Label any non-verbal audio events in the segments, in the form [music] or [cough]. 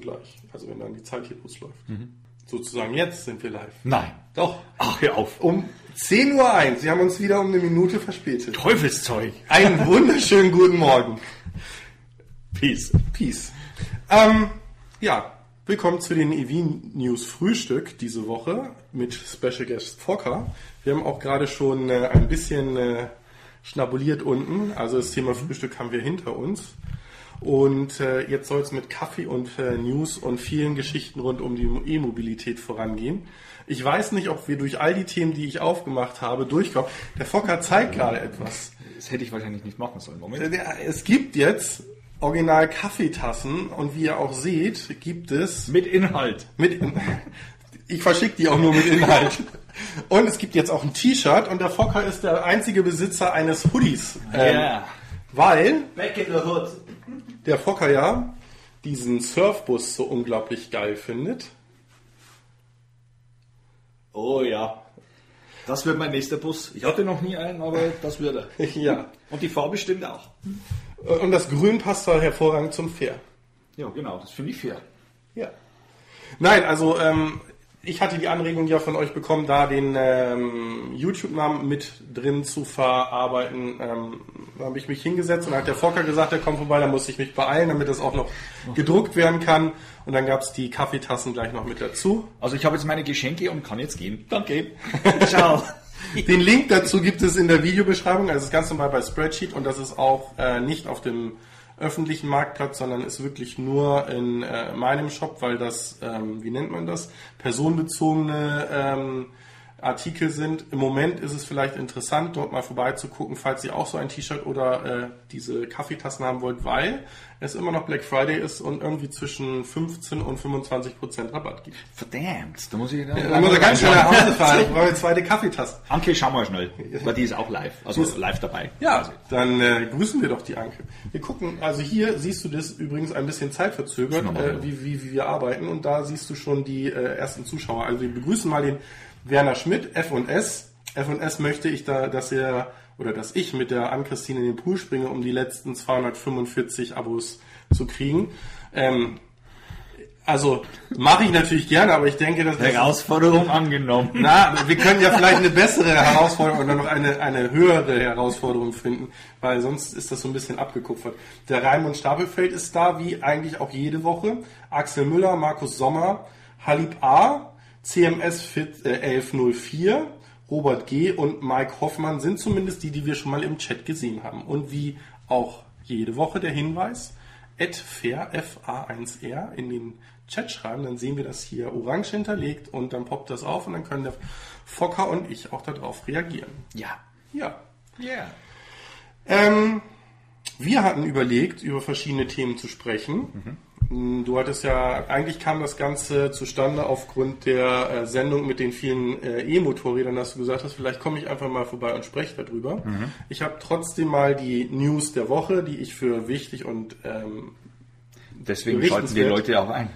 gleich. Also wenn dann die Zeit hier kurz läuft. Sozusagen jetzt sind wir live. Nein. Doch. Ach, hör auf. Um 10.01 Uhr. Sie haben uns wieder um eine Minute verspätet. Teufelszeug. Einen [laughs] wunderschönen guten Morgen. Peace. Peace. Ähm, ja, willkommen zu den EV News Frühstück diese Woche mit Special Guest Fokker. Wir haben auch gerade schon äh, ein bisschen äh, schnabuliert unten. Also das Thema Frühstück haben wir hinter uns. Und äh, jetzt soll es mit Kaffee und äh, News und vielen Geschichten rund um die E-Mobilität vorangehen. Ich weiß nicht, ob wir durch all die Themen, die ich aufgemacht habe, durchkommen. Der Fokker zeigt gerade etwas. Das hätte ich wahrscheinlich nicht machen sollen. Moment. Äh, der- Es gibt jetzt original Kaffeetassen und wie ihr auch seht, gibt es Mit Inhalt. mit [laughs] ich verschicke die auch nur mit Inhalt. Und es gibt jetzt auch ein T-Shirt und der Fokker ist der einzige Besitzer eines Hoodies. Ähm, Ja. Weil Back in the hood. Der Fokker ja diesen Surfbus so unglaublich geil findet. Oh ja. Das wird mein nächster Bus. Ich hatte noch nie einen, aber das wird er. [laughs] ja. Und die Farbe stimmt auch. Und das Grün passt da hervorragend zum Fair. Ja, genau. Das finde ich fair. Ja. Nein, also ähm, ich hatte die Anregung ja von euch bekommen, da den ähm, YouTube-Namen mit drin zu verarbeiten. Ähm, da habe ich mich hingesetzt und dann hat der Fokker gesagt, er kommt vorbei, da muss ich mich beeilen, damit das auch noch gedruckt werden kann. Und dann gab es die Kaffeetassen gleich noch mit dazu. Also ich habe jetzt meine Geschenke und kann jetzt gehen. Danke. [laughs] Ciao. Den Link dazu gibt es in der Videobeschreibung, also das ist ganz normal bei Spreadsheet und das ist auch äh, nicht auf dem öffentlichen Marktplatz, sondern ist wirklich nur in äh, meinem Shop, weil das, ähm, wie nennt man das, personenbezogene ähm, Artikel sind. Im Moment ist es vielleicht interessant, dort mal vorbeizugucken, falls ihr auch so ein T-Shirt oder äh, diese Kaffeetassen haben wollt, weil es immer noch Black Friday ist und irgendwie zwischen 15 und 25 Prozent Rabatt gibt. Verdammt. Da muss ich... Da muss er ganz schnell nach Hause fahren, ich brauche eine zweite Kaffeetasse. Anke, schau mal schnell. Weil die ist auch live. Also live dabei. Ja, dann äh, grüßen wir doch die Anke. Wir gucken, also hier siehst du das übrigens ein bisschen zeitverzögert, äh, wie, wie, wie wir arbeiten und da siehst du schon die äh, ersten Zuschauer. Also wir begrüßen mal den Werner Schmidt, F&S. F&S möchte ich da, dass er oder dass ich mit der Ann-Christine in den Pool springe, um die letzten 245 Abos zu kriegen. Ähm, also mache ich natürlich gerne, aber ich denke, dass das Herausforderung angenommen. na, wir können ja vielleicht eine bessere Herausforderung oder noch eine, eine höhere Herausforderung finden, weil sonst ist das so ein bisschen abgekupfert. Der Raimund Stapelfeld ist da, wie eigentlich auch jede Woche. Axel Müller, Markus Sommer, Halib A, CMS Fit äh, 1104, Robert G. und Mike Hoffmann sind zumindest die, die wir schon mal im Chat gesehen haben. Und wie auch jede Woche der Hinweis, fair, F-A-1-R, in den Chat schreiben, dann sehen wir das hier orange hinterlegt und dann poppt das auf und dann können der Fokker und ich auch darauf reagieren. Ja. Ja. Ja. Ähm, wir hatten überlegt, über verschiedene Themen zu sprechen. Du hattest ja, eigentlich kam das Ganze zustande aufgrund der äh, Sendung mit den vielen äh, E-Motorrädern, dass du gesagt hast, vielleicht komme ich einfach mal vorbei und spreche darüber. Ich habe trotzdem mal die News der Woche, die ich für wichtig und ähm, Deswegen schalten die Berichtenswert. Leute auch ein.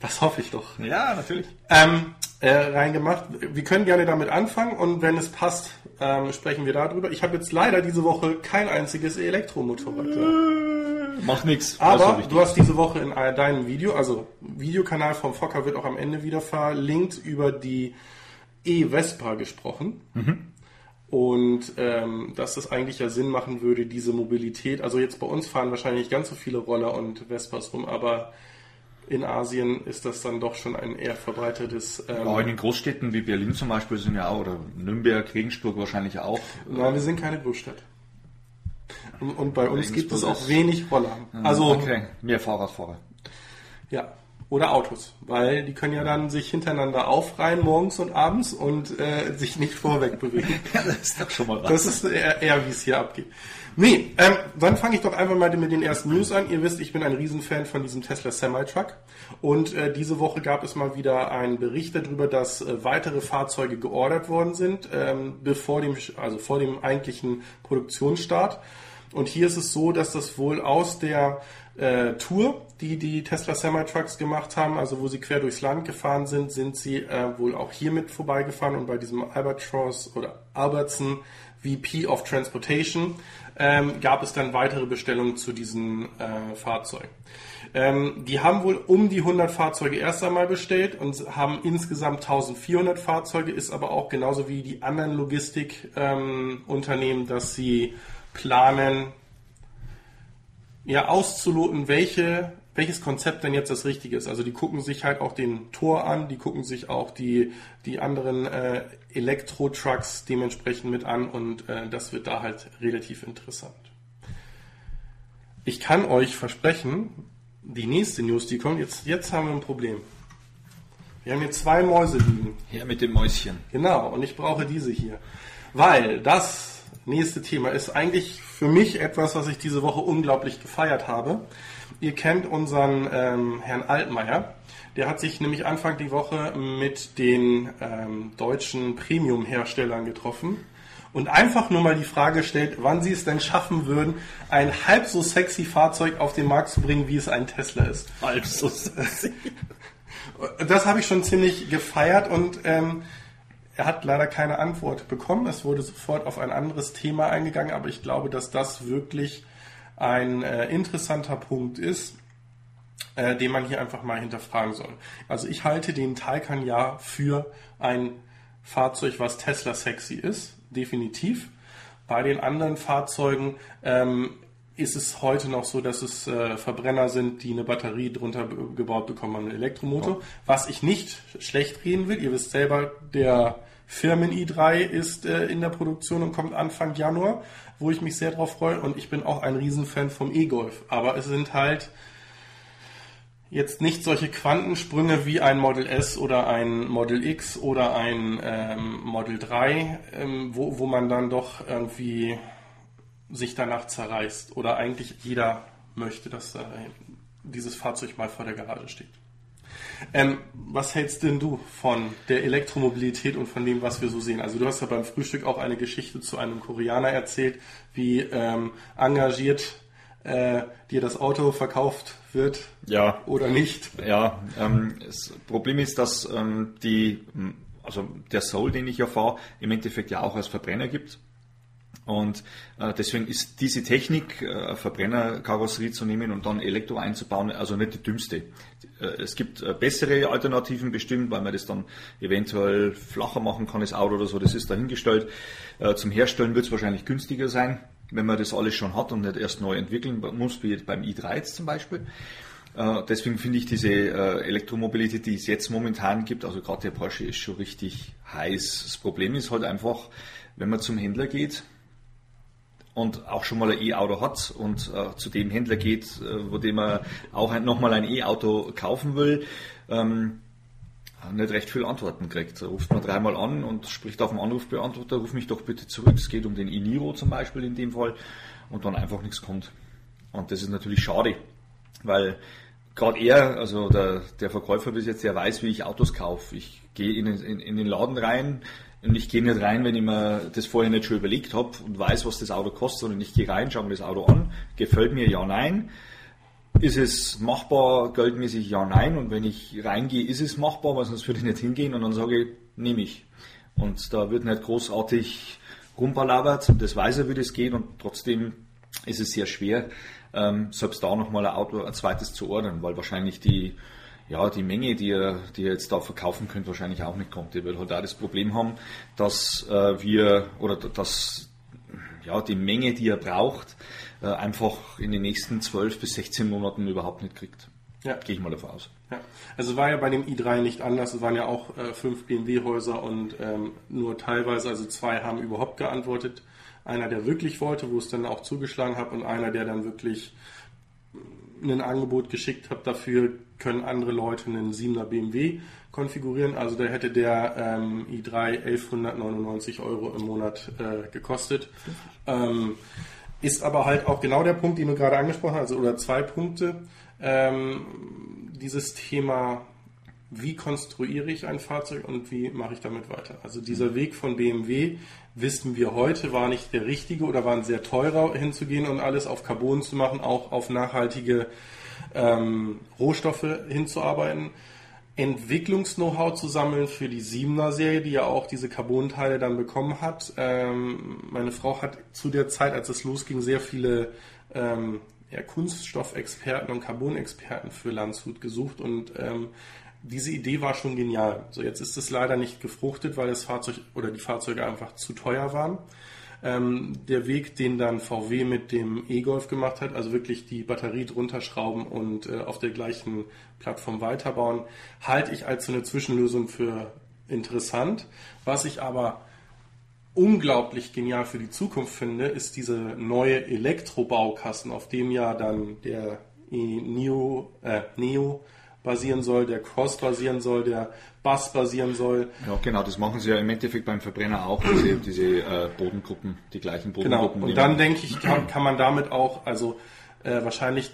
das hoffe ich doch. Ja, natürlich. ähm, äh, reingemacht. Wir können gerne damit anfangen und wenn es passt, ähm, sprechen wir darüber. Ich habe jetzt leider diese Woche kein einziges Elektromotorrad. Macht nichts. Aber du hast diese Woche in äh, deinem Video, also Videokanal vom Fokker wird auch am Ende wieder verlinkt, über die E-Vespa gesprochen. Und ähm, dass es eigentlich ja Sinn machen würde, diese Mobilität, also jetzt bei uns fahren wahrscheinlich nicht ganz so viele Roller und Vespas rum, aber in Asien ist das dann doch schon ein eher verbreitetes. Ähm, Auch in den Großstädten wie Berlin zum Beispiel sind ja auch, oder Nürnberg, Regensburg wahrscheinlich auch. Nein, wir sind keine Großstadt. Und, bei uns gibt es auch wenig Roller. Also okay, mehr Fahrradfahrer. Ja. Oder Autos, weil die können ja dann sich hintereinander aufreihen morgens und abends und äh, sich nicht vorweg bewegen. [laughs] Ja, das ist doch schon mal was. Das ist eher, eher wie es hier abgeht. Nee, ähm, dann fange ich doch einfach mal mit den ersten News an. Ihr wisst, ich bin ein Riesenfan von diesem Tesla Semi-Truck. Und äh, diese Woche gab es mal wieder einen Bericht darüber, dass äh, weitere Fahrzeuge geordert worden sind, ähm, bevor dem, also vor dem eigentlichen Produktionsstart. Und hier ist es so, dass das wohl aus der äh, Tour, die die Tesla Semi-Trucks gemacht haben, also wo sie quer durchs Land gefahren sind, sind sie äh, wohl auch hier mit vorbeigefahren und bei diesem Albatross oder Albertson VP of Transportation ähm, gab es dann weitere Bestellungen zu diesen äh, Fahrzeugen. Ähm, die haben wohl um die 100 Fahrzeuge erst einmal bestellt und haben insgesamt 1400 Fahrzeuge, ist aber auch genauso wie die anderen Logistikunternehmen, ähm, dass sie planen, ja, auszuloten, welche, welches Konzept denn jetzt das Richtige ist. Also die gucken sich halt auch den Tor an, die gucken sich auch die, die anderen äh, Elektro-Trucks dementsprechend mit an und äh, das wird da halt relativ interessant. Ich kann euch versprechen, die nächste News, die kommt, jetzt, jetzt haben wir ein Problem. Wir haben hier zwei Mäuse liegen. Her mit dem Mäuschen. Genau, und ich brauche diese hier. Weil das nächste Thema ist eigentlich für mich etwas, was ich diese Woche unglaublich gefeiert habe. Ihr kennt unseren ähm, Herrn Altmaier. Der hat sich nämlich Anfang die Woche mit den ähm, deutschen Premium-Herstellern getroffen und einfach nur mal die Frage stellt, wann sie es denn schaffen würden, ein halb so sexy Fahrzeug auf den Markt zu bringen, wie es ein Tesla ist. Halb so sexy. Das habe ich schon ziemlich gefeiert und ähm, er hat leider keine Antwort bekommen. Es wurde sofort auf ein anderes Thema eingegangen, aber ich glaube, dass das wirklich ein äh, interessanter Punkt ist, äh, den man hier einfach mal hinterfragen soll. Also ich halte den Taycan ja für ein Fahrzeug, was Tesla sexy ist, definitiv. Bei den anderen Fahrzeugen ähm, ist es heute noch so, dass es äh, Verbrenner sind, die eine Batterie drunter gebaut bekommen, einen Elektromotor. Ja. Was ich nicht schlecht reden will, ihr wisst selber, der Firmen i3 ist äh, in der Produktion und kommt Anfang Januar, wo ich mich sehr drauf freue. Und ich bin auch ein Riesenfan vom E-Golf. Aber es sind halt jetzt nicht solche Quantensprünge wie ein Model S oder ein Model X oder ein ähm, Model 3, ähm, wo, wo man dann doch irgendwie sich danach zerreißt. Oder eigentlich jeder möchte, dass äh, dieses Fahrzeug mal vor der Garage steht. Ähm, was hältst denn du von der Elektromobilität und von dem, was wir so sehen? Also du hast ja beim Frühstück auch eine Geschichte zu einem Koreaner erzählt, wie ähm, engagiert äh, dir das Auto verkauft wird ja. oder nicht. Ja, ähm, das Problem ist, dass ähm, die, also der Soul, den ich ja fahre, im Endeffekt ja auch als Verbrenner gibt. Und äh, deswegen ist diese Technik, äh, Verbrennerkarosserie zu nehmen und dann Elektro einzubauen, also nicht die dümmste. Äh, es gibt äh, bessere Alternativen bestimmt, weil man das dann eventuell flacher machen kann, das Auto oder so, das ist dahingestellt. Äh, zum Herstellen wird es wahrscheinlich günstiger sein, wenn man das alles schon hat und nicht erst neu entwickeln muss, wie beim i3 jetzt zum Beispiel. Äh, deswegen finde ich diese Elektromobilität, die es jetzt momentan gibt, also gerade der Porsche ist schon richtig heiß. Das Problem ist halt einfach, wenn man zum Händler geht, und auch schon mal ein E-Auto hat und äh, zu dem Händler geht, äh, wo dem er auch ein, nochmal ein E-Auto kaufen will, ähm, nicht recht viel Antworten kriegt. Da ruft man dreimal an und spricht auf den Anrufbeantworter, ruf mich doch bitte zurück. Es geht um den e-Niro zum Beispiel in dem Fall und dann einfach nichts kommt. Und das ist natürlich schade, weil gerade er, also der, der Verkäufer bis jetzt, der weiß, wie ich Autos kaufe. Ich gehe in, in, in den Laden rein, und ich gehe nicht rein, wenn ich mir das vorher nicht schon überlegt habe und weiß, was das Auto kostet, sondern ich gehe rein, schaue mir das Auto an, gefällt mir ja, nein. Ist es machbar, geldmäßig ja, nein. Und wenn ich reingehe, ist es machbar, weil sonst würde ich nicht hingehen und dann sage ich, nehme ich. Und da wird nicht großartig rumpalabert, das weiß er, wie das geht und trotzdem ist es sehr schwer, ähm, selbst da nochmal ein Auto, ein zweites zu ordnen, weil wahrscheinlich die ja, die Menge, die ihr, die ihr jetzt da verkaufen könnt, wahrscheinlich auch nicht kommt. Ihr werdet halt auch das Problem haben, dass äh, wir oder dass ja, die Menge, die ihr braucht, äh, einfach in den nächsten 12 bis 16 Monaten überhaupt nicht kriegt. Ja. Gehe ich mal davon aus. Ja. Also war ja bei dem i3 nicht anders. Es waren ja auch äh, fünf BMW-Häuser und ähm, nur teilweise, also zwei haben überhaupt geantwortet. Einer, der wirklich wollte, wo es dann auch zugeschlagen hat und einer, der dann wirklich ein Angebot geschickt hat dafür, können andere Leute einen 7er BMW konfigurieren. Also da hätte der ähm, i3 1199 Euro im Monat äh, gekostet. Ähm, ist aber halt auch genau der Punkt, den du gerade angesprochen hast, also, oder zwei Punkte. Ähm, dieses Thema wie konstruiere ich ein Fahrzeug und wie mache ich damit weiter. Also dieser Weg von BMW, wissen wir heute, war nicht der richtige oder war ein sehr teurer hinzugehen und alles auf Carbon zu machen, auch auf nachhaltige ähm, Rohstoffe hinzuarbeiten. Entwicklungs-Know-how zu sammeln für die 7er Serie, die ja auch diese Carbon-Teile dann bekommen hat. Ähm, meine Frau hat zu der Zeit, als es losging, sehr viele ähm, ja, Kunststoffexperten und Carbon-Experten für Landshut gesucht und ähm, diese Idee war schon genial. So jetzt ist es leider nicht gefruchtet, weil das Fahrzeug oder die Fahrzeuge einfach zu teuer waren. Ähm, der Weg, den dann VW mit dem E-Golf gemacht hat, also wirklich die Batterie drunter schrauben und äh, auf der gleichen Plattform weiterbauen, halte ich als so eine Zwischenlösung für interessant. Was ich aber unglaublich genial für die Zukunft finde, ist diese neue Elektrobaukasten, auf dem ja dann der Neo, äh, Neo basieren soll, der Cross basieren soll, der Bass basieren soll. Ja, genau, das machen sie ja im Endeffekt beim Verbrenner auch, diese, diese äh, Bodengruppen, die gleichen Bodengruppen. Genau, und dann denke ich, kann, kann man damit auch, also äh, wahrscheinlich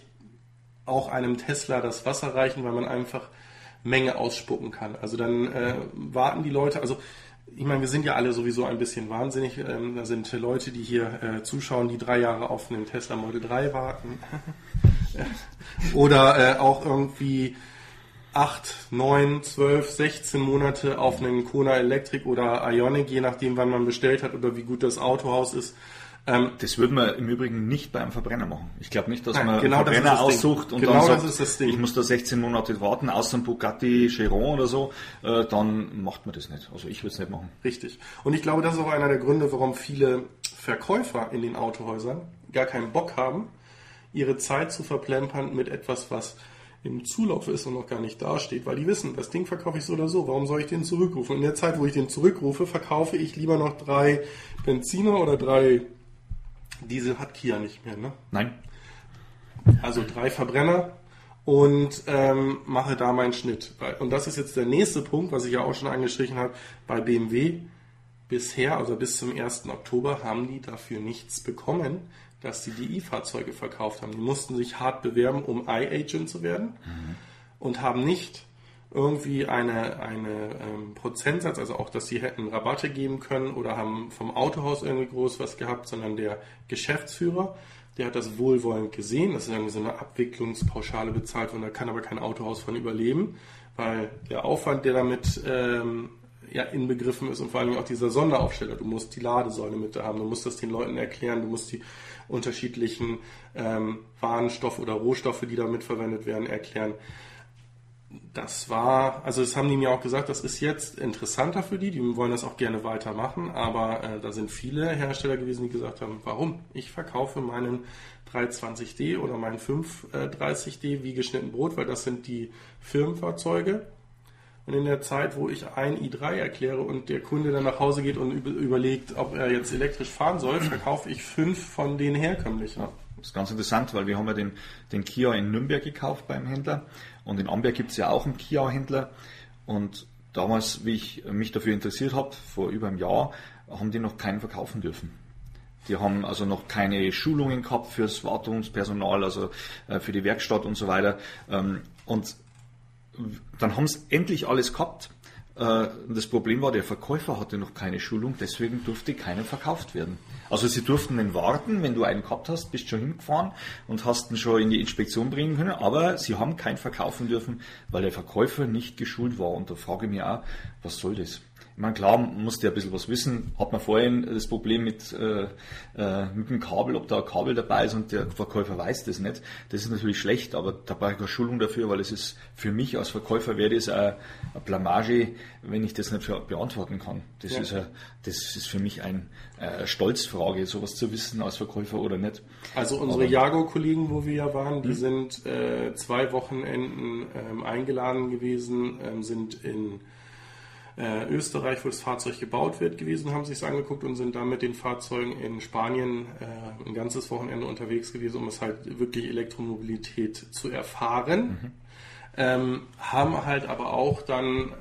auch einem Tesla das Wasser reichen, weil man einfach Menge ausspucken kann. Also dann äh, warten die Leute, also ich meine, wir sind ja alle sowieso ein bisschen wahnsinnig. Ähm, da sind Leute, die hier äh, zuschauen, die drei Jahre auf einen Tesla Model 3 warten. [laughs] Oder äh, auch irgendwie 8, 9, 12, 16 Monate auf einen Kona Electric oder Ionic, je nachdem, wann man bestellt hat oder wie gut das Autohaus ist. Ähm, das würde man im Übrigen nicht beim Verbrenner machen. Ich glaube nicht, dass nein, man genau einen Verbrenner aussucht und genau dann sagt, ich muss da 16 Monate warten, außer ein Bugatti Chiron oder so, äh, dann macht man das nicht. Also ich würde es nicht machen. Richtig. Und ich glaube, das ist auch einer der Gründe, warum viele Verkäufer in den Autohäusern gar keinen Bock haben, ihre Zeit zu verplempern mit etwas, was im Zulauf ist und noch gar nicht dasteht, weil die wissen, das Ding verkaufe ich so oder so, warum soll ich den zurückrufen? Und in der Zeit, wo ich den zurückrufe, verkaufe ich lieber noch drei Benziner oder drei Diesel hat Kia nicht mehr, ne? Nein. Also drei Verbrenner und ähm, mache da meinen Schnitt. Und das ist jetzt der nächste Punkt, was ich ja auch schon angestrichen habe, bei BMW bisher, also bis zum 1. Oktober, haben die dafür nichts bekommen, dass die die E-Fahrzeuge verkauft haben. Die mussten sich hart bewerben, um iAgent zu werden mhm. und haben nicht irgendwie eine, eine ähm, Prozentsatz, also auch, dass sie hätten Rabatte geben können oder haben vom Autohaus irgendwie groß was gehabt, sondern der Geschäftsführer, der hat das wohlwollend gesehen, das ist irgendwie so eine Abwicklungspauschale bezahlt und da kann aber kein Autohaus von überleben, weil der Aufwand, der damit ähm, ja, inbegriffen ist und vor allem auch dieser Sonderaufsteller. Du musst die Ladesäule mit da haben, du musst das den Leuten erklären, du musst die unterschiedlichen ähm, Warenstoffe oder Rohstoffe, die damit verwendet werden, erklären. Das war, also das haben die mir auch gesagt, das ist jetzt interessanter für die, die wollen das auch gerne weitermachen, aber äh, da sind viele Hersteller gewesen, die gesagt haben, warum? Ich verkaufe meinen 320D oder meinen 530D wie geschnitten Brot, weil das sind die Firmenfahrzeuge und in der Zeit, wo ich ein i3 erkläre und der Kunde dann nach Hause geht und überlegt, ob er jetzt elektrisch fahren soll, [clears throat] verkaufe ich fünf von den herkömmlichen. Das ist ganz interessant, weil wir haben ja den, den Kia in Nürnberg gekauft beim Händler und in Amberg gibt es ja auch einen Kia-Händler und damals, wie ich mich dafür interessiert habe, vor über einem Jahr, haben die noch keinen verkaufen dürfen. Die haben also noch keine Schulungen gehabt fürs Wartungspersonal, also äh, für die Werkstatt und so weiter. Ähm, und dann haben sie endlich alles gehabt. Äh, das Problem war, der Verkäufer hatte noch keine Schulung, deswegen durfte keiner verkauft werden. Also sie durften den warten, wenn du einen gehabt hast, bist schon hingefahren und hast ihn schon in die Inspektion bringen können, aber sie haben keinen verkaufen dürfen, weil der Verkäufer nicht geschult war. Und da frage ich mich auch, was soll das? Ich meine, klar, musste ja ein bisschen was wissen. Hat man vorhin das Problem mit, äh, äh, mit dem Kabel, ob da ein Kabel dabei ist und der Verkäufer weiß das nicht. Das ist natürlich schlecht, aber da brauche ich eine Schulung dafür, weil es ist für mich als Verkäufer wäre das eine, eine Blamage, wenn ich das nicht beantworten kann. Das, ja. ist, eine, das ist für mich eine äh, Stolzfrage, sowas zu wissen als Verkäufer oder nicht. Also unsere Jago-Kollegen, wo wir ja waren, die hm? sind äh, zwei Wochenenden ähm, eingeladen gewesen, ähm, sind in äh, Österreich, wo das Fahrzeug gebaut wird, gewesen, haben sich es angeguckt und sind dann mit den Fahrzeugen in Spanien äh, ein ganzes Wochenende unterwegs gewesen, um es halt wirklich Elektromobilität zu erfahren. Mhm. Ähm, haben halt aber auch dann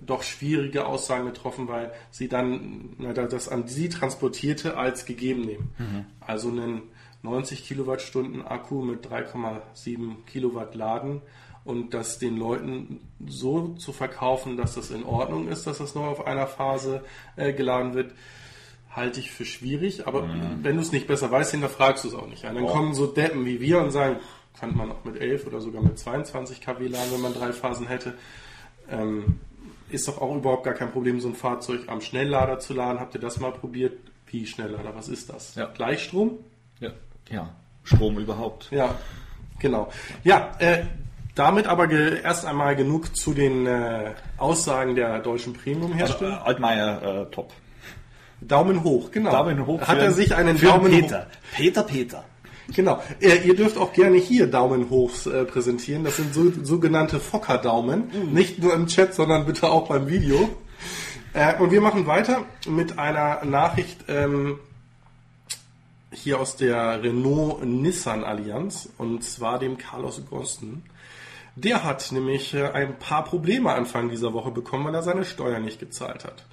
doch schwierige Aussagen getroffen, weil sie dann na, das an sie transportierte als gegeben nehmen. Mhm. Also einen 90 Kilowattstunden Akku mit 3,7 Kilowatt laden und das den Leuten so zu verkaufen, dass das in Ordnung ist, dass das nur auf einer Phase äh, geladen wird, halte ich für schwierig. Aber mhm. wenn du es nicht besser weißt, hinterfragst du es auch nicht. Dann oh. kommen so Deppen wie wir und sagen, kann man auch mit 11 oder sogar mit 22 kW laden, wenn man drei Phasen hätte. Ähm, ist doch auch überhaupt gar kein Problem, so ein Fahrzeug am Schnelllader zu laden. Habt ihr das mal probiert? Wie Schnelllader? Was ist das? Ja. Gleichstrom? Ja. ja. Strom überhaupt. Ja, genau. Ja, äh, damit aber erst einmal genug zu den äh, Aussagen der deutschen Premium-Hersteller. Also, Altmaier äh, top. Daumen hoch, genau. Daumen hoch. Hat er sich einen Daumen Peter. hoch. Peter Peter. Genau. Äh, ihr dürft auch gerne hier Daumen hoch äh, präsentieren. Das sind so, sogenannte Fokker-Daumen. Mhm. Nicht nur im Chat, sondern bitte auch beim Video. Äh, und wir machen weiter mit einer Nachricht ähm, hier aus der Renault-Nissan-Allianz und zwar dem Carlos Gosten. Der hat nämlich äh, ein paar Probleme Anfang dieser Woche bekommen, weil er seine Steuer nicht gezahlt hat.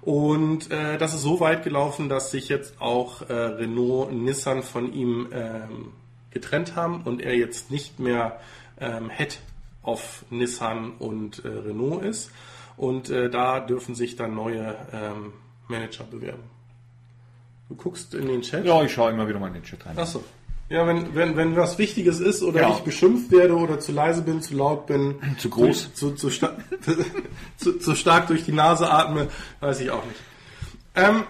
Und äh, das ist so weit gelaufen, dass sich jetzt auch äh, Renault und Nissan von ihm ähm, getrennt haben und er jetzt nicht mehr ähm, Head of Nissan und äh, Renault ist. Und äh, da dürfen sich dann neue ähm, Manager bewerben. Du guckst in den Chat? Ja, ich schaue immer wieder mal in den Chat rein. Achso. Ja, wenn, wenn, wenn was Wichtiges ist oder ja. ich beschimpft werde oder zu leise bin, zu laut bin, [clears throat] zu groß, zu, zu, zu, [laughs] zu, zu stark durch die Nase atme, weiß ich auch nicht. Ähm,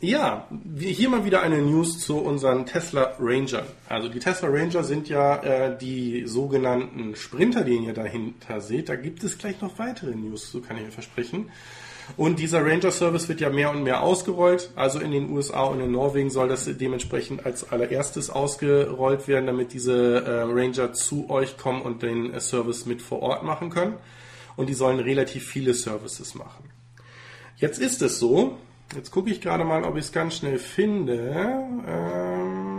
ja, hier mal wieder eine News zu unseren Tesla Ranger. Also die Tesla Ranger sind ja äh, die sogenannten Sprinter, den ihr dahinter seht. Da gibt es gleich noch weitere News, so kann ich mir versprechen. Und dieser Ranger Service wird ja mehr und mehr ausgerollt. Also in den USA und in Norwegen soll das dementsprechend als allererstes ausgerollt werden, damit diese äh, Ranger zu euch kommen und den äh, Service mit vor Ort machen können. Und die sollen relativ viele Services machen. Jetzt ist es so, jetzt gucke ich gerade mal, ob ich es ganz schnell finde. Ähm,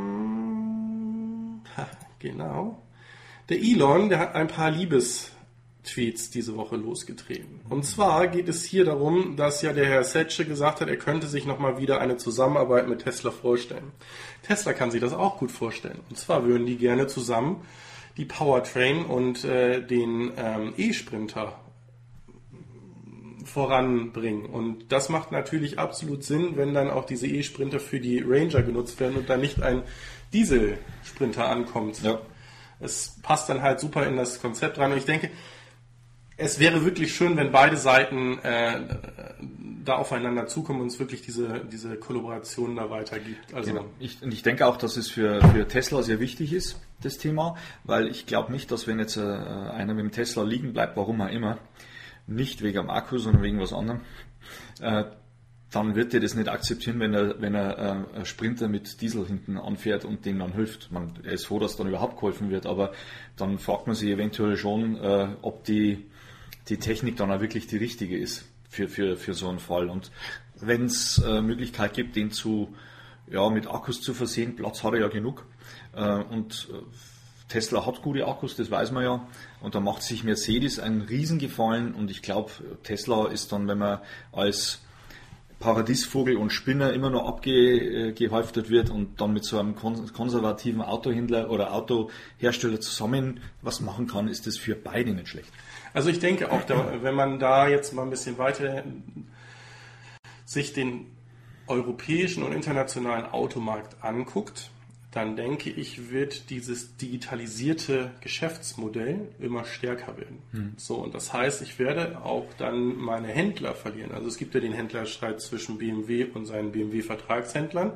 ha, [laughs] genau. Der Elon, der hat ein paar Liebes Tweets diese Woche losgetreten. Und zwar geht es hier darum, dass ja der Herr Setsche gesagt hat, er könnte sich nochmal wieder eine Zusammenarbeit mit Tesla vorstellen. Tesla kann sich das auch gut vorstellen. Und zwar würden die gerne zusammen die Powertrain und äh, den ähm, E-Sprinter voranbringen. Und das macht natürlich absolut Sinn, wenn dann auch diese E-Sprinter für die Ranger genutzt werden und dann nicht ein Diesel-Sprinter ankommt. Ja. Es passt dann halt super in das Konzept rein. Und ich denke, es wäre wirklich schön, wenn beide Seiten äh, da aufeinander zukommen und es wirklich diese, diese Kollaboration da weitergibt. Also genau. ich, und ich denke auch, dass es für, für Tesla sehr wichtig ist, das Thema, weil ich glaube nicht, dass wenn jetzt äh, einer mit dem Tesla liegen bleibt, warum auch immer, nicht wegen dem Akku, sondern wegen was anderem, äh, dann wird er das nicht akzeptieren, wenn er, wenn er äh, Sprinter mit Diesel hinten anfährt und dem dann hilft. Man, er ist froh, dass dann überhaupt geholfen wird, aber dann fragt man sich eventuell schon, äh, ob die die Technik dann auch wirklich die richtige ist für, für, für so einen Fall. Und wenn es äh, Möglichkeit gibt, den zu, ja, mit Akkus zu versehen, Platz hat er ja genug. Äh, und äh, Tesla hat gute Akkus, das weiß man ja. Und da macht sich Mercedes einen Riesengefallen. Und ich glaube, Tesla ist dann, wenn man als Paradiesvogel und Spinner immer noch abgehäuftet wird und dann mit so einem konservativen Autohändler oder Autohersteller zusammen was machen kann, ist das für beide nicht schlecht. Also ich denke auch, da, wenn man da jetzt mal ein bisschen weiter sich den europäischen und internationalen Automarkt anguckt, dann denke ich, wird dieses digitalisierte Geschäftsmodell immer stärker werden. Hm. So, und das heißt, ich werde auch dann meine Händler verlieren. Also es gibt ja den Händlerstreit zwischen BMW und seinen BMW-Vertragshändlern.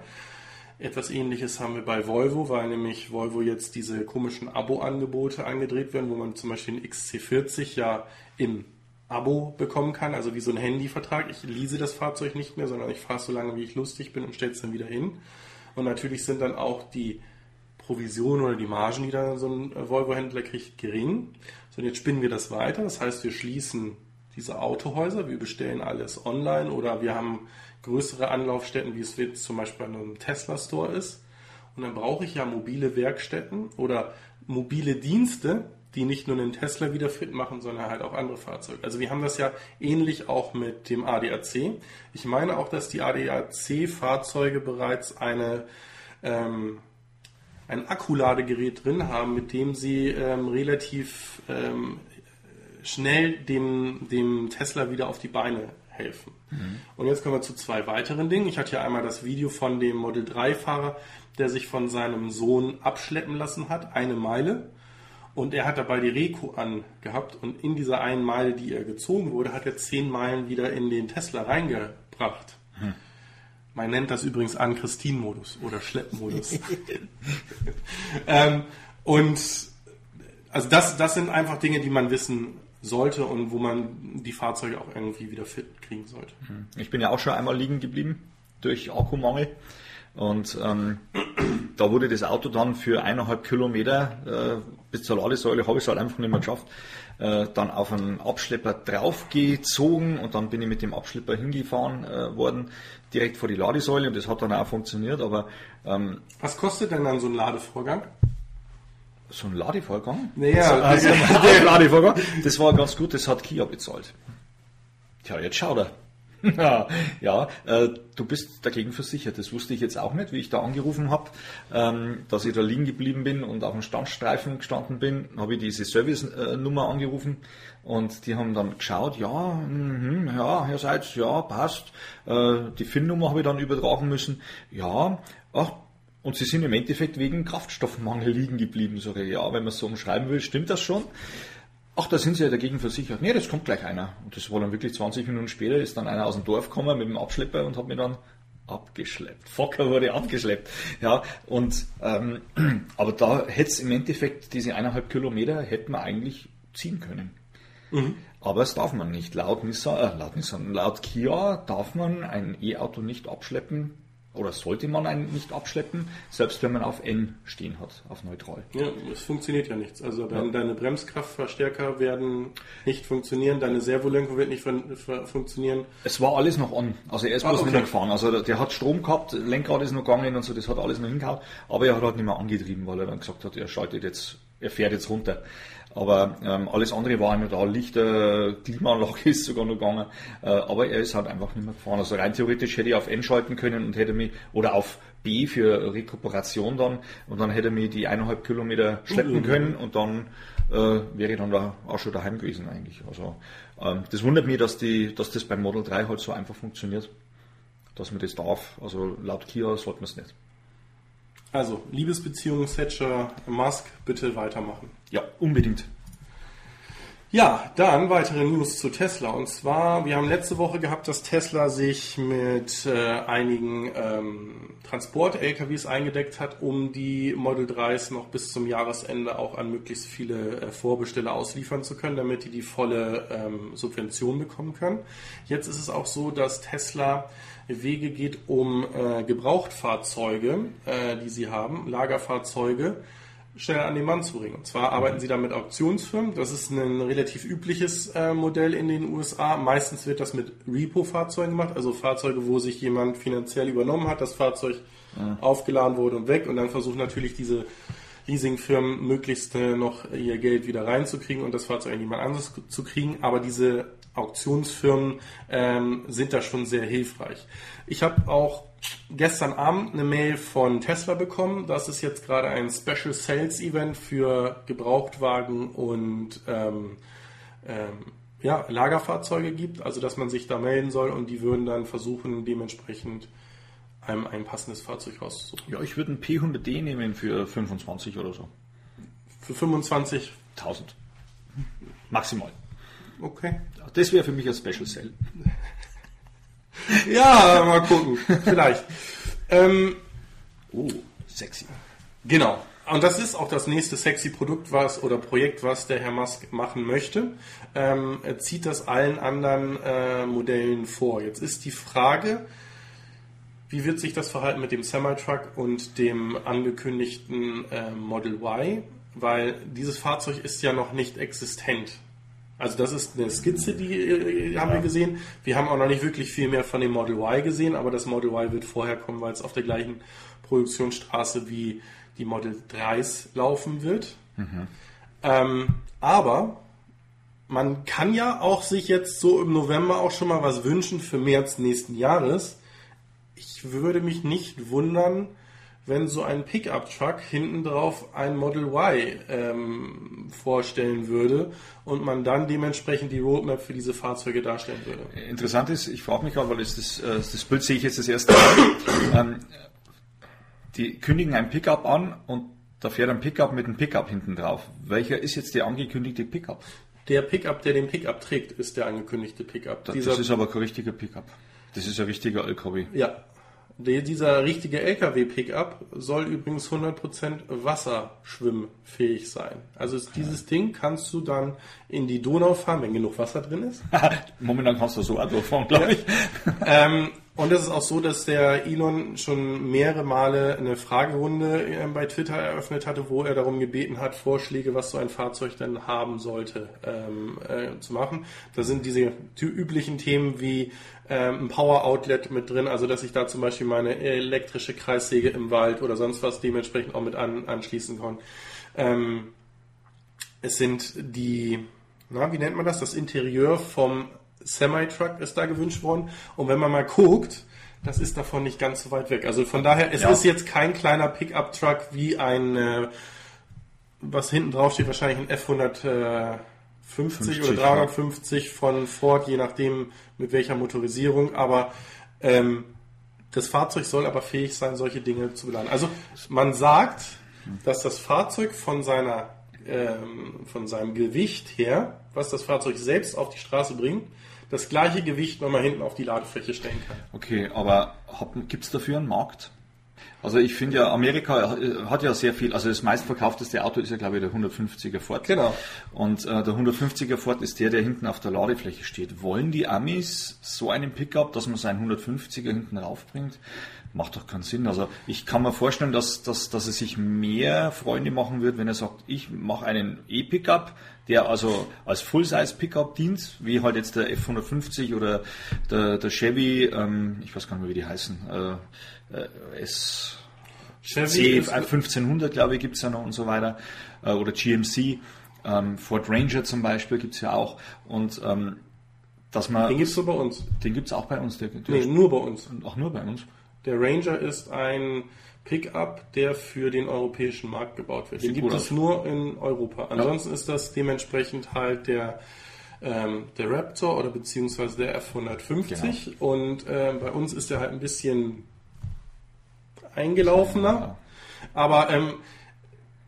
Etwas ähnliches haben wir bei Volvo, weil nämlich Volvo jetzt diese komischen Abo-Angebote angedreht werden, wo man zum Beispiel den XC40 ja im Abo bekommen kann, also wie so ein Handyvertrag. Ich lease das Fahrzeug nicht mehr, sondern ich fahre so lange, wie ich lustig bin und stelle es dann wieder hin. Und natürlich sind dann auch die Provisionen oder die Margen, die dann so ein Volvo-Händler kriegt, gering. So, und jetzt spinnen wir das weiter. Das heißt, wir schließen diese Autohäuser, wir bestellen alles online oder wir haben größere Anlaufstätten, wie es jetzt zum Beispiel bei einem Tesla Store ist. Und dann brauche ich ja mobile Werkstätten oder mobile Dienste, die nicht nur einen Tesla wieder fit machen, sondern halt auch andere Fahrzeuge. Also wir haben das ja ähnlich auch mit dem ADAC. Ich meine auch, dass die ADAC-Fahrzeuge bereits eine ähm, ein Akkuladegerät drin haben, mit dem sie ähm, relativ ähm, schnell dem, dem Tesla wieder auf die Beine helfen. Mhm. Und jetzt kommen wir zu zwei weiteren Dingen. Ich hatte ja einmal das Video von dem Model 3-Fahrer, der sich von seinem Sohn abschleppen lassen hat, eine Meile. Und er hat dabei die Reco angehabt und in dieser einen Meile, die er gezogen wurde, hat er zehn Meilen wieder in den Tesla reingebracht. Hm. Man nennt das übrigens an Christine-Modus oder Schleppmodus. [laughs] ähm, und also das, das sind einfach Dinge, die man wissen sollte und wo man die Fahrzeuge auch irgendwie wieder fit kriegen sollte. Ich bin ja auch schon einmal liegen geblieben durch Akkumangel. Und ähm, da wurde das Auto dann für eineinhalb Kilometer äh, bis zur Ladesäule, habe ich es halt einfach nicht mehr geschafft, äh, dann auf einen Abschlepper draufgezogen und dann bin ich mit dem Abschlepper hingefahren äh, worden, direkt vor die Ladesäule und das hat dann auch funktioniert. Aber ähm, Was kostet denn dann so ein Ladevorgang? So ein Ladevorgang? Naja, [laughs] also, also, [laughs] Ladevorgang. Das war ganz gut, das hat Kia bezahlt. Tja, jetzt schaut er. [laughs] ja, äh, du bist dagegen versichert. Das wusste ich jetzt auch nicht, wie ich da angerufen habe, ähm, dass ich da liegen geblieben bin und auf dem Standstreifen gestanden bin, habe ich diese Service-Nummer angerufen und die haben dann geschaut, ja, mh, ja, Herr Seitz, ja, passt. Äh, die FIN-Nummer habe ich dann übertragen müssen. Ja, ach, und sie sind im Endeffekt wegen Kraftstoffmangel liegen geblieben. Sage ich, ja, wenn man es so umschreiben will, stimmt das schon. Ach, da sind sie ja dagegen versichert. Nee, das kommt gleich einer. Und das war dann wirklich 20 Minuten später, ist dann einer aus dem Dorf gekommen mit dem Abschlepper und hat mir dann abgeschleppt. [laughs] Fokker wurde abgeschleppt. Ja, und ähm, [clears throat] aber da hätte es im Endeffekt diese eineinhalb Kilometer hätten wir eigentlich ziehen können. Mhm. Aber es darf man nicht. Laut Nissan, äh, laut Nissan, laut Kia darf man ein E-Auto nicht abschleppen, oder sollte man einen nicht abschleppen, selbst wenn man auf N stehen hat, auf neutral. Ja, es funktioniert ja nichts. Also ja. deine Bremskraftverstärker werden nicht funktionieren, deine Servolenkung wird nicht funktionieren. Es war alles noch an. Also er ist bloß ah, okay. nicht gefahren. Also der, der, hat Strom gehabt, Lenkrad ist noch gegangen und so, das hat alles noch hingehauen. Aber er hat halt nicht mehr angetrieben, weil er dann gesagt hat, er schaltet jetzt, er fährt jetzt runter. Aber ähm, alles andere war immer da. Lichter, Klimaanlage [laughs] ist sogar noch gegangen. Äh, aber er ist halt einfach nicht mehr gefahren. Also rein theoretisch hätte ich auf N schalten können und hätte mich, oder auf B für Rekuperation dann, und dann hätte er mich die eineinhalb Kilometer schleppen mhm. können und dann äh, wäre ich dann da auch schon daheim gewesen eigentlich. Also ähm, das wundert mich, dass, die, dass das beim Model 3 halt so einfach funktioniert. Dass man das darf. Also laut Kia sollte man es nicht. Also, Liebesbeziehung Thatcher Musk, bitte weitermachen. Ja, unbedingt. Ja, dann weitere News zu Tesla. Und zwar, wir haben letzte Woche gehabt, dass Tesla sich mit äh, einigen ähm, Transport-LKWs eingedeckt hat, um die Model 3s noch bis zum Jahresende auch an möglichst viele äh, Vorbesteller ausliefern zu können, damit die die volle ähm, Subvention bekommen können. Jetzt ist es auch so, dass Tesla Wege geht, um äh, Gebrauchtfahrzeuge, äh, die sie haben, Lagerfahrzeuge, schneller an den Mann zu bringen. Und zwar arbeiten sie da mit Auktionsfirmen. Das ist ein relativ übliches äh, Modell in den USA. Meistens wird das mit Repo-Fahrzeugen gemacht, also Fahrzeuge, wo sich jemand finanziell übernommen hat, das Fahrzeug ja. aufgeladen wurde und weg und dann versuchen natürlich diese Leasingfirmen möglichst äh, noch ihr Geld wieder reinzukriegen und das Fahrzeug an jemand anderes zu kriegen. Aber diese Auktionsfirmen ähm, sind da schon sehr hilfreich. Ich habe auch gestern Abend eine Mail von Tesla bekommen, dass es jetzt gerade ein Special Sales Event für Gebrauchtwagen und ähm, ähm, ja, Lagerfahrzeuge gibt, also dass man sich da melden soll und die würden dann versuchen, dementsprechend einem ein passendes Fahrzeug rauszusuchen. Ja, ich würde ein P100D nehmen für 25 oder so. Für 25.000. Maximal. Okay. Das wäre für mich ein Special Cell. ja, mal gucken. Vielleicht. Ähm, oh, sexy. Genau. Und das ist auch das nächste sexy Produkt, was oder Projekt, was der Herr Musk machen möchte. Ähm, er zieht das allen anderen äh, Modellen vor. Jetzt ist die Frage, wie wird sich das verhalten mit dem Semi-Truck und dem angekündigten äh, Model Y? Weil dieses Fahrzeug ist ja noch nicht existent. Also das ist eine Skizze, die äh, haben wir gesehen. Wir haben auch noch nicht wirklich viel mehr von dem Model Y gesehen, aber das Model Y wird vorher kommen, weil es auf der gleichen Produktionsstraße wie die Model 3s laufen wird. Mhm. Ähm, aber man kann ja auch sich jetzt so im November auch schon mal was wünschen für März nächsten Jahres. Ich würde mich nicht wundern, wenn so ein Pickup-Truck hinten drauf ein Model Y ähm, vorstellen würde und man dann dementsprechend die Roadmap für diese Fahrzeuge darstellen würde. Interessant ist, ich frage mich gerade, weil das, das, äh, das Bild sehe ich jetzt das erste Mal. [coughs] ähm, die kündigen ein Pickup an und da fährt ein Pickup mit einem Pickup hinten drauf. Welcher ist jetzt der angekündigte Pickup? Der Pickup, der den Pickup trägt, ist der angekündigte Pickup. Das, das ist aber kein richtiger Pickup. Das ist ein richtiger LKW. Ja, dieser richtige LKW-Pickup soll übrigens 100% wasserschwimmfähig sein. Also dieses Ding kannst du dann in die Donau fahren, wenn genug Wasser drin ist. [laughs] Momentan kannst du so auch durchfahren, glaube ich. ähm, und es ist auch so, dass der Elon schon mehrere Male eine Fragerunde äh, bei Twitter eröffnet hatte, wo er darum gebeten hat, Vorschläge, was so ein Fahrzeug dann haben sollte, ähm, äh, zu machen. Da sind diese üblichen Themen wie ähm, ein Power Outlet mit drin, also dass ich da zum Beispiel meine elektrische Kreissäge im Wald oder sonst was dementsprechend auch mit an, anschließen kann. Ähm, es sind die, na, wie nennt man das? Das Interieur vom Semi-Truck ist da gewünscht worden. Und wenn man mal guckt, das ist davon nicht ganz so weit weg. Also von daher, es ja. ist jetzt kein kleiner Pickup-Truck wie ein, äh, was hinten drauf steht, wahrscheinlich ein F150 50, oder 350 ja. von Ford, je nachdem mit welcher Motorisierung. Aber ähm, das Fahrzeug soll aber fähig sein, solche Dinge zu beladen. Also man sagt, dass das Fahrzeug von seiner ähm, von seinem Gewicht her, was das Fahrzeug selbst auf die Straße bringt, das gleiche Gewicht nochmal hinten auf die Ladefläche stellen kann. Okay, aber gibt es dafür einen Markt? Also ich finde ja, Amerika hat ja sehr viel, also das meistverkaufteste Auto ist ja glaube ich der 150er Ford. Genau. Und äh, der 150er Ford ist der, der hinten auf der Ladefläche steht. Wollen die Amis so einen Pickup, dass man seinen 150er hinten raufbringt? Macht doch keinen Sinn. Also ich kann mir vorstellen, dass, dass, dass es sich mehr Freunde machen wird, wenn er sagt, ich mache einen E-Pickup, der also als Full-Size-Pickup dient, wie halt jetzt der F150 oder der, der Chevy, ähm, ich weiß gar nicht mehr, wie die heißen, äh, äh, S Chevy C 1500, glaube ich, gibt's ja noch und so weiter, äh, oder GMC, ähm, Ford Ranger zum Beispiel gibt's ja auch und ähm, dass man, den gibt's nur bei uns. Den gibt's auch bei uns. Der, der nee, nur bei uns. Auch nur bei uns. Der Ranger ist ein Pickup, der für den europäischen Markt gebaut wird. Den gibt es nur in Europa. Ansonsten ja. ist das dementsprechend halt der ähm, der Raptor oder beziehungsweise der F150 genau. und äh, bei uns ist der halt ein bisschen eingelaufener. Ja. Aber ähm,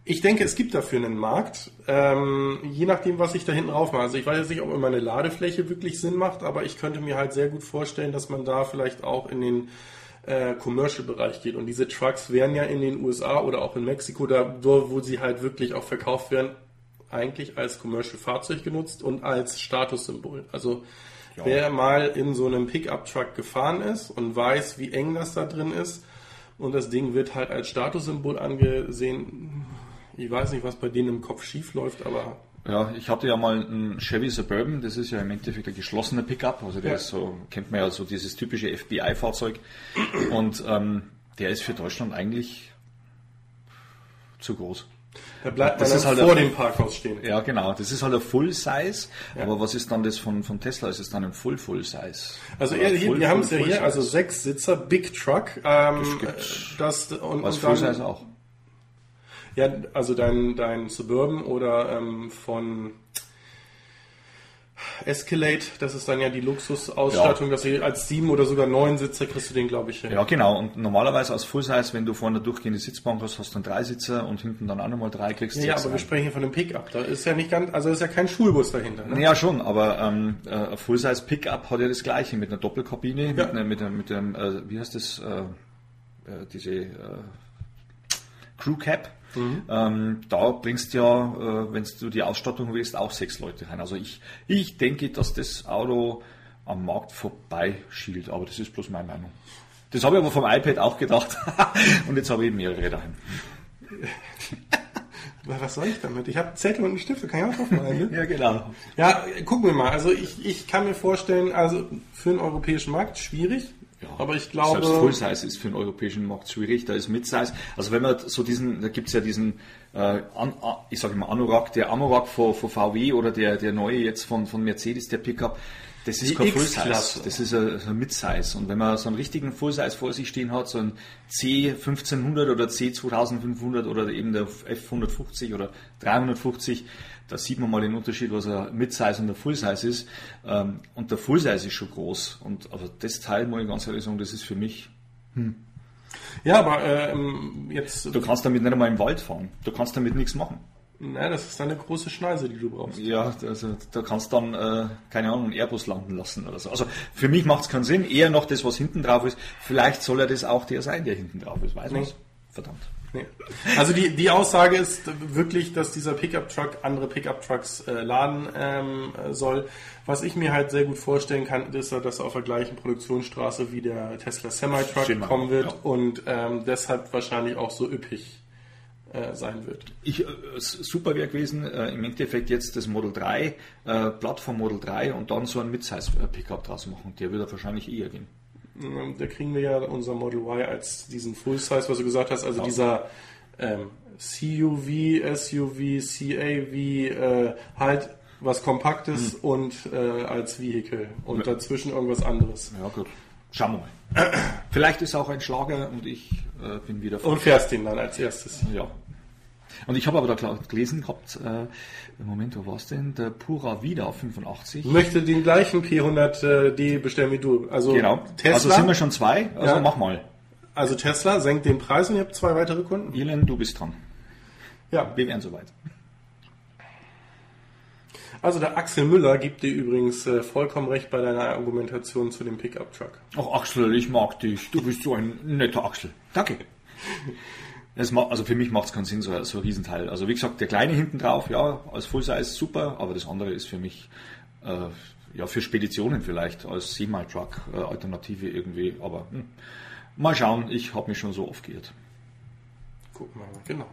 ich denke, es gibt dafür einen Markt, ähm, je nachdem, was ich da hinten drauf mache. Also ich weiß jetzt nicht, ob immer eine Ladefläche wirklich Sinn macht, aber ich könnte mir halt sehr gut vorstellen, dass man da vielleicht auch in den äh, Commercial-Bereich geht. Und diese Trucks werden ja in den USA oder auch in Mexiko, da wo sie halt wirklich auch verkauft werden, eigentlich als Commercial-Fahrzeug genutzt und als Statussymbol. Also ja. wer mal in so einem Pickup-Truck gefahren ist und weiß, wie eng das da drin ist, und das Ding wird halt als Statussymbol angesehen. Ich weiß nicht, was bei denen im Kopf schief läuft, aber ja, ich hatte ja mal einen Chevy Suburban, das ist ja im Endeffekt ein geschlossener Pickup, also der ja. ist so, kennt man ja so dieses typische FBI-Fahrzeug und ähm, der ist für Deutschland eigentlich zu groß. Da bleibt das ist halt vor dem Parkhaus stehen. Ja, genau. Das ist halt ein Full Size. Ja. Aber was ist dann das von, von Tesla? Ist es dann ein Full Full Size? Also eher, hier, wir haben es ja hier, also sechs Sitzer, Big Truck. Ähm, das, das und, und Full Size auch. Ja, also dein, dein Suburban oder ähm, von Escalade, das ist dann ja die Luxusausstattung, ja. dass du als sieben oder sogar neun Sitzer kriegst du den, glaube ich, hin. Ja, genau. Und normalerweise als Full-Size, wenn du vorne durchgehende Sitzbank hast, hast du dann drei Sitzer und hinten dann auch nochmal drei kriegst du. Ja, aber wir sprechen hier von einem Pickup. Da ist ja nicht ganz, also ist ja kein Schulbus dahinter. Ne? Ja, schon, aber ähm, äh, ein Full-Size Pickup hat ja das gleiche mit einer Doppelkabine, ja. mit, einer, mit, einem, mit einem, äh, wie heißt das, äh, äh diese äh, Crew Cap. Mhm. Ähm, da bringst du ja, äh, wenn du die Ausstattung willst, auch sechs Leute rein. Also ich, ich denke, dass das Auto am Markt vorbeischielt, aber das ist bloß meine Meinung. Das habe ich aber vom iPad auch gedacht [laughs] und jetzt habe ich mehrere daheim. [laughs] Was soll ich damit? Ich habe Zettel und einen Stift, kann ich auch drauf malen. Ne? [laughs] ja, genau. Ja, gucken wir mal. Also ich, ich kann mir vorstellen, also für den europäischen Markt schwierig. Ja, aber ich glaube. Selbst Full-Size ist für den europäischen Markt schwierig, da ist Mid-Size. Also wenn man so diesen, da gibt es ja diesen, äh, ich sage immer Anorak, der Anorak von, von VW oder der, der neue jetzt von, von Mercedes, der Pickup, Das ist Die kein X-Klasse. Full-Size, das ist ein, ein Mid-Size. Und wenn man so einen richtigen Full-Size vor sich stehen hat, so ein C1500 oder C2500 oder eben der F150 oder 350, da sieht man mal den Unterschied, was ein Mid-Size und der Full-Size ist. Ähm, Und der Full-Size ist schon groß. Und also das Teil, muss ich ganz ehrlich sagen, das ist für mich, Ja, aber ähm, jetzt, du kannst damit nicht einmal im Wald fahren. Du kannst damit nichts machen. na, das ist eine große Schneise, die du brauchst. Ja, also da kannst du dann, äh, keine Ahnung, einen Airbus landen lassen oder so. Also für mich macht es keinen Sinn, eher noch das, was hinten drauf ist. Vielleicht soll er das auch der sein, der hinten drauf ist, weiß man Nee. Verdammt. Nee. Also die, die Aussage ist wirklich, dass dieser Pickup-Truck andere Pickup-Trucks äh, laden ähm, soll. Was ich mir halt sehr gut vorstellen kann, ist, dass er auf der gleichen Produktionsstraße wie der Tesla Semi-Truck Semi, kommen wird ja. und ähm, deshalb wahrscheinlich auch so üppig äh, sein wird. Ich, äh, super wäre gewesen, äh, im Endeffekt jetzt das Model 3, äh, Plattform Model 3 und dann so ein Mid-Size-Pickup draus machen. Der würde wahrscheinlich eher gehen. Ähm, Da kriegen wir ja unser Model Y als diesen Full-Size, was du gesagt hast, also Ja. dieser ähm, CUV, SUV, CAV, äh, halt was Kompaktes und äh, als Vehicle und Ja. dazwischen irgendwas anderes. Ja gut, schauen wir mal. Vielleicht ist auch ein Schlager und ich äh, bin wieder Und fährst den dann als erstes. Ja. Und ich habe aber da gelesen gehabt, äh, Moment, wo war es denn? Der Pura Vida 85. Ich möchte den gleichen P100D bestellen wie du. Also Genau. Tesla, Also sind wir schon zwei, also Ja. mach mal. also Tesla senkt den Preis und ihr habt zwei weitere Kunden. Irlen, du bist dran. Ja. Wir wären soweit. Also der Axel Müller gibt dir übrigens äh, vollkommen recht bei deiner Argumentation zu dem Pickup-Truck. Ach Axel, ich mag dich. Du bist so ein netter Axel. Danke. [laughs] Das also für mich macht es keinen Sinn, so, so ein Riesenteil. Also wie gesagt, der kleine hinten drauf, ja, als Full Size super, aber das andere ist für mich äh, ja für Speditionen vielleicht als Semi-Truck äh, Alternative irgendwie. Aber hm, mal schauen, ich habe mich schon so oft geirrt. Gucken wir mal, genau.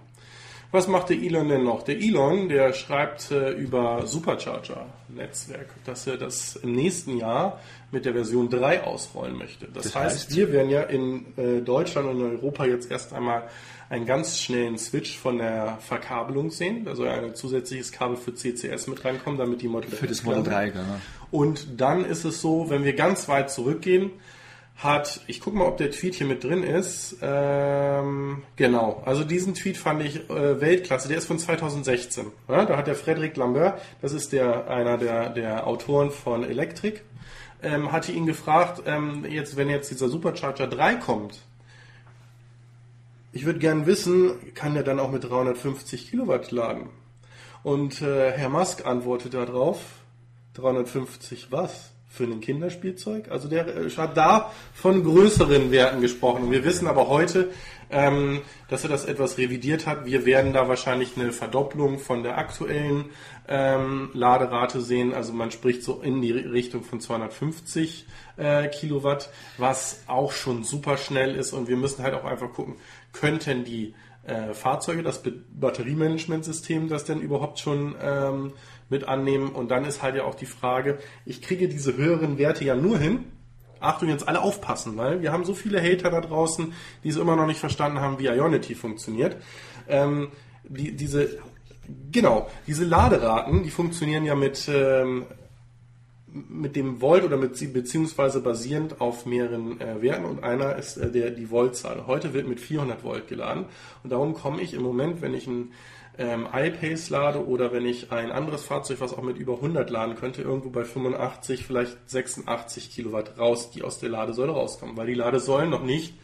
Was macht der Elon denn noch? Der Elon, der schreibt äh, über Supercharger-Netzwerk, dass er das im nächsten Jahr mit der Version 3 ausrollen möchte. Das, Das heißt, heißt? wir werden ja in äh, Deutschland und in Europa jetzt erst einmal einen ganz schnellen Switch von der Verkabelung sehen. Da soll ein zusätzliches Kabel für CCS mit reinkommen, damit die Model Für das Model 3, genau. und dann ist es so, wenn wir ganz weit zurückgehen, hat, ich gucke mal, ob der Tweet hier mit drin ist. Ähm, genau, also diesen Tweet fand ich äh, Weltklasse. Der ist von 2016. Ja, da hat der Frederic Lambert, das ist der einer der, der Autoren von Electric, ähm, hatte ihn gefragt, ähm, jetzt wenn jetzt dieser Supercharger 3 kommt, ich würde gern wissen, kann der dann auch mit 350 Kilowatt laden? Und äh, Herr Musk antwortet darauf, 350 was? Für ein Kinderspielzeug? Also der äh, hat da von größeren Werten gesprochen. Wir wissen aber heute, ähm, dass er das etwas revidiert hat. Wir werden da wahrscheinlich eine Verdopplung von der aktuellen ähm, Laderate sehen. Also man spricht so in die Richtung von 250 äh, Kilowatt, was auch schon super schnell ist. Und wir müssen halt auch einfach gucken, könnten die äh, Fahrzeuge, das Batteriemanagementsystem, das denn überhaupt schon ähm, mit annehmen. Und dann ist halt ja auch die Frage, ich kriege diese höheren Werte ja nur hin. Achtung, jetzt alle aufpassen, weil wir haben so viele Hater da draußen, die es immer noch nicht verstanden haben, wie Ionity funktioniert. Ähm, die, diese, genau, diese Laderaten, die funktionieren ja mit, ähm, mit dem Volt oder mit, beziehungsweise basierend auf mehreren äh, Werten und einer ist äh, der, die Voltzahl. Heute wird mit 400 Volt geladen und darum komme ich im Moment, wenn ich ein ähm, iPace lade oder wenn ich ein anderes Fahrzeug, was auch mit über 100 laden könnte, irgendwo bei 85, vielleicht 86 Kilowatt raus, die aus der Ladesäule rauskommen, weil die Ladesäulen noch nicht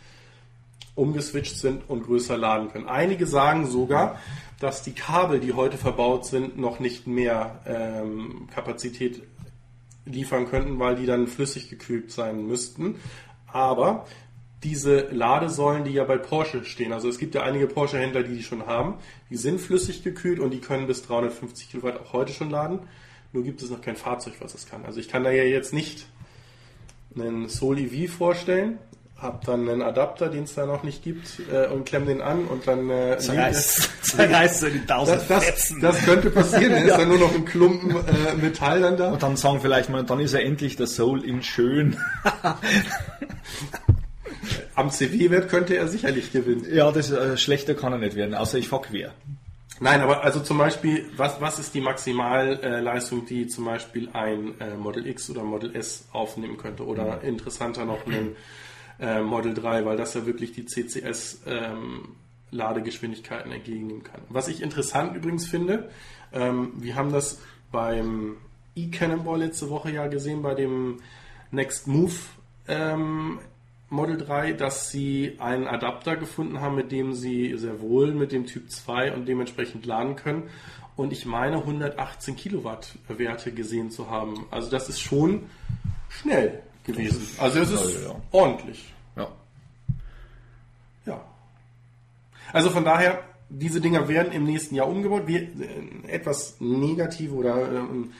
umgeswitcht sind und größer laden können. Einige sagen sogar, dass die Kabel, die heute verbaut sind, noch nicht mehr ähm, Kapazität liefern könnten, weil die dann flüssig gekühlt sein müssten. Aber diese Ladesäulen, die ja bei Porsche stehen, also es gibt ja einige Porsche-Händler, die die schon haben, die sind flüssig gekühlt und die können bis 350 Kilowatt auch heute schon laden. Nur gibt es noch kein Fahrzeug, was es kann. Also ich kann da ja jetzt nicht einen Soul EV vorstellen, hab dann einen Adapter, den es da noch nicht gibt, äh, und klemm den an und dann äh, [laughs] zerreißt er die tausend das, das, das könnte passieren, [laughs] dann ist dann nur noch ein Klumpen äh, Metall dann da. Und dann sagen vielleicht mal, dann ist er endlich der Soul in schön. [laughs] Am CW-Wert könnte er sicherlich gewinnen. Ja, das äh, schlechter kann er nicht werden, außer ich fahr quer. Nein, aber also zum Beispiel, was, was ist die Maximalleistung, die zum Beispiel ein äh, Model X oder Model S aufnehmen könnte? Oder mhm. interessanter noch ein äh, Model 3, weil das ja wirklich die CCS ähm, Ladegeschwindigkeiten entgegennehmen kann. Was ich interessant übrigens finde, ähm, wir haben das beim e-Cannonball letzte Woche ja gesehen, bei dem Next Move ähm, Model 3, dass sie einen Adapter gefunden haben, mit dem sie sehr wohl mit dem Typ 2 und dementsprechend laden können. Und ich meine 118 Kilowatt Werte gesehen zu haben. Also das ist schon schnell gewesen. Also es ist ja. ordentlich. Ja. Ja. Also von daher, diese Dinger werden im nächsten Jahr umgebaut. Wir, äh, etwas negative oder ähm,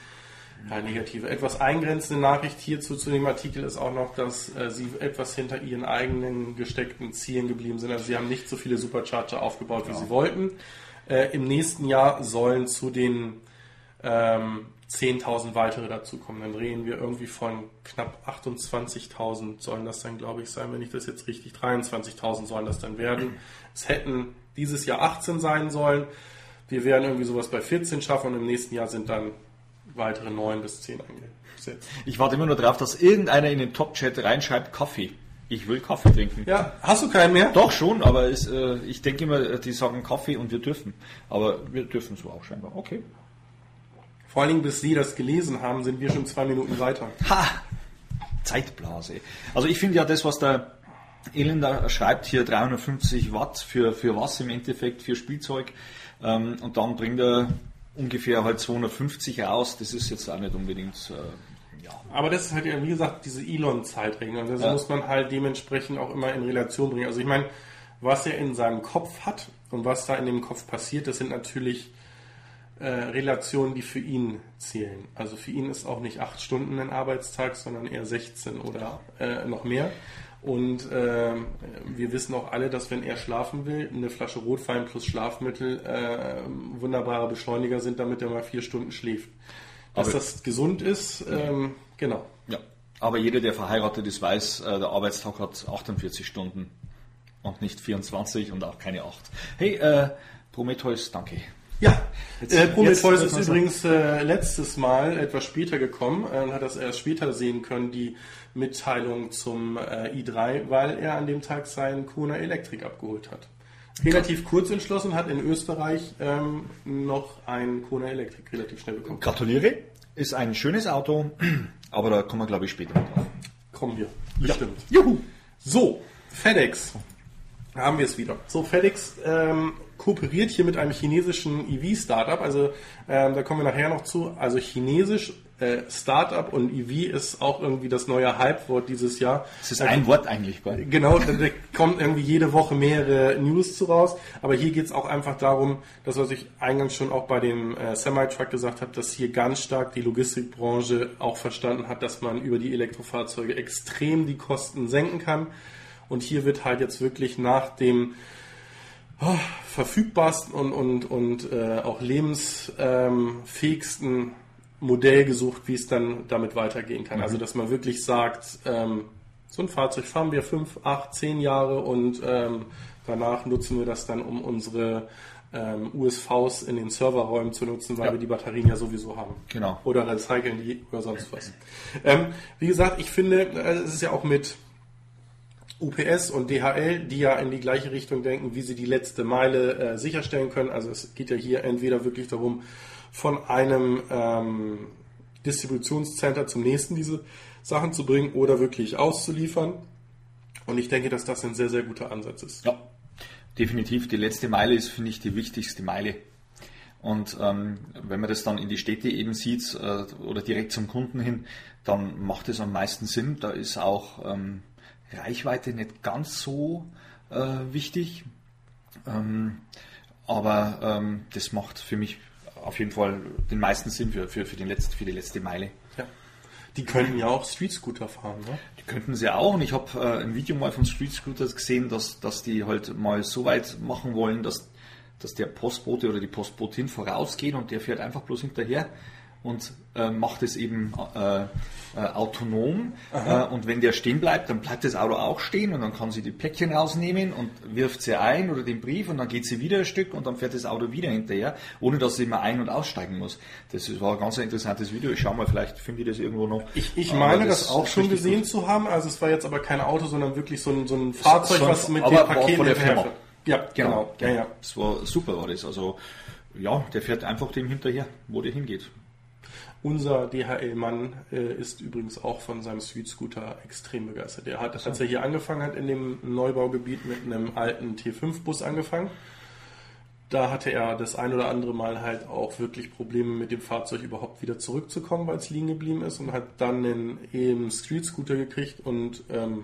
ja, negative, etwas eingrenzende Nachricht hierzu zu dem Artikel ist auch noch, dass äh, sie etwas hinter ihren eigenen gesteckten Zielen geblieben sind. Also sie haben nicht so viele Supercharger aufgebaut, wie ja. sie wollten. Äh, Im nächsten Jahr sollen zu den ähm, 10.000 weitere dazukommen. Dann reden wir irgendwie von knapp 28.000 sollen das dann, glaube ich, sein, wenn ich das jetzt richtig, 23.000 sollen das dann werden. Es hätten dieses Jahr 18 sein sollen. Wir werden irgendwie sowas bei 14 schaffen und im nächsten Jahr sind dann weitere 9 bis 10 eingesetzt. Ich warte immer nur darauf, dass irgendeiner in den Top-Chat reinschreibt Kaffee. Ich will Kaffee trinken. Ja, hast du keinen mehr? Doch schon, aber es, äh, ich denke immer, die sagen Kaffee und wir dürfen. Aber wir dürfen so auch scheinbar. Okay. Vor allen Dingen, bis Sie das gelesen haben, sind wir schon zwei Minuten weiter. Ha! Zeitblase. Also ich finde ja das, was der Elender schreibt hier 350 Watt für, für was im Endeffekt, für Spielzeug. Ähm, und dann bringt er ungefähr halt 250 raus. Das ist jetzt auch nicht unbedingt. Äh, ja. Aber das ist halt ja, wie gesagt, diese Elon-Zeitrechnung. Und das ja. muss man halt dementsprechend auch immer in Relation bringen. Also ich meine, was er in seinem Kopf hat und was da in dem Kopf passiert, das sind natürlich äh, Relationen, die für ihn zählen. Also für ihn ist auch nicht acht Stunden ein Arbeitstag, sondern eher 16 oder äh, noch mehr. Und äh, wir wissen auch alle, dass wenn er schlafen will, eine Flasche Rotwein plus Schlafmittel äh, wunderbarer Beschleuniger sind, damit er mal vier Stunden schläft. Dass aber das gesund ist, ähm, genau. Ja, aber jeder, der verheiratet ist, weiß, äh, der Arbeitstag hat 48 Stunden und nicht 24 und auch keine 8. Hey, äh, Prometheus, danke. Ja, jetzt, äh, Prometheus ist übrigens äh, letztes Mal etwas später gekommen äh, und hat das erst später sehen können, die Mitteilung zum äh, i3, weil er an dem Tag seinen Kona Elektrik abgeholt hat. Relativ kurz entschlossen, hat in Österreich ähm, noch einen Kona Elektrik relativ schnell bekommen. Gratuliere, ist ein schönes Auto, [clears throat] aber da kommen wir glaube ich später drauf. Kommen wir, bestimmt. Ja. Juhu. So, FedEx haben wir es wieder. So, FedEx ähm, kooperiert hier mit einem chinesischen EV-Startup. Also ähm, da kommen wir nachher noch zu. Also chinesisch äh, Startup und EV ist auch irgendwie das neue Hype-Wort dieses Jahr. Das ist ein Wort eigentlich. Bei. Genau, da, da kommt irgendwie jede Woche mehrere News zu raus. Aber hier geht es auch einfach darum, das was ich eingangs schon auch bei dem äh, Semi-Truck gesagt habe, dass hier ganz stark die Logistikbranche auch verstanden hat, dass man über die Elektrofahrzeuge extrem die Kosten senken kann. Und hier wird halt jetzt wirklich nach dem oh, verfügbarsten und, und, und äh, auch lebensfähigsten ähm, Modell gesucht, wie es dann damit weitergehen kann. Also, mhm. Also, dass man wirklich sagt, ähm, so ein Fahrzeug fahren wir fünf, acht, zehn Jahre und ähm, danach nutzen wir das dann, um unsere ähm, USVs in den Serverräumen zu nutzen, weil ja. wir die Batterien ja sowieso haben. Genau. Oder recyceln die oder sonst was. Ähm, wie gesagt, ich finde, äh, es ist ja auch mit UPS und DHL, die ja in die gleiche Richtung denken, wie sie die letzte Meile äh, sicherstellen können. Also es geht ja hier entweder wirklich darum, von einem ähm, Distributionscenter zum nächsten diese Sachen zu bringen oder wirklich auszuliefern. Und ich denke, dass das ein sehr, sehr guter Ansatz ist. Ja, definitiv. Die letzte Meile ist, finde ich, die wichtigste Meile. Und ähm, wenn man das dann in die Städte eben sieht äh, oder direkt zum Kunden hin, dann macht es am meisten Sinn. Da ist auch ähm, Reichweite nicht ganz so äh, wichtig. Ähm, aber ähm, das macht für mich auf jeden Fall den meisten Sinn für, für, für, den letzten, für die letzte Meile. Ja. Die könnten ja auch Street Scooter fahren, ne? Die könnten sie auch. Und ich habe äh, ein Video mal von Street Scooters gesehen, dass, dass die halt mal so weit machen wollen, dass, dass der Postbote oder die Postbotin vorausgeht und der fährt einfach bloß hinterher und äh, macht es eben äh, äh, autonom. Äh, und wenn der stehen bleibt, dann bleibt das Auto auch stehen und dann kann sie die Päckchen rausnehmen und wirft sie ein oder den Brief und dann geht sie wieder ein Stück und dann fährt das Auto wieder hinterher, ohne dass sie immer ein- und aussteigen muss. Das war ein ganz interessantes Video. Ich schau mal, vielleicht finde ich das irgendwo noch. Ich, ich meine, Aber das, auch schon gesehen gut. zu haben. Also es war jetzt aber kein Auto, sondern wirklich so ein, so ein Fahrzeug, ein- was mit Paketen von der Firma. Ja, genau. Ja, ja. Das war super, war das. Also, ja, der fährt einfach dem hinterher, wo der hingeht. Unser DHL-Mann äh, ist übrigens auch von seinem Street Scooter extrem begeistert. Er hat, als er hier angefangen hat, in dem Neubaugebiet mit einem alten T5-Bus angefangen. Da hatte er das ein oder andere Mal halt auch wirklich Probleme mit dem Fahrzeug überhaupt wieder zurückzukommen, weil es liegen geblieben ist und hat dann einen eben Street Scooter gekriegt und ähm,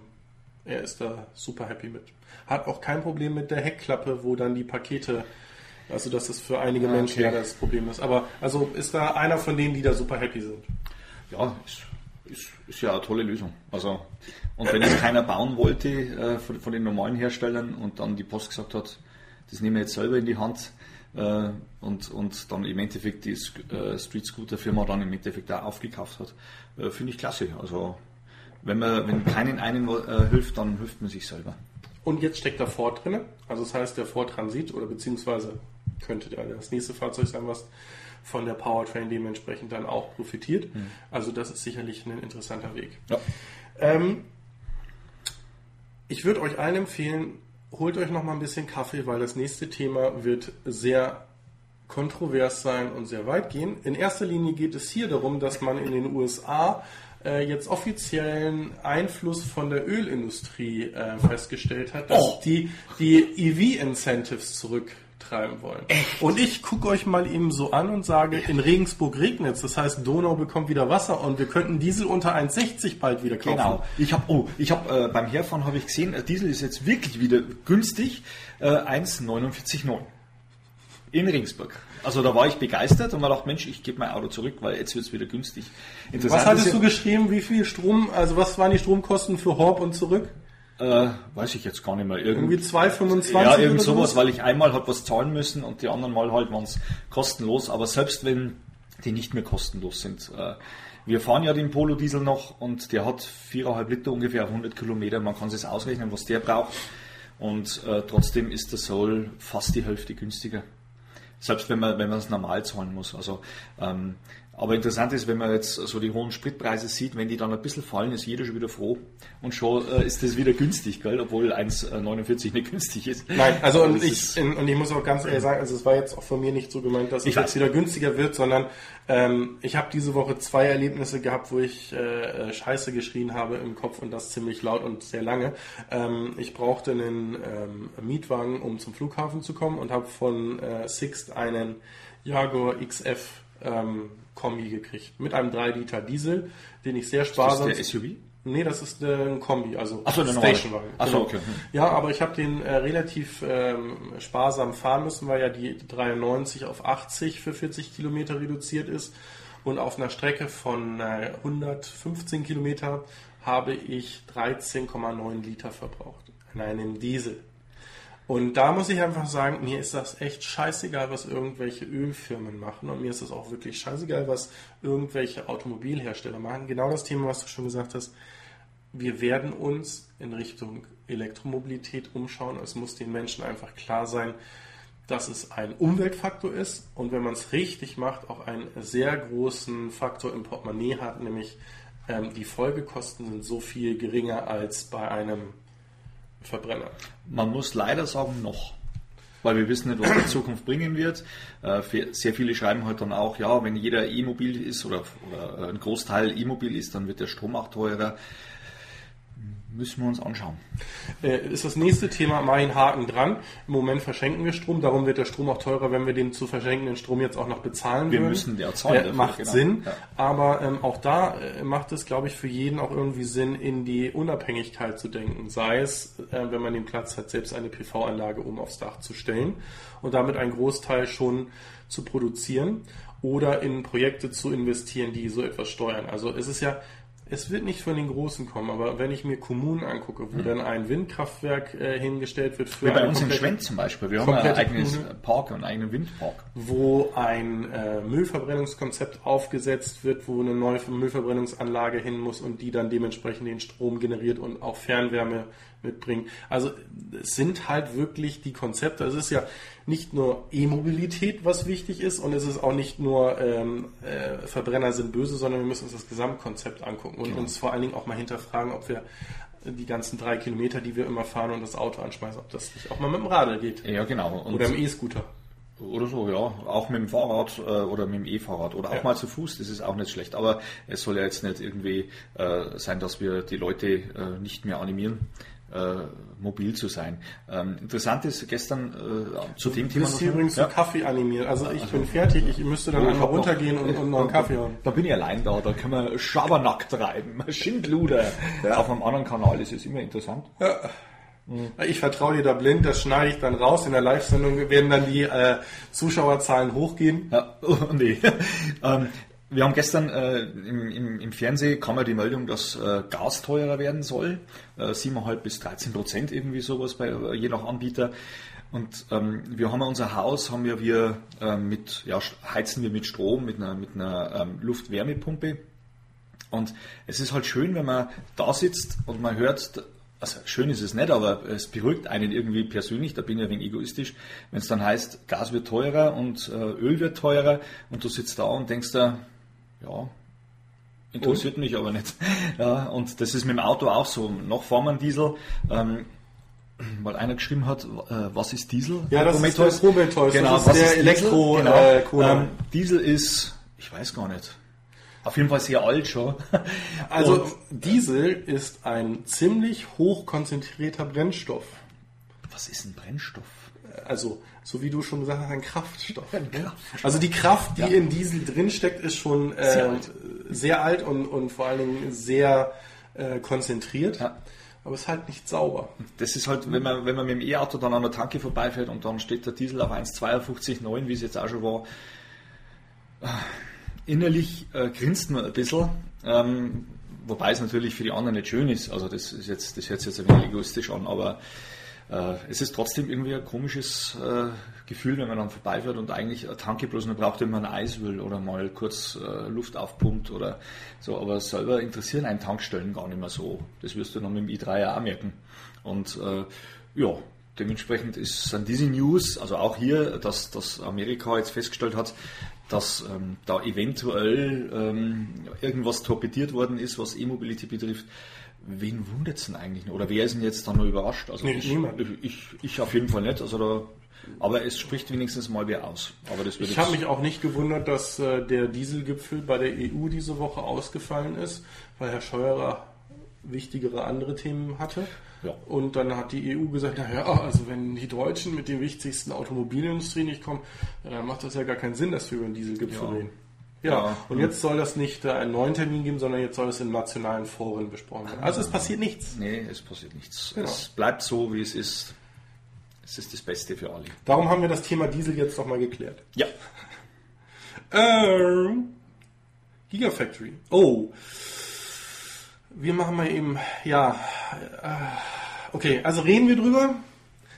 er ist da super happy mit. Hat auch kein Problem mit der Heckklappe, wo dann die Pakete, also das ist für einige Ah, Menschen okay. ja das Problem ist. Aber also ist da einer von denen, die da super happy sind. Ja, ist, ist, ist ja eine tolle Lösung. Also, und wenn es keiner bauen wollte äh, von, von den normalen Herstellern und dann die Post gesagt hat, das nehmen wir jetzt selber in die Hand äh, und, und dann im Endeffekt die äh, Street Scooter Firma dann im Endeffekt auch aufgekauft hat, äh, finde ich klasse. Also, wenn man, wenn keinen einen äh, hilft, dann hilft man sich selber. Und jetzt steckt da Ford drin. Also das heißt, der Ford Transit oder beziehungsweise könnte das nächste Fahrzeug sein, was von der Powertrain dementsprechend dann auch profitiert. Also das ist sicherlich ein interessanter Weg. Ja. Ähm, ich würde euch allen empfehlen, holt euch noch mal ein bisschen Kaffee, weil das nächste Thema wird sehr kontrovers sein und sehr weit gehen. In erster Linie geht es hier darum, dass man in den USA äh, jetzt offiziellen Einfluss von der Ölindustrie äh, festgestellt hat, dass Oh. die die EV-Incentives zurücktreiben wollen. Und ich gucke euch mal eben so an und sage, in Regensburg regnet es, das heißt Donau bekommt wieder Wasser und wir könnten Diesel unter 1,60 bald wieder kaufen. Genau. Ich habe oh, ich habe äh, beim Herfahren habe ich gesehen, äh, Diesel ist jetzt wirklich wieder günstig, äh, 1,49,9 in Regensburg. Also da war ich begeistert und mir dachte, Mensch, ich gebe mein Auto zurück, weil jetzt wird es wieder günstig. Interessant Was hattest ist du ja- geschrieben? Wie viel Strom, also was waren die Stromkosten für Horb und zurück? Äh, weiß ich jetzt gar nicht mehr. Irgendwie Irgend, 2,25 ja, irgend sowas, weil ich einmal hat was zahlen müssen und die anderen Mal halt waren es kostenlos. Aber selbst wenn die nicht mehr kostenlos sind. Äh, wir fahren ja den Polo Diesel noch und der hat 4,5 Liter ungefähr auf 100 Kilometer. Man kann sich ausrechnen, was der braucht. Und äh, trotzdem ist der Soul fast die Hälfte günstiger. Selbst wenn man wenn man es normal zahlen muss. Also ähm, aber interessant ist, wenn man jetzt so die hohen Spritpreise sieht, wenn die dann ein bisschen fallen, ist jeder schon wieder froh und schon äh, ist das wieder günstig, gell? obwohl 1,49 nicht günstig ist. Nein, also und ich, und ich muss auch ganz ehrlich sagen, also es war jetzt auch von mir nicht so gemeint, dass es jetzt wieder günstiger wird, sondern ähm, ich habe diese Woche zwei Erlebnisse gehabt, wo ich äh, äh, Scheiße geschrien habe im Kopf und das ziemlich laut und sehr lange. Ähm, ich brauchte einen ähm, Mietwagen, um zum Flughafen zu kommen und habe von äh, Sixt einen Jaguar XF ähm, Kombi gekriegt mit einem 3 Liter Diesel, den ich sehr ist das sparsam der SUV? Nee, das ist äh, ein Kombi, also Ach so, normale. Stationwagen. Ach so, Genau. okay. Hm. Ja, aber ich habe den äh, relativ ähm, sparsam fahren müssen, weil ja die 93 auf 80 für 40 Kilometer reduziert ist. Und auf einer Strecke von äh, 115 Kilometer habe ich 13,9 Liter verbraucht in einem Diesel. Und da muss ich einfach sagen, mir ist das echt scheißegal, was irgendwelche Ölfirmen machen. Und mir ist das auch wirklich scheißegal, was irgendwelche Automobilhersteller machen. Genau das Thema, was du schon gesagt hast. Wir werden uns in Richtung Elektromobilität umschauen. Es muss den Menschen einfach klar sein, dass es ein Umweltfaktor ist und wenn man es richtig macht, auch einen sehr großen Faktor im Portemonnaie hat, nämlich ähm, die Folgekosten sind so viel geringer als bei einem Verbrenner. Man muss leider sagen, noch. Weil wir wissen nicht, was die [coughs] Zukunft bringen wird. Äh, Sehr viele schreiben halt dann auch, ja, wenn jeder E-Mobil ist oder, oder ein Großteil E-Mobil ist, dann wird der Strom auch teurer. Müssen wir uns anschauen. Äh, ist das nächste Thema mal ein Haken dran. Im Moment verschenken wir Strom, darum wird der Strom auch teurer, wenn wir den zu verschenkenden Strom jetzt auch noch bezahlen Wir würden. müssen ja zahlen Äh, dafür, macht genau. Sinn, Ja. aber ähm, auch da äh, macht es, glaube ich, für jeden auch irgendwie Sinn, in die Unabhängigkeit zu denken. Sei es, äh, wenn man den Platz hat, selbst eine PV-Anlage oben aufs Dach zu stellen und damit einen Großteil schon zu produzieren oder in Projekte zu investieren, die so etwas steuern. Also es ist ja Es wird nicht von den Großen kommen, aber wenn ich mir Kommunen angucke, wo dann ein Windkraftwerk äh, hingestellt wird für Wie bei uns in Schwenz zum Beispiel. Wir haben ein eigenes Kommune. Park und einen eigenen Windpark. wo ein äh, Müllverbrennungskonzept aufgesetzt wird, wo eine neue Müllverbrennungsanlage hin muss und die dann dementsprechend den Strom generiert und auch Fernwärme mitbringt. Also es sind halt wirklich die Konzepte. Es ist ja nicht nur E-Mobilität, was wichtig ist, und es ist auch nicht nur ähm, äh, Verbrenner sind böse, sondern wir müssen uns das Gesamtkonzept angucken und uns vor allen Dingen auch mal hinterfragen, ob wir die ganzen drei Kilometer, die wir immer fahren und das Auto anschmeißen, ob das nicht auch mal mit dem Radl geht. Ja, genau. Und Oder im E-Scooter. Oder so, ja. Auch mit dem Fahrrad äh, oder mit dem E-Fahrrad oder auch Ja. mal zu Fuß, das ist auch nicht schlecht. Aber es soll ja jetzt nicht irgendwie äh, sein, dass wir die Leute äh, nicht mehr animieren, äh, mobil zu sein. Ähm, interessant ist gestern äh, zu dem Du Thema. bist noch- hier übrigens ja. Kaffee animiert. Also ich bin fertig, ich müsste dann Oh, einmal hab noch- runtergehen und, und noch einen Kaffee holen. Da bin ich allein da, da können wir Schabernack treiben, [laughs] Schindluder. Auf einem anderen Kanal ist es immer interessant. Ich vertraue dir da blind, das schneide ich dann raus. In der Live-Sendung werden dann die äh, Zuschauerzahlen hochgehen. Ja, [laughs] oh, nee. [laughs] ähm, wir haben gestern äh, im, im, im Fernsehen kam ja die Meldung, dass äh, Gas teurer werden soll. Äh, 7,5 bis 13 Prozent irgendwie sowas bei äh, je nach Anbieter. Und ähm, wir haben ja unser Haus, haben ja wir äh, mit, ja, heizen wir mit Strom, mit einer, mit einer ähm, Luftwärmepumpe. Und es ist halt schön, wenn man da sitzt und man hört, also schön ist es nicht, aber es beruhigt einen irgendwie persönlich, da bin ich ein wenig egoistisch, wenn es dann heißt, Gas wird teurer und äh, Öl wird teurer und du sitzt da und denkst da, ja, interessiert mich aber nicht. [laughs] Ja, und das ist mit dem Auto auch so. Noch wir einen Diesel, ähm, weil einer geschrieben hat, äh, was ist Diesel? Ja, das ist der Prometheus, Genau, das ist was der ist Diesel? Elektro- Genau. äh, ähm, Diesel ist, ich weiß gar nicht, auf jeden Fall sehr alt schon. [laughs] Also Und, Diesel ist ein ziemlich hoch konzentrierter Brennstoff. was ist ein Brennstoff? Also, so wie du schon gesagt hast, ein Kraftstoff. ne? Also die Kraft, die in Diesel drinsteckt, ist schon äh, Sehr alt. sehr alt und, und vor allen Dingen sehr äh, konzentriert. Ja. Aber es ist halt nicht sauber. Das ist halt, wenn man, wenn man mit dem E-Auto dann an der Tanke vorbeifährt und dann steht der Diesel auf 1,52,9, wie es jetzt auch schon war. Innerlich äh, grinst man ein bisschen, ähm, wobei es natürlich für die anderen nicht schön ist. Also das ist jetzt, das hört sich jetzt ein wenig egoistisch an, aber äh, es ist trotzdem irgendwie ein komisches äh, Gefühl, wenn man dann vorbeifährt und eigentlich eine Tanke bloß nur braucht, wenn man Eis will oder mal kurz äh, Luft aufpumpt oder so. Aber selber interessieren einen Tankstellen gar nicht mehr so. Das wirst du noch mit dem i3 ja auch merken. Und äh, ja, dementsprechend ist, sind diese News, also auch hier, dass, dass Amerika jetzt festgestellt hat, dass ähm, da eventuell ähm, irgendwas torpediert worden ist, was E-Mobility betrifft. Wen wundert es denn eigentlich noch? Oder wer ist denn jetzt da noch überrascht? Also Nee, ich, niemand. ich, ich auf jeden Fall nicht. Also da, aber es spricht wenigstens mal wer aus. Aber das Ich habe mich auch nicht gewundert, dass äh, der Dieselgipfel bei der EU diese Woche ausgefallen ist, weil Herr Scheurer wichtigere andere Themen hatte. Ja. Und dann hat die EU gesagt, naja, also wenn die Deutschen mit der wichtigsten Automobilindustrie nicht kommen, ja, dann macht das ja gar keinen Sinn, dass wir über den Dieselgipfel Ja. reden. Ja, und jetzt soll das nicht äh, einen neuen Termin geben, sondern jetzt soll es in nationalen Foren besprochen werden. Also es passiert nichts. Nee, es passiert nichts. Genau. Es bleibt so, wie es ist. Es ist das Beste für alle. Darum haben wir das Thema Diesel jetzt nochmal geklärt. Ja. [laughs] Ähm, Gigafactory. Oh. Wir machen mal eben, ja. äh, Okay, also reden wir drüber.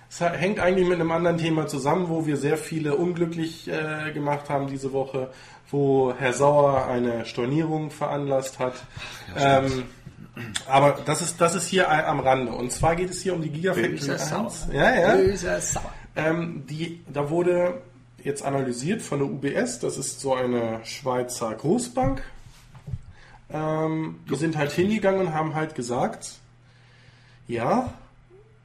Es hängt eigentlich mit einem anderen Thema zusammen, wo wir sehr viele unglücklich äh, gemacht haben diese Woche, wo Herr Sauer eine Stornierung veranlasst hat. ähm, aber das ist, das ist hier am Rande. Und zwar geht es hier um die Gigafactory Böser 1. Sauer. Ja, ja. Böser Sauer. Ähm, die, da wurde jetzt analysiert von der UBS, das ist so eine Schweizer Großbank. Ähm, die sind halt hingegangen und haben halt gesagt, ja,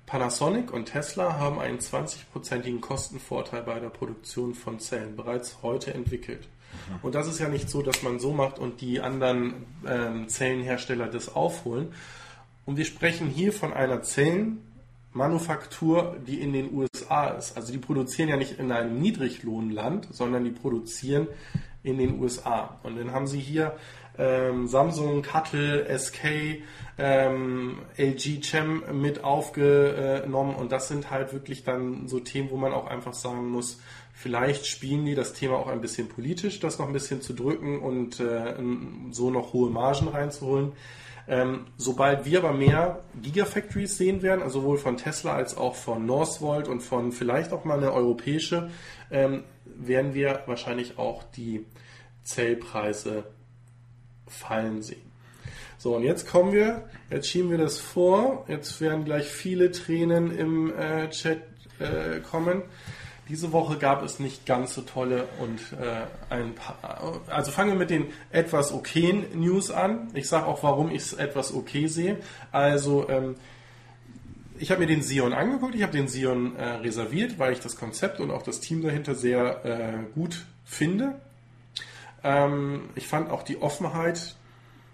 Panasonic und Tesla haben einen 20-prozentigen Kostenvorteil bei der Produktion von Zellen bereits heute entwickelt. Und das ist ja nicht so, dass man so macht und die anderen ähm, Zellenhersteller das aufholen. Und wir sprechen hier von einer Zellenmanufaktur, die in den USA ist. Also die produzieren ja nicht in einem Niedriglohnland, sondern die produzieren in den USA. Und dann haben sie hier ähm, Samsung, Cuttle, SK, ähm, LG Chem mit aufgenommen. Und das sind halt wirklich dann so Themen, wo man auch einfach sagen muss, Vielleicht spielen die das Thema auch ein bisschen politisch, das noch ein bisschen zu drücken und äh, so noch hohe Margen reinzuholen. Ähm, sobald wir aber mehr Gigafactories sehen werden, also sowohl von Tesla als auch von Northvolt und von vielleicht auch mal eine europäische, ähm, werden wir wahrscheinlich auch die Zellpreise fallen sehen. So, und jetzt kommen wir, jetzt schieben wir das vor, jetzt werden gleich viele Tränen im äh, Chat äh, kommen. Diese Woche gab es nicht ganz so tolle und äh, ein paar. Also fangen wir mit den etwas okayen News an. Ich sage auch, warum ich es etwas okay sehe. Also ähm, ich habe mir den Sion angeguckt, ich habe den Sion äh, reserviert, weil ich das Konzept und auch das Team dahinter sehr äh, gut finde. Ähm, ich fand auch die Offenheit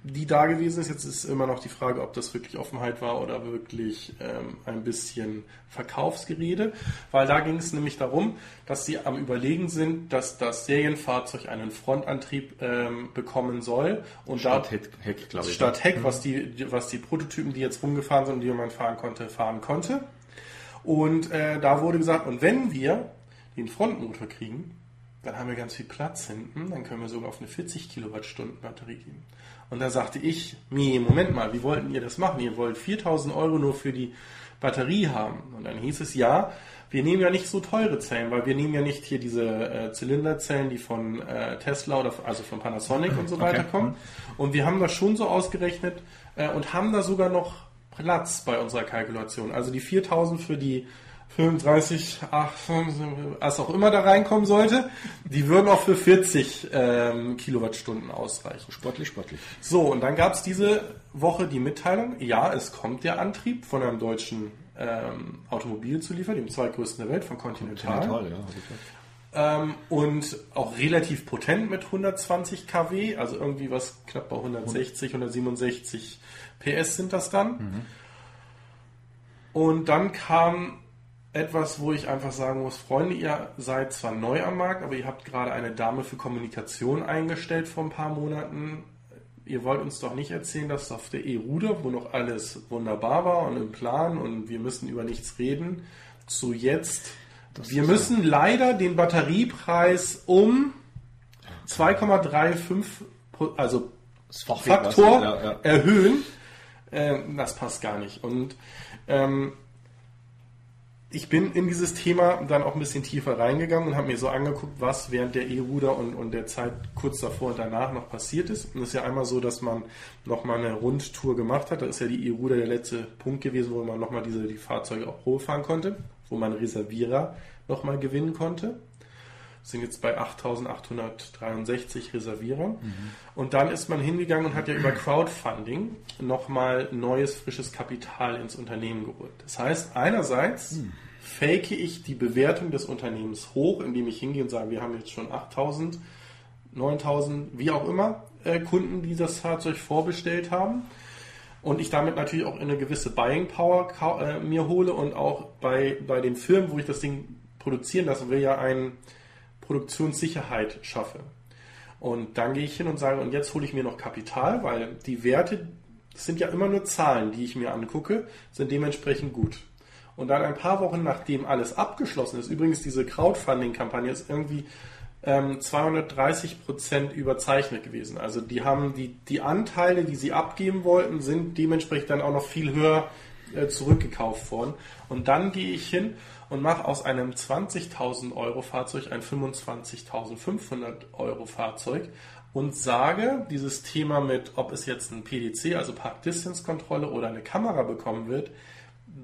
die da gewesen ist. Jetzt ist immer noch die Frage, ob das wirklich Offenheit war oder wirklich ähm, ein bisschen Verkaufsgerede, weil da ging es nämlich darum, dass sie am Überlegen sind, dass das Serienfahrzeug einen Frontantrieb ähm, bekommen soll und statt da, Heck, glaube ich. Statt Heck, mhm. was die was die Prototypen, die jetzt rumgefahren sind, die man fahren konnte, fahren konnte. Und äh, da wurde gesagt, und wenn wir den Frontmotor kriegen, dann haben wir ganz viel Platz hinten, dann können wir sogar auf eine 40 Kilowattstunden Batterie gehen. Und da sagte ich, mir, Moment mal, wie wollten ihr das machen? Ihr wollt 4000 Euro nur für die Batterie haben. Und dann hieß es, ja, wir nehmen ja nicht so teure Zellen, weil wir nehmen ja nicht hier diese äh, Zylinderzellen, die von äh, Tesla oder also von Panasonic und so weiter okay. kommen. Und wir haben das schon so ausgerechnet äh, und haben da sogar noch Platz bei unserer Kalkulation. Also die 4000 für die 35, 8, was auch immer da reinkommen sollte, die würden auch für 40 ähm, Kilowattstunden ausreichen. Sportlich, sportlich. So, und dann gab es diese Woche die Mitteilung, ja, es kommt der Antrieb von einem deutschen ähm, Automobilzuliefer, dem zweitgrößten der Welt, von Continental. Continental ja, ähm, und auch relativ potent mit 120 kW, also irgendwie was knapp bei 160, 167 PS sind das dann. Mhm. Und dann kam etwas, wo ich einfach sagen muss, Freunde, ihr seid zwar neu am Markt, aber ihr habt gerade eine Dame für Kommunikation eingestellt vor ein paar Monaten. Ihr wollt uns doch nicht erzählen, dass auf der E-Ruder, wo noch alles wunderbar war und im Plan und wir müssen über nichts reden, zu jetzt. Das wir müssen so. leider den Batteriepreis um 2,35 also Faktor ja, ja. erhöhen. Äh, das passt gar nicht. Und ähm, ich bin in dieses Thema dann auch ein bisschen tiefer reingegangen und habe mir so angeguckt, was während der E-Ruder und, und der Zeit kurz davor und danach noch passiert ist. Und es ist ja einmal so, dass man nochmal eine Rundtour gemacht hat. Da ist ja die E-Ruder der letzte Punkt gewesen, wo man nochmal diese, die Fahrzeuge auch hochfahren konnte, wo man Reservierer nochmal gewinnen konnte. Das sind jetzt bei 8.863 Reservierer. Mhm. Und dann ist man hingegangen und hat ja über Crowdfunding nochmal neues, frisches Kapital ins Unternehmen geholt. Das heißt, einerseits mhm. Fake ich die Bewertung des Unternehmens hoch, indem ich hingehe und sage, wir haben jetzt schon 8.000, 9.000, wie auch immer, äh, Kunden, die das Fahrzeug vorbestellt haben und ich damit natürlich auch eine gewisse Buying Power äh, mir hole und auch bei, bei den Firmen, wo ich das Ding produzieren lasse, will ja ein Produktionssicherheit schaffe. Und dann gehe ich hin und sage, und jetzt hole ich mir noch Kapital, weil die Werte, das sind ja immer nur Zahlen, die ich mir angucke, sind dementsprechend gut. Und dann ein paar Wochen nachdem alles abgeschlossen ist, übrigens diese Crowdfunding-Kampagne ist irgendwie ähm, 230 Prozent überzeichnet gewesen. Also die haben die, die Anteile, die sie abgeben wollten, sind dementsprechend dann auch noch viel höher äh, zurückgekauft worden. Und dann gehe ich hin und mache aus einem 20.000 Euro Fahrzeug ein 25.500 Euro Fahrzeug und sage, dieses Thema mit, ob es jetzt ein PDC, also Park Distance Kontrolle oder eine Kamera bekommen wird,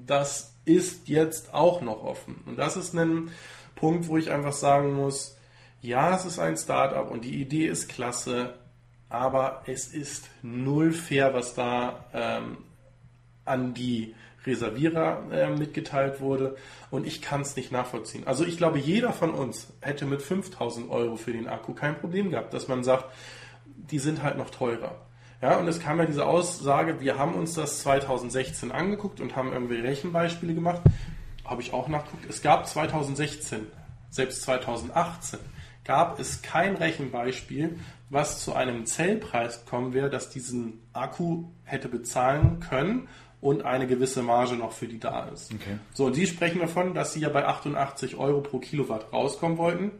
das ist jetzt auch noch offen. Und das ist ein Punkt, wo ich einfach sagen muss, ja, es ist ein Startup und die Idee ist klasse, aber es ist null fair, was da ähm, an die Reservierer äh, mitgeteilt wurde und ich kann es nicht nachvollziehen. Also ich glaube, jeder von uns hätte mit 5000 Euro für den Akku kein Problem gehabt, dass man sagt, die sind halt noch teurer. Ja, und es kam ja diese Aussage, wir haben uns das 2016 angeguckt und haben irgendwie Rechenbeispiele gemacht. Habe ich auch nachgeguckt. Es gab 2016, selbst 2018, gab es kein Rechenbeispiel, was zu einem Zellpreis kommen wäre, dass diesen Akku hätte bezahlen können und eine gewisse Marge noch für die da ist. Okay. So, und die sprechen davon, dass sie ja bei 88 Euro pro Kilowatt rauskommen wollten.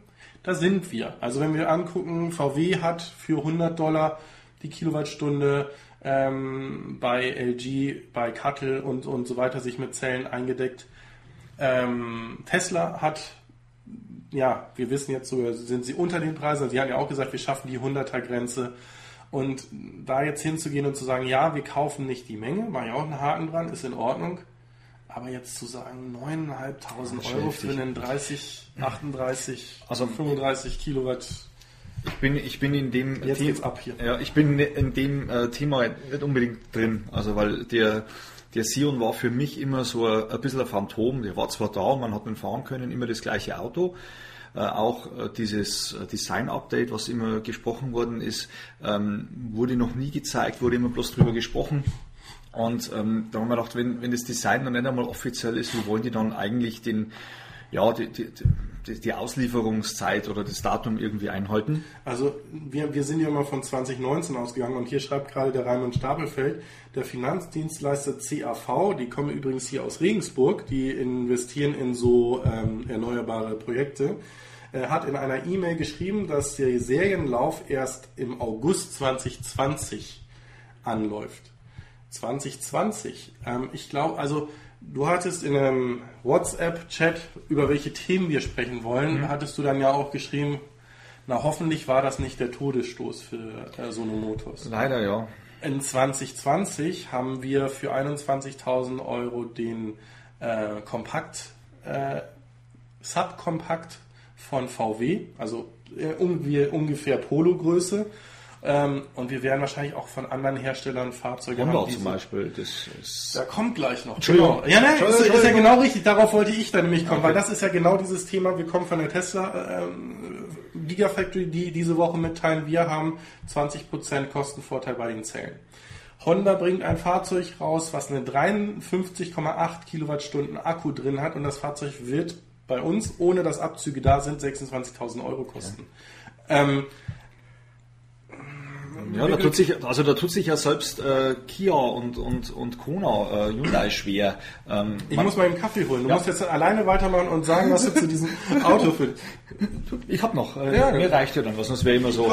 Da sind wir. Also wenn wir angucken, VW hat für 100 Dollar die Kilowattstunde ähm, bei LG, bei Cuttle und, und so weiter sich mit Zellen eingedeckt. Ähm, Tesla hat, ja, wir wissen jetzt sogar, sind sie unter den Preisen. Sie haben ja auch gesagt, wir schaffen die 100er-Grenze. Und da jetzt hinzugehen und zu sagen, ja, wir kaufen nicht die Menge, mache ich auch einen Haken dran, ist in Ordnung. Aber jetzt zu sagen, 9.500 Euro für einen 30, 38, Also- 35 Kilowatt. Ich bin, ich bin in dem Jetzt The- geht's ab hier. Ja, ich bin in dem äh, Thema nicht unbedingt drin. Also weil der, der Sion war für mich immer so ein, ein bisschen ein Phantom. Der war zwar da, man hat ihn fahren können, immer das gleiche Auto. Äh, auch äh, dieses äh, Design-Update, was immer gesprochen worden ist, ähm, wurde noch nie gezeigt, wurde immer bloß drüber gesprochen. Und ähm, da haben wir gedacht, wenn, wenn das Design noch nicht einmal offiziell ist, wie wollen die dann eigentlich den, ja, die, die, die, die Auslieferungszeit oder das Datum irgendwie einhalten? Also wir, wir sind ja immer von 2019 ausgegangen und hier schreibt gerade der Raimund Stapelfeld, der Finanzdienstleister CAV, die kommen übrigens hier aus Regensburg, die investieren in so ähm, erneuerbare Projekte, äh, hat in einer E-Mail geschrieben, dass der Serienlauf erst im August 2020 anläuft. 2020. Ähm, ich glaube, also du hattest in einem WhatsApp-Chat, über welche Themen wir sprechen wollen, hattest du dann ja auch geschrieben, na hoffentlich war das nicht der Todesstoß für äh, Sono Motors. Leider ja. In 2020 haben wir für 21.000 Euro den äh, Kompakt, äh, Subkompakt von VW, also äh, ungefähr Polo-Größe. Ähm, und wir werden wahrscheinlich auch von anderen Herstellern Fahrzeuge Honda haben. die zum Beispiel, das ist da kommt gleich noch. Entschuldigung. Genau. Ja, nein, ist, Entschuldigung, ist ja genau richtig. Darauf wollte ich dann nämlich kommen, Okay. weil das ist ja genau dieses Thema. Wir kommen von der Tesla ähm, Gigafactory, die diese Woche mitteilen, wir haben 20% Kostenvorteil bei den Zellen. Honda bringt ein Fahrzeug raus, was eine 53,8 Kilowattstunden Akku drin hat und das Fahrzeug wird bei uns, ohne dass Abzüge da sind, 26.000 Euro kosten. Ähm, Ja, da tut sich, also da tut sich ja selbst äh, Kia und, und, und Kona, äh, Hyundai schwer. Ähm, ich man- muss mal einen Kaffee holen. Du Ja. musst jetzt alleine weitermachen und sagen, was du zu diesem Auto findest. ich habe noch, äh, Ja, mir reicht ja dann was, sonst wäre immer so,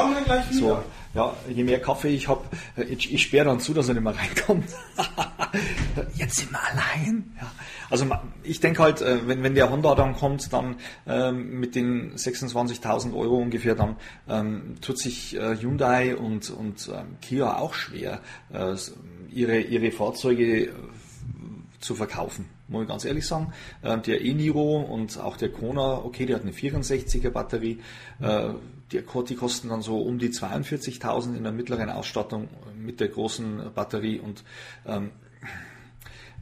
so, ja, je mehr Kaffee ich habe, ich, ich sperre dann zu, dass er nicht mehr reinkommt. [laughs] Jetzt sind wir allein. Ja. Also ich denke halt, äh, wenn, wenn der Honda dann kommt, dann ähm, mit den 26.000 Euro ungefähr, dann ähm, tut sich äh, Hyundai und, und ähm, Kia auch schwer, äh, ihre, ihre Fahrzeuge äh, zu verkaufen. Muss ich ganz ehrlich sagen. Äh, Der e-Niro und auch der Kona, okay, der hat eine 64er Batterie. Äh, Die, die kosten dann so um die 42.000 in der mittleren Ausstattung mit der großen Batterie und ähm,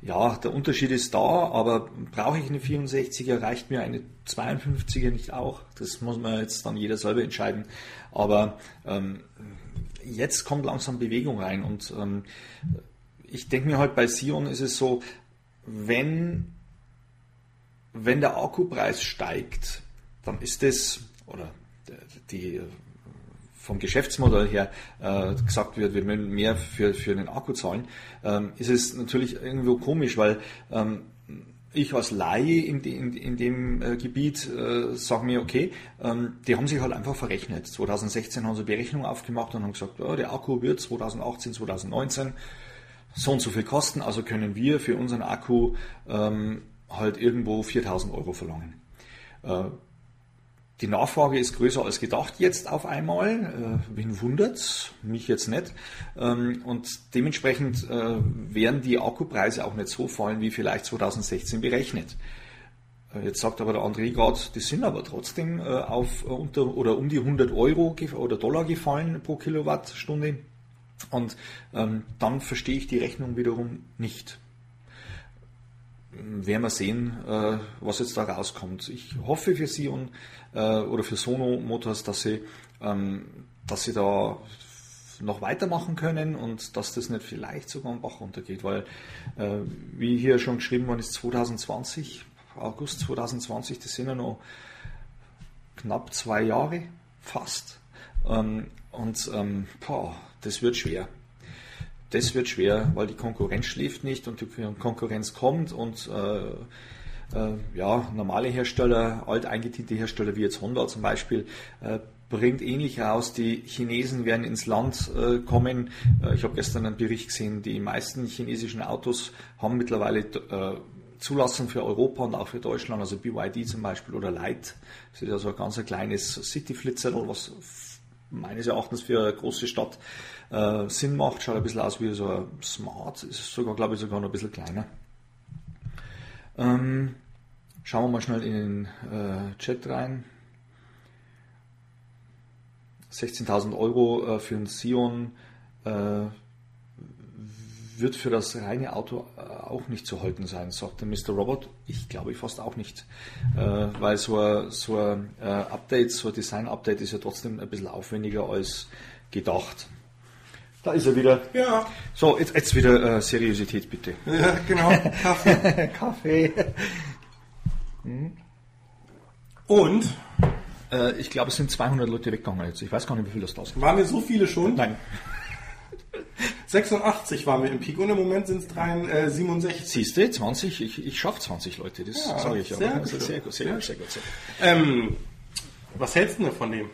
ja, der Unterschied ist da, aber brauche ich eine 64er, reicht mir eine 52er nicht auch? Das muss man jetzt dann jeder selber entscheiden. Aber ähm, jetzt kommt langsam Bewegung rein und ähm, ich denke mir halt bei Sion ist es so, wenn, wenn der Akkupreis steigt, dann ist es, oder die vom Geschäftsmodell her äh, gesagt wird, wir müssen mehr für, für einen Akku zahlen, ähm, ist es natürlich irgendwo komisch, weil ähm, ich als Laie in, de, in, in dem äh, Gebiet äh, sage mir, okay, ähm, die haben sich halt einfach verrechnet. 2016 haben sie Berechnung aufgemacht und haben gesagt, oh, der Akku wird 2018, 2019 so und so viel kosten, also können wir für unseren Akku ähm, halt irgendwo 4000 Euro verlangen. Äh, die Nachfrage ist größer als gedacht jetzt auf einmal. Äh, wen wundert's? Mich jetzt nicht. Ähm, und dementsprechend äh, werden die Akkupreise auch nicht so fallen, wie vielleicht 2016 berechnet. Äh, Jetzt sagt aber der André gerade, die sind aber trotzdem äh, auf äh, unter oder um die 100 Euro oder Dollar gefallen pro Kilowattstunde. Und ähm, dann verstehe ich die Rechnung wiederum nicht. Werden wir sehen, äh, was jetzt da rauskommt. Ich hoffe für Sie und, äh, oder für Sono Motors, dass Sie, ähm, dass Sie da noch weitermachen können und dass das nicht vielleicht sogar am Bach runtergeht, weil, äh, wie hier schon geschrieben worden ist, 2020, August 2020, das sind ja noch knapp zwei Jahre, fast. Ähm, und ähm, boah, das wird schwer. Das wird schwer, weil die Konkurrenz schläft nicht und die Konkurrenz kommt und äh, äh, ja, normale Hersteller, alteingediente Hersteller wie jetzt Honda zum Beispiel, äh, bringt ähnlich raus. Die Chinesen werden ins Land äh, kommen. Äh, ich habe gestern einen Bericht gesehen, die meisten chinesischen Autos haben mittlerweile äh, Zulassung für Europa und auch für Deutschland, also BYD zum Beispiel oder Light. Das ist ja so ein ganz ein kleines City-Flitzer, was meines Erachtens für eine große Stadt äh, Sinn macht. Schaut ein bisschen aus wie so ein Smart, ist sogar, glaube ich, sogar noch ein bisschen kleiner. Ähm, schauen wir mal schnell in den äh, Chat rein. 16.000 Euro äh, für ein Sion äh, wird für das reine Auto äh, auch nicht zu halten sein, sagte Mr. Robot. Ich glaube fast auch nicht, äh, weil so ein, so ein äh, Update, so ein Design-Update ist ja trotzdem ein bisschen aufwendiger als gedacht. Da ist er wieder. Ja. So, jetzt, jetzt wieder äh, Seriosität bitte. Ja, genau. Kaffee. [laughs] Kaffee. Und Äh, ich glaube, es sind 200 Leute weggegangen jetzt. Ich weiß gar nicht, wie viel das da sind. waren wir so viele schon? Nein. [laughs] 86 waren wir im Peak und im Moment sind es äh, 67. Siehst du, 20, ich, ich schaffe 20 Leute, das Ja, sage ich sehr aber. gut. Also sehr gut, sehr gut, sehr gut. Sehr gut. Ähm, was hältst du denn von dem?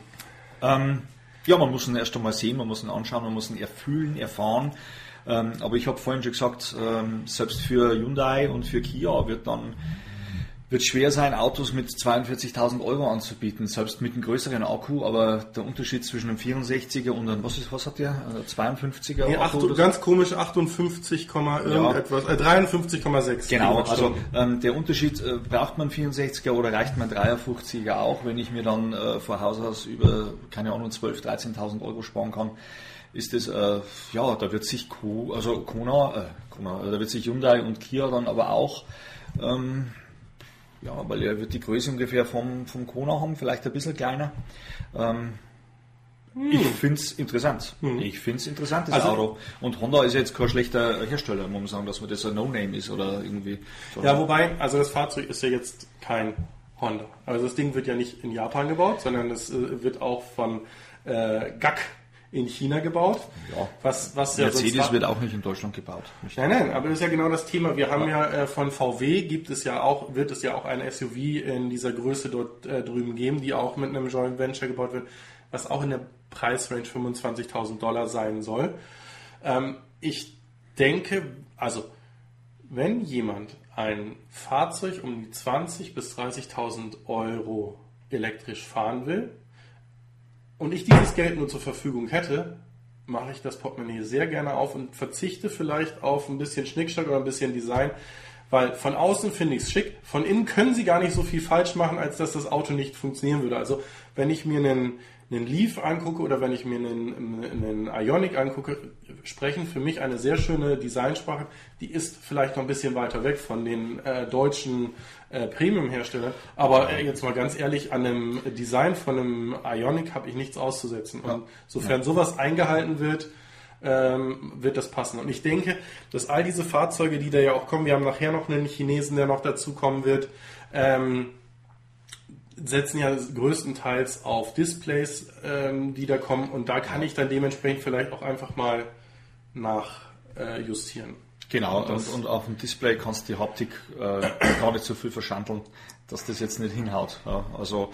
Ähm, ja, man muss ihn erst einmal sehen, man muss ihn anschauen, man muss ihn erfühlen, erfahren. Ähm, aber ich habe vorhin schon gesagt, ähm, selbst für Hyundai und für Kia wird dann wird schwer sein, Autos mit 42.000 Euro anzubieten, selbst mit einem größeren Akku, aber der Unterschied zwischen einem 64er und einem, was ist, was hat der? Ein 52er Nee, Akku? acht, oder so? ganz komisch, 58, irgendetwas, äh, 53,6. Genau, also ähm, der Unterschied, äh, braucht man 64er oder reicht man 53er auch, wenn ich mir dann äh, vor Haus aus über, keine Ahnung, 12.000, 13.000 Euro sparen kann, ist das, äh, ja, da wird sich Co, also Kona, äh, Kona, da wird sich Hyundai und Kia dann aber auch, ähm, ja, weil er wird die Größe ungefähr vom, vom Kona haben, vielleicht ein bisschen kleiner. Ähm, Ich finde es interessant. Ich finde es interessant, das Also- Auto. Und Honda ist jetzt kein schlechter Hersteller, muss man sagen, dass man das ein No-Name ist oder irgendwie. so. Ja, wobei, also das Fahrzeug ist ja jetzt kein Honda. Also das Ding wird ja nicht in Japan gebaut, sondern es äh, wird auch von äh, GAC in China gebaut. Ja. Was, was ja Mercedes wird auch nicht in Deutschland gebaut. Nicht? Nein, nein, aber das ist ja genau das Thema. Wir haben ja, äh, von VW gibt es ja auch, wird es ja auch ein SUV in dieser Größe dort äh, drüben geben, die auch mit einem Joint Venture gebaut wird, was auch in der Preisrange 25.000 Dollar sein soll. Ähm, ich denke, also wenn jemand ein Fahrzeug um die 20.000 bis 30.000 Euro elektrisch fahren will und ich dieses Geld nur zur Verfügung hätte, mache ich das Portemonnaie sehr gerne auf und verzichte vielleicht auf ein bisschen Schnickschnack oder ein bisschen Design, weil von außen finde ich es schick, von innen können sie gar nicht so viel falsch machen, als dass das Auto nicht funktionieren würde. Also wenn ich mir einen, einen Leaf angucke oder wenn ich mir einen, einen Ionic angucke, sprechen für mich eine sehr schöne Designsprache, die ist vielleicht noch ein bisschen weiter weg von den äh, deutschen äh, Premium-Herstellern, aber äh, jetzt mal ganz ehrlich, an einem Design von einem Ionic habe ich nichts auszusetzen. Und sofern sowas eingehalten wird, ähm, wird das passen. Und ich denke, dass all diese Fahrzeuge, die da ja auch kommen, wir haben nachher noch einen Chinesen, der noch dazu kommen wird, ähm, setzen ja größtenteils auf Displays, ähm, die da kommen. Und da kann ich dann dementsprechend vielleicht auch einfach mal nachjustieren. Äh. Genau, Und und, auf dem Display kannst du die Haptik äh, gar nicht so viel verschandeln, dass das jetzt nicht hinhaut. Ja, also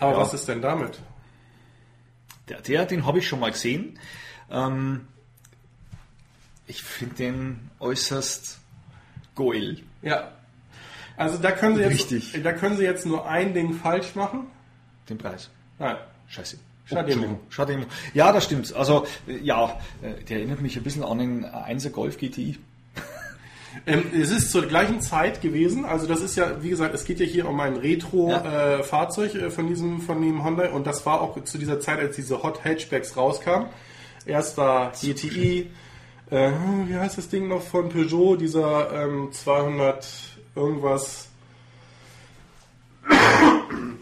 Aber Ja. was ist denn damit? der, der den habe ich schon mal gesehen. Ähm, ich finde den äußerst geil. Ja. Also da können Sie jetzt, Richtig. da können Sie jetzt nur ein Ding falsch machen. Den Preis. Nein. Scheiße. Schade Entschuldigung. Schade. Demo. Ja, das stimmt. Also, ja, äh, der erinnert mich ein bisschen an den 1er Golf GTI. Ähm, es ist zur gleichen Zeit gewesen, also das ist ja, wie gesagt, es geht ja hier um ein Retro-Fahrzeug äh, von diesem von dem Honda und das war auch zu dieser Zeit, als diese Hot Hatchbacks rauskamen. Erst war GTI, äh, wie heißt das Ding noch von Peugeot, dieser ähm, 200 irgendwas.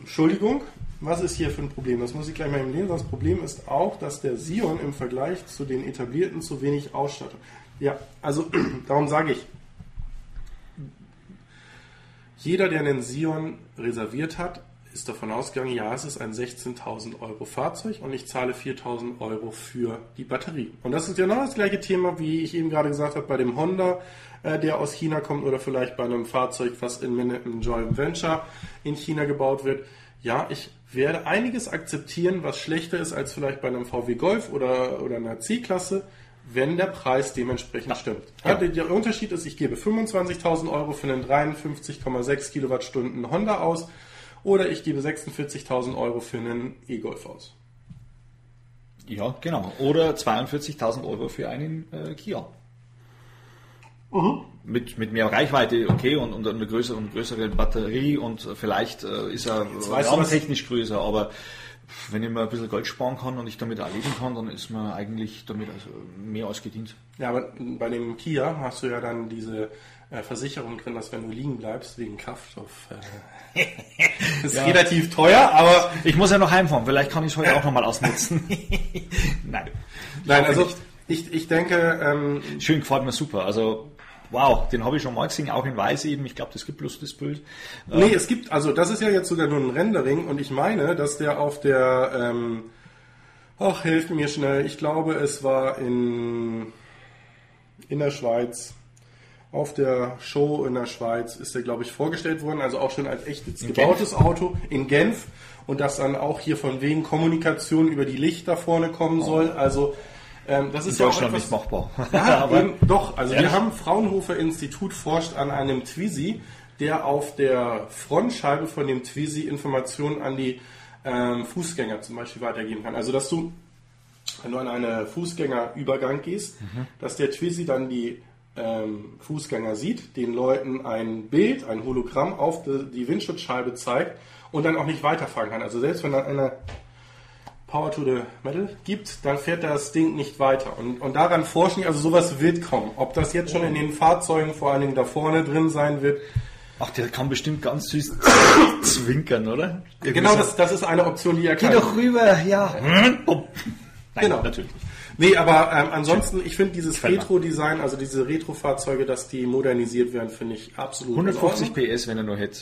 Entschuldigung, was ist hier für ein Problem? Das muss ich gleich mal eben lesen. Das Problem ist auch, dass der Sion im Vergleich zu den etablierten zu wenig Ausstattung. Ja, also [clears throat] darum sage ich, jeder, der einen Sion reserviert hat, ist davon ausgegangen, ja, es ist ein 16.000 Euro Fahrzeug und ich zahle 4.000 Euro für die Batterie. Und das ist genau das gleiche Thema, wie ich eben gerade gesagt habe, bei dem Honda, äh, der aus China kommt oder vielleicht bei einem Fahrzeug, was in einem Joint Venture in China gebaut wird. Ja, ich werde einiges akzeptieren, was schlechter ist als vielleicht bei einem VW Golf oder, oder einer C-Klasse, wenn der Preis dementsprechend ja. stimmt. Ja. Der, der, Unterschied ist, ich gebe 25.000 Euro für einen 53,6 Kilowattstunden Honda aus oder ich gebe 46.000 Euro für einen E-Golf aus. Ja, genau. Oder 42.000 Euro für einen äh, Kia. Mhm. Mit, mit mehr Reichweite, okay, und, und eine größere, größere Batterie und vielleicht äh, ist er technisch größer, aber wenn ich mir ein bisschen Geld sparen kann und ich damit erleben kann, dann ist man eigentlich damit also mehr als gedient. Ja, aber bei dem Kia hast du ja dann diese äh, Versicherung drin, dass wenn du liegen bleibst wegen Kraftstoff, äh, [laughs] ist ja. relativ teuer, aber ich muss ja noch heimfahren. Vielleicht kann ich es heute auch nochmal ausnutzen. [laughs] Nein, nein, also ich, ich denke, ähm, schön gefällt mir super. Also Wow, den habe ich schon mal gesehen, auch in Weiß eben. Ich glaube, das gibt bloß das Bild. Nee, ähm, es gibt, also das ist ja jetzt sogar nur ein Rendering und ich meine, dass der auf der, ähm, ach, hilf mir schnell, ich glaube, es war in, in der Schweiz, auf der Show in der Schweiz ist der, glaube ich, vorgestellt worden, also auch schon als echtes in gebautes Genf. Auto in Genf und dass dann auch hier von wegen Kommunikation über die Lichter vorne kommen soll. Also ähm, das ist in Deutschland ja nicht machbar. [laughs] Ja, [laughs] aber eben, doch, also ehrlich? wir haben Fraunhofer Institut forscht an einem Twizy, der auf der Frontscheibe von dem Twizy Informationen an die ähm, Fußgänger zum Beispiel weitergeben kann. Also dass du, wenn du an einen Fußgängerübergang gehst, mhm. dass der Twizy dann die ähm, Fußgänger sieht, den Leuten ein Bild, ein Hologramm auf die, die Windschutzscheibe zeigt und dann auch nicht weiterfahren kann. Also selbst wenn dann einer Power to the Metal gibt, dann fährt das Ding nicht weiter. Und, und daran forschen, also sowas wird kommen. Ob das jetzt schon in den Fahrzeugen vor allen Dingen da vorne drin sein wird. Ach, der kann bestimmt ganz süß [coughs] zwinkern, oder? Irgendwie genau, das, das ist eine Option, die er kann. Geh doch rüber, ja. Oh. Nein, genau. natürlich nicht. Nee, aber ähm, ansonsten, ich finde dieses Retro-Design, also diese Retro-Fahrzeuge, dass die modernisiert werden, finde ich absolut 150 PS, wenn er nur hätte.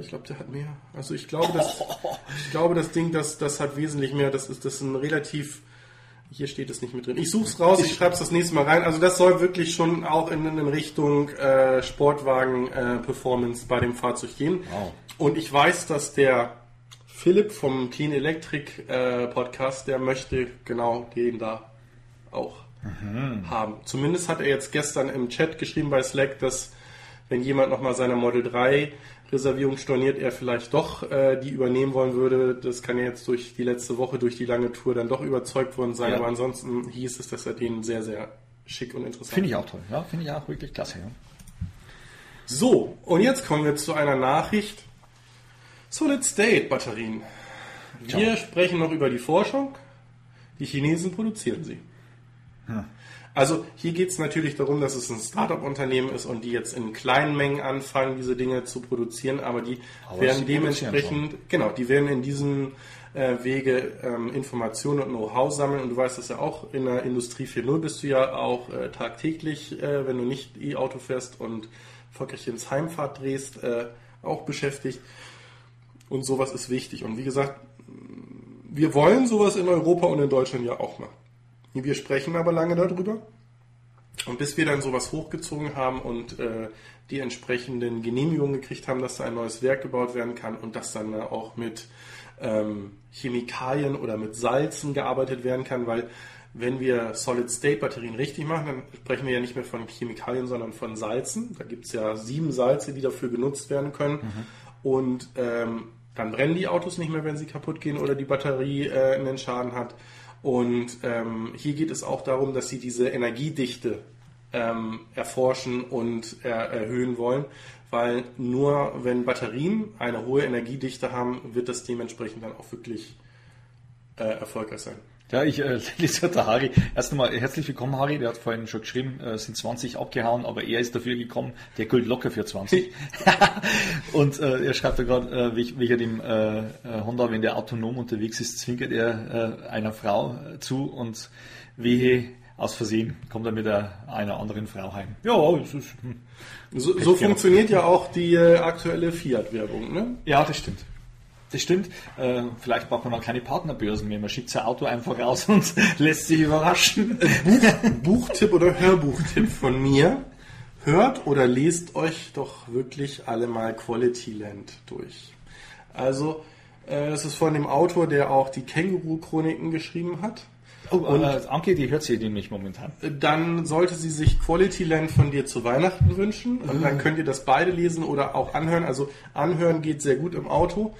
Ich glaube, der hat mehr. Also ich glaube, das, [laughs] ich glaube, das Ding, das, das hat wesentlich mehr. Das ist, das ist ein relativ. Hier steht es nicht mit drin. Ich suche es raus, ich schreibe es das nächste Mal rein. Also das soll wirklich schon auch in, in Richtung äh, Sportwagen-Performance äh, bei dem Fahrzeug gehen. Wow. Und ich weiß, dass der Philipp vom Clean Electric äh, Podcast, der möchte genau den da auch mhm. haben. Zumindest hat er jetzt gestern im Chat geschrieben bei Slack, dass wenn jemand nochmal seine Model 3 Reservierung storniert, er vielleicht doch äh, die übernehmen wollen würde. Das kann ja jetzt durch die letzte Woche, durch die lange Tour dann doch überzeugt worden sein. Ja. Aber ansonsten hieß es, dass er den sehr, sehr schick und interessant Finde ich auch toll. Ja, finde ich auch wirklich klasse. Ja. So, und jetzt kommen wir zu einer Nachricht. Solid State Batterien. Wir Ciao. sprechen noch über die Forschung. Die Chinesen produzieren sie. Hm. Also hier geht es natürlich darum, dass es ein Startup-Unternehmen ist und die jetzt in kleinen Mengen anfangen, diese Dinge zu produzieren, aber die aber werden dementsprechend, genau, die werden in diesem äh, Wege ähm, Informationen und Know-how sammeln. Und du weißt das ja auch, in der Industrie 4.0 bist du ja auch äh, tagtäglich, äh, wenn du nicht E-Auto fährst und erfolgreich ins Heimfahrt drehst, äh, auch beschäftigt. Und sowas ist wichtig. Und wie gesagt, wir wollen sowas in Europa und in Deutschland ja auch machen. Wir sprechen aber lange darüber. Und bis wir dann sowas hochgezogen haben und äh, die entsprechenden Genehmigungen gekriegt haben, dass da ein neues Werk gebaut werden kann und dass dann auch mit ähm, Chemikalien oder mit Salzen gearbeitet werden kann, weil wenn wir Solid-State-Batterien richtig machen, dann sprechen wir ja nicht mehr von Chemikalien, sondern von Salzen. Da gibt es ja sieben Salze, die dafür genutzt werden können. Mhm. Und ähm, dann brennen die Autos nicht mehr, wenn sie kaputt gehen oder die Batterie äh, einen Schaden hat. Und ähm, hier geht es auch darum, dass sie diese Energiedichte ähm, erforschen und er erhöhen wollen, weil nur wenn Batterien eine hohe Energiedichte haben, wird das dementsprechend dann auch wirklich äh, erfolgreich sein. Ja, ich äh, [laughs] lese der Harry. Erst einmal herzlich willkommen, Harry. Der hat vorhin schon geschrieben, äh, sind 20 abgehauen, aber er ist dafür gekommen, der gilt locker für 20. [laughs] und äh, er schreibt da gerade, äh, wegen dem äh, äh, Honda, wenn der autonom unterwegs ist, zwinkert er äh, einer Frau äh, zu und wehe aus Versehen kommt er mit einer, einer anderen Frau heim. Ja, es ist, hm, so, so funktioniert ja auch die äh, aktuelle Fiat-Werbung, ne? Ja, das stimmt. Das stimmt. Äh, vielleicht braucht man auch keine Partnerbörsen mehr. Man schickt sein Auto einfach raus [laughs] und lässt sich überraschen. Buch, Buchtipp oder Hörbuchtipp von mir. Hört oder lest euch doch wirklich alle mal Quality Land durch. Also, äh, das ist von dem Autor, der auch die Känguru-Chroniken geschrieben hat. Oh, und äh, Anke, die hört sie nämlich momentan. Dann sollte sie sich Quality Land von dir zu Weihnachten wünschen. Und dann könnt ihr das beide lesen oder auch anhören. Also anhören geht sehr gut im Auto.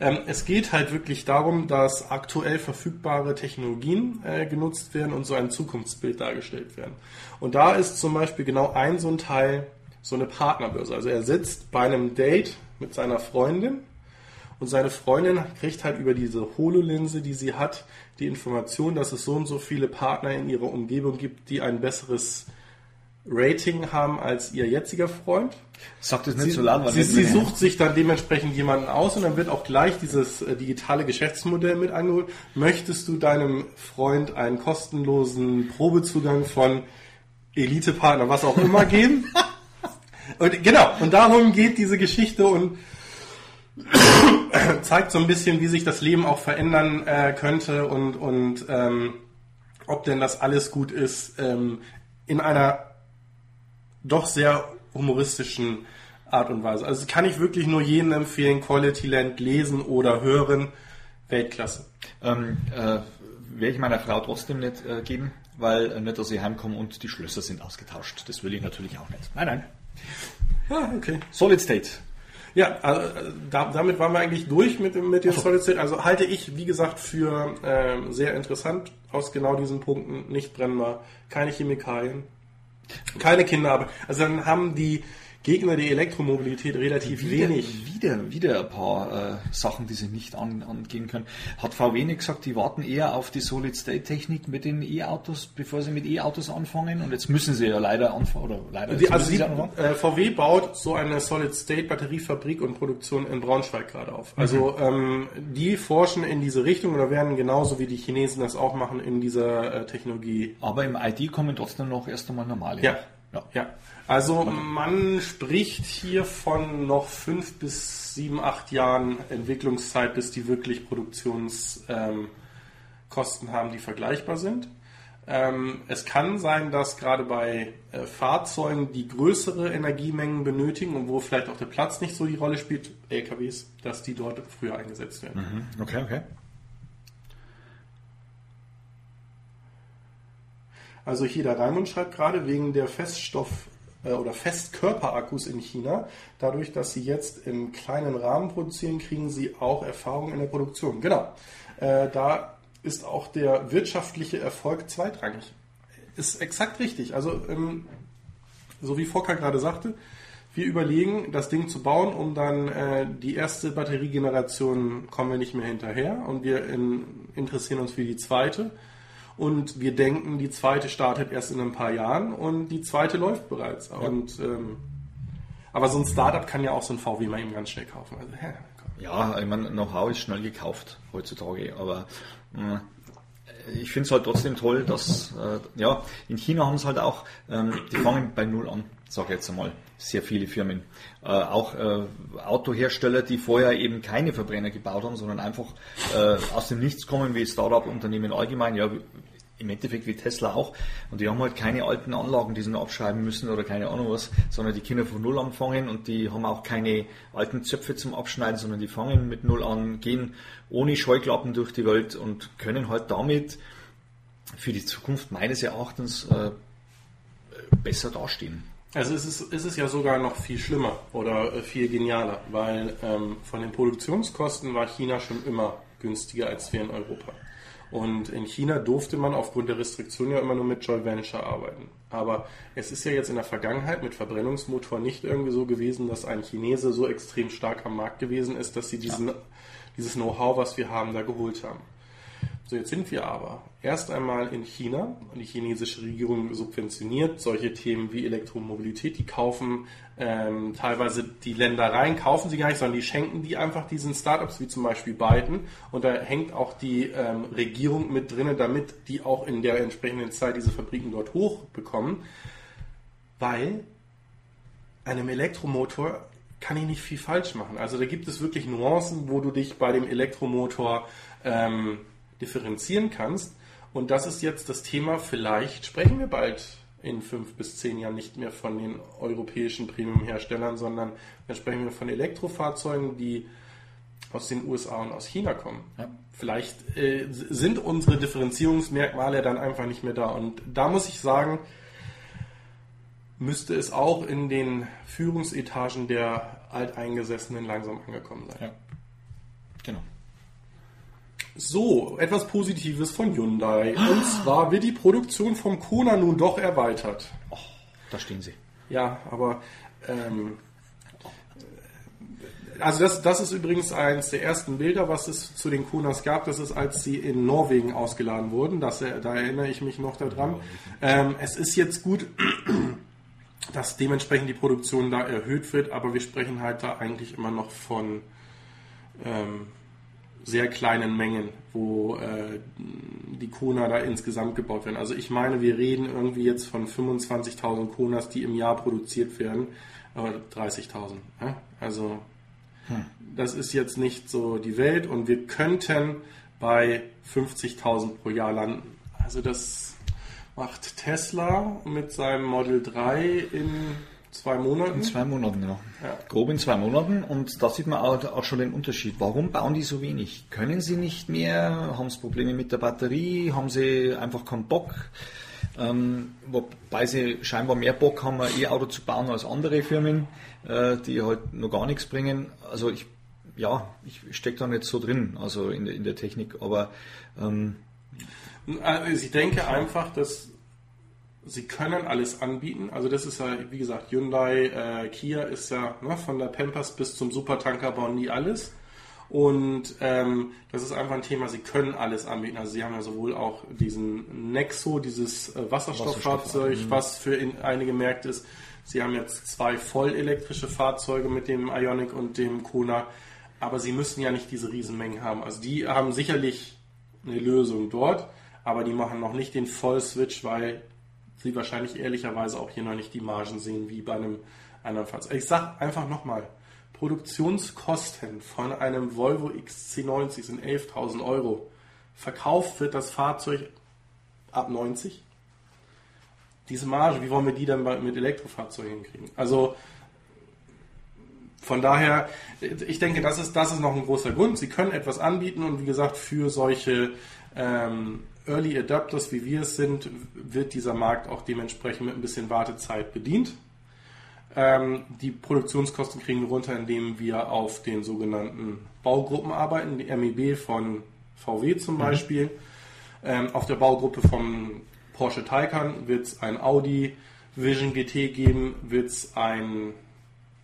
Ähm, es geht halt wirklich darum, dass aktuell verfügbare Technologien äh, genutzt werden und so ein Zukunftsbild dargestellt werden. Und da ist zum Beispiel genau ein so ein Teil so eine Partnerbörse. Also er sitzt bei einem Date mit seiner Freundin und seine Freundin kriegt halt über diese HoloLinse, die sie hat, die Information, dass es so und so viele Partner in ihrer Umgebung gibt, die ein besseres Rating haben als ihr jetziger Freund. Sagt es nicht Sie, so weil sie, sie sucht sich dann dementsprechend jemanden aus und dann wird auch gleich dieses äh, digitale Geschäftsmodell mit angeholt. Möchtest du deinem Freund einen kostenlosen Probezugang von Elite-Partner, was auch immer [laughs] geben? und genau, und darum geht diese Geschichte und [coughs] zeigt so ein bisschen, wie sich das Leben auch verändern äh, könnte und, und ähm, ob denn das alles gut ist, ähm, in einer doch sehr humoristischen Art und Weise. Also kann ich wirklich nur jedem empfehlen, Quality Land lesen oder hören. Weltklasse. Ähm, äh, werde ich meiner Frau trotzdem nicht äh, geben, weil äh, nicht, dass ich heimkomme und die Schlösser sind ausgetauscht. Das will ich natürlich auch nicht. Nein, nein. Ah, okay. Solid State. Ja, also, da, damit waren wir eigentlich durch mit, dem- mit dem Solid State. Also halte ich, wie gesagt, für ähm, sehr interessant aus genau diesen Punkten. Nicht brennbar, keine Chemikalien, keine Kinderarbeit. Also dann haben die Gegner der Elektromobilität relativ Wieder, wenig. wieder, wieder ein paar äh, Sachen, die sie nicht an, angehen können. Hat VW nicht gesagt, die warten eher auf die Solid-State-Technik mit den E-Autos, bevor sie mit E-Autos anfangen? Und jetzt müssen sie ja leider anfangen, oder leider Die, also die, äh, VW baut so eine Solid-State-Batteriefabrik und Produktion in Braunschweig gerade auf. Also ähm, die forschen in diese Richtung oder werden genauso wie die Chinesen das auch machen in dieser äh, Technologie Aber im ID kommen trotzdem noch erst einmal normale. Ja. ja. Ja, also man spricht hier von noch fünf bis sieben, acht Jahren Entwicklungszeit, bis die wirklich Produktionskosten ähm, haben, die vergleichbar sind. Ähm, es kann sein, dass gerade bei äh, Fahrzeugen, die größere Energiemengen benötigen und wo vielleicht auch der Platz nicht so die Rolle spielt, LKWs, dass die dort früher eingesetzt werden. Okay, okay. Also hier der Raimund schreibt gerade wegen der Feststoff- oder Festkörperakkus in China. Dadurch, dass sie jetzt im kleinen Rahmen produzieren, kriegen sie auch Erfahrung in der Produktion. Genau. Äh, da ist auch der wirtschaftliche Erfolg zweitrangig. Ist exakt richtig. Also, ähm, so wie Fokker gerade sagte, wir überlegen, das Ding zu bauen, um dann äh, die erste Batteriegeneration kommen wir nicht mehr hinterher und wir in, interessieren uns für die zweite. Und wir denken, die zweite startet erst in ein paar Jahren und die zweite läuft bereits. Und, ähm, aber so ein Startup kann ja auch so ein VW mal eben ganz schnell kaufen. Also, hä. Ja, ich meine, Know-how ist schnell gekauft heutzutage, aber mh, ich finde es halt trotzdem toll, dass, äh, ja, in China haben es halt auch, ähm, die fangen bei Null an, sage jetzt einmal, sehr viele Firmen. Äh, auch äh, Autohersteller, die vorher eben keine Verbrenner gebaut haben, sondern einfach äh, aus dem Nichts kommen, wie Startup-Unternehmen allgemein, ja, im Endeffekt wie Tesla auch. Und die haben halt keine alten Anlagen, die sie noch abschreiben müssen oder keine Ahnung was, sondern die können von Null anfangen und die haben auch keine alten Zöpfe zum Abschneiden, sondern die fangen mit Null an, gehen ohne Scheuklappen durch die Welt und können halt damit für die Zukunft meines Erachtens äh, besser dastehen. Also es ist, es ist ja sogar noch viel schlimmer oder äh, viel genialer, weil ähm, von den Produktionskosten war China schon immer günstiger als wir in Europa. Und in China durfte man aufgrund der Restriktionen ja immer nur mit Joint Venture arbeiten. Aber es ist ja jetzt in der Vergangenheit mit Verbrennungsmotor nicht irgendwie so gewesen, dass ein Chinese so extrem stark am Markt gewesen ist, dass sie diesen, dieses Know-how, was wir haben, da geholt haben. So, jetzt sind wir aber erst einmal in China die chinesische Regierung subventioniert solche Themen wie Elektromobilität. Die kaufen ähm, teilweise die Ländereien, kaufen sie gar nicht, sondern die schenken die einfach diesen Startups wie zum Beispiel Biden. Und da hängt auch die ähm, Regierung mit drinnen, damit die auch in der entsprechenden Zeit diese Fabriken dort hochbekommen. Weil einem Elektromotor kann ich nicht viel falsch machen. Also da gibt es wirklich Nuancen, wo du dich bei dem Elektromotor ähm, differenzieren kannst. Und das ist jetzt das Thema, vielleicht sprechen wir bald in fünf bis zehn Jahren nicht mehr von den europäischen Premium-Herstellern, sondern dann sprechen wir von Elektrofahrzeugen, die aus den USA und aus China kommen. Ja. Vielleicht äh, sind unsere Differenzierungsmerkmale dann einfach nicht mehr da. Und da muss ich sagen, müsste es auch in den Führungsetagen der Alteingesessenen langsam angekommen sein. Ja. So, etwas Positives von Hyundai. Und zwar wird die Produktion vom Kona nun doch erweitert. Oh, da stehen sie. Ja, aber ähm, also das, das ist übrigens eines der ersten Bilder, was es zu den Konas gab. Das ist, als sie in Norwegen ausgeladen wurden. Das, da erinnere ich mich noch daran. Ähm, es ist jetzt gut, [clears throat] dass dementsprechend die Produktion da erhöht wird, aber wir sprechen halt da eigentlich immer noch von ähm, sehr kleinen Mengen, wo äh, die Kona da insgesamt gebaut werden. Also ich meine, wir reden irgendwie jetzt von 25.000 Konas, die im Jahr produziert werden, aber 30.000. Ja? Also hm. das ist jetzt nicht so die Welt und wir könnten bei 50.000 pro Jahr landen. Also das macht Tesla mit seinem Model 3 in zwei Monaten. In zwei Monaten, ja. ja. Grob in zwei Monaten. Und da sieht man auch, auch, schon den Unterschied. Warum bauen die so wenig? Können sie nicht mehr? Haben sie Probleme mit der Batterie? Haben sie einfach keinen Bock? Ähm, wobei sie scheinbar mehr Bock haben, ein E-Auto zu bauen als andere Firmen, äh, die halt noch gar nichts bringen. Also ich, ja, ich stecke da nicht so drin, also in, in der Technik, aber ähm, also ich denke einfach, dass sie können alles anbieten. Also das ist ja, wie gesagt, Hyundai, äh, Kia ist ja ne, von der Pampers bis zum Supertanker bauen die alles. Und ähm, das ist einfach ein Thema, sie können alles anbieten. Also sie haben ja sowohl auch diesen Nexo, dieses äh, Wasserstofffahrzeug, Wasserstoff, was für in, einige Märkte ist. Sie haben jetzt zwei voll elektrische Fahrzeuge mit dem Ionic und dem Kona, aber sie müssen ja nicht diese Riesenmengen haben. Also die haben sicherlich eine Lösung dort aber die machen noch nicht den Vollswitch, weil sie wahrscheinlich ehrlicherweise auch hier noch nicht die Margen sehen wie bei einem anderen Fahrzeug. Ich sag einfach nochmal, Produktionskosten von einem Volvo XC90 sind 11.000 Euro. Verkauft wird das Fahrzeug ab 90. Diese Marge, wie wollen wir die dann mit Elektrofahrzeugen hinkriegen? Also von daher, ich denke, das ist, das ist noch ein großer Grund. Sie können etwas anbieten und wie gesagt, für solche ähm, Early Adapters, wie wir es sind, wird dieser Markt auch dementsprechend mit ein bisschen Wartezeit bedient. Ähm, die Produktionskosten kriegen wir runter, indem wir auf den sogenannten Baugruppen arbeiten, die MEB von VW zum mhm. Beispiel. Ähm, auf der Baugruppe vom Porsche Taycan wird es ein Audi Vision GT geben, wird es ein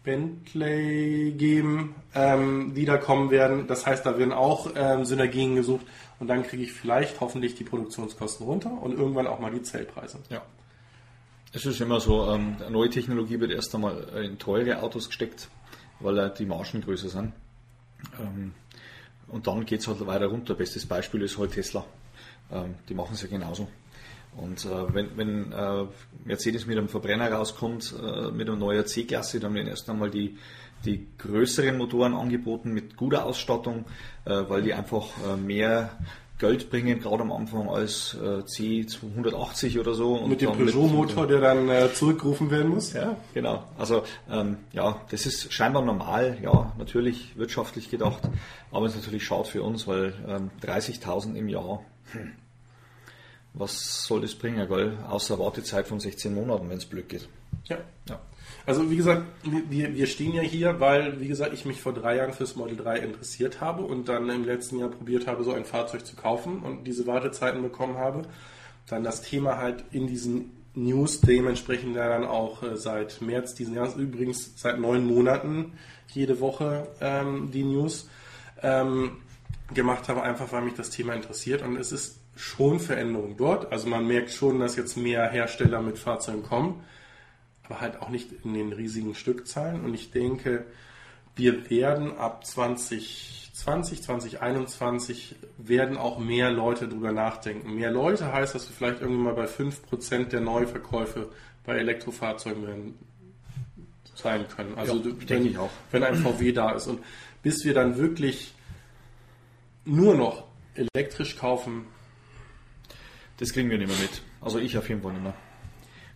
Bentley geben, ähm, die da kommen werden. Das heißt, da werden auch ähm, Synergien gesucht und dann kriege ich vielleicht hoffentlich die Produktionskosten runter und irgendwann auch mal die Zellpreise. Ja. Es ist immer so, ähm, neue Technologie wird erst einmal in teure Autos gesteckt, weil äh, die Margen größer sind. Ähm, und dann geht es halt weiter runter. Bestes Beispiel ist halt Tesla. Ähm, die machen es ja genauso. Und äh, wenn, wenn äh, Mercedes mit einem Verbrenner rauskommt, äh, mit einer neuen C-Klasse, dann werden erst einmal die, die größeren Motoren angeboten mit guter Ausstattung, äh, weil die einfach äh, mehr Geld bringen, gerade am Anfang als äh, C280 oder so. Und mit dem Peugeot-Motor, der dann äh, zurückgerufen werden muss? Ja, genau. Also ähm, ja, das ist scheinbar normal, ja, natürlich wirtschaftlich gedacht, aber es ist natürlich schade für uns, weil ähm, 30.000 im Jahr, hm, was soll das bringen, gell? Außer Wartezeit von 16 Monaten, wenn es blöd geht. Ja. ja. Also wie gesagt, wir, wir stehen ja hier, weil, wie gesagt, ich mich vor drei Jahren fürs Model 3 interessiert habe und dann im letzten Jahr probiert habe, so ein Fahrzeug zu kaufen und diese Wartezeiten bekommen habe. Dann das Thema halt in diesen News dementsprechend dann auch äh, seit März diesen Jahres, übrigens seit neun Monaten jede Woche ähm, die News ähm, gemacht habe, einfach weil mich das Thema interessiert und es ist schon Veränderung dort. Also man merkt schon, dass jetzt mehr Hersteller mit Fahrzeugen kommen aber halt auch nicht in den riesigen Stückzahlen. Und ich denke, wir werden ab 2020, 2021 werden auch mehr Leute darüber nachdenken. Mehr Leute heißt, dass wir vielleicht irgendwann mal bei 5% der Neuverkäufe bei Elektrofahrzeugen werden sein können. Also Ja, wenn, denke ich auch. wenn ein VW da ist. Und bis wir dann wirklich nur noch elektrisch kaufen, Das kriegen wir nicht mehr mit. Also ich auf jeden Fall nicht mehr.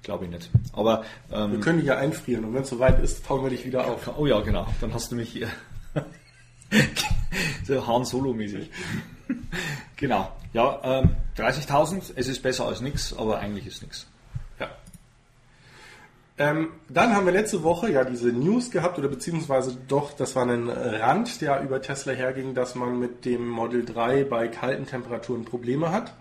Glaube ich nicht. Aber ähm, wir können die ja einfrieren und wenn es soweit ist, tauen wir dich wieder auf. Oh ja, genau. Dann hast du mich hier. [laughs] so Han Solo-mäßig. [laughs] genau. Ja, ähm, 30.000, es ist besser als nichts, aber eigentlich ist nichts. Ja. Ähm, dann haben wir letzte Woche ja diese News gehabt, oder beziehungsweise doch, das war ein Rand, der über Tesla herging, dass man mit dem Model 3 bei kalten Temperaturen Probleme hat.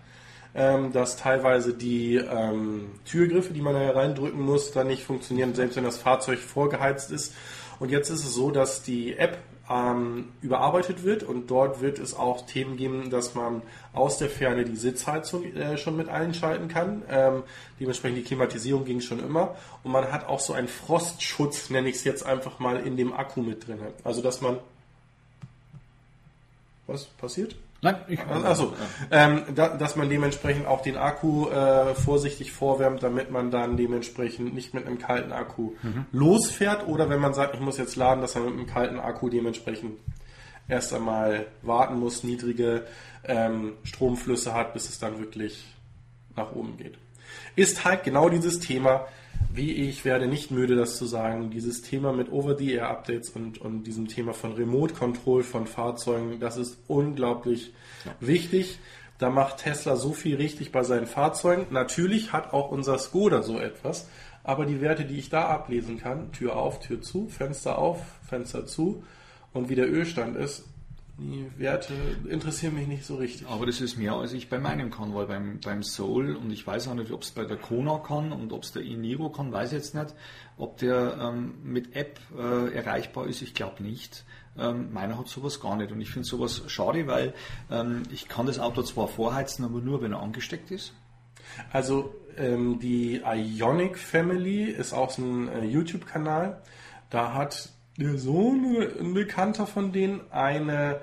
Ähm, dass teilweise die ähm, Türgriffe, die man da reindrücken muss, dann nicht funktionieren, selbst wenn das Fahrzeug vorgeheizt ist. Und jetzt ist es so, dass die App ähm, überarbeitet wird und dort wird es auch Themen geben, dass man aus der Ferne die Sitzheizung äh, schon mit einschalten kann. Ähm, dementsprechend die Klimatisierung ging schon immer und man hat auch so einen Frostschutz, nenne ich es jetzt einfach mal, in dem Akku mit drin. Also dass man was passiert? Nein, ich. Also, ähm, da, dass man dementsprechend auch den Akku äh, vorsichtig vorwärmt, damit man dann dementsprechend nicht mit einem kalten Akku losfährt oder wenn man sagt, ich muss jetzt laden, dass man mit einem kalten Akku dementsprechend erst einmal warten muss, niedrige ähm, Stromflüsse hat, bis es dann wirklich nach oben geht. Ist halt genau dieses Thema, wie ich werde nicht müde, das zu sagen, dieses Thema mit Over-the-Air-Updates und, und diesem Thema von Remote-Control von Fahrzeugen, das ist unglaublich wichtig. Da macht Tesla so viel richtig bei seinen Fahrzeugen. Natürlich hat auch unser Skoda so etwas, aber die Werte, die ich da ablesen kann, Tür auf, Tür zu, Fenster auf, Fenster zu und wie der Ölstand ist, die Werte interessieren mich nicht so richtig. Aber das ist mehr, als ich bei meinem kann, weil beim, beim Soul, und ich weiß auch nicht, ob es bei der Kona kann und ob es der e-Niro kann, weiß ich jetzt nicht. Ob der ähm, mit App äh, erreichbar ist, ich glaube nicht. Ähm, meiner hat sowas gar nicht. Und ich finde sowas schade, weil ähm, ich kann das Auto zwar vorheizen, aber nur, wenn er angesteckt ist. Also ähm, die Ionic Family ist auch so ein äh, YouTube-Kanal. Da hat der Sohn, ein Bekannter von denen, eine,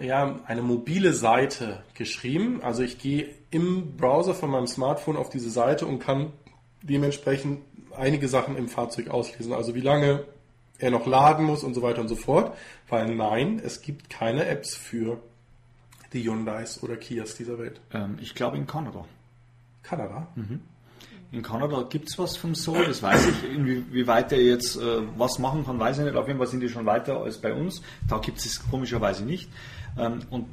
ja, eine mobile Seite geschrieben. Also ich gehe im Browser von meinem Smartphone auf diese Seite und kann dementsprechend einige Sachen im Fahrzeug auslesen. Also wie lange er noch laden muss und so weiter und so fort. Weil nein, es gibt keine Apps für die Hyundais oder Kias dieser Welt. Ähm, ich glaube in Kanada. Kanada? In Kanada gibt es was vom Soul, das weiß ich. Inwieweit der jetzt äh, was machen kann, weiß ich nicht. Auf jeden Fall sind die schon weiter als bei uns. Da gibt es es komischerweise nicht. Ähm, und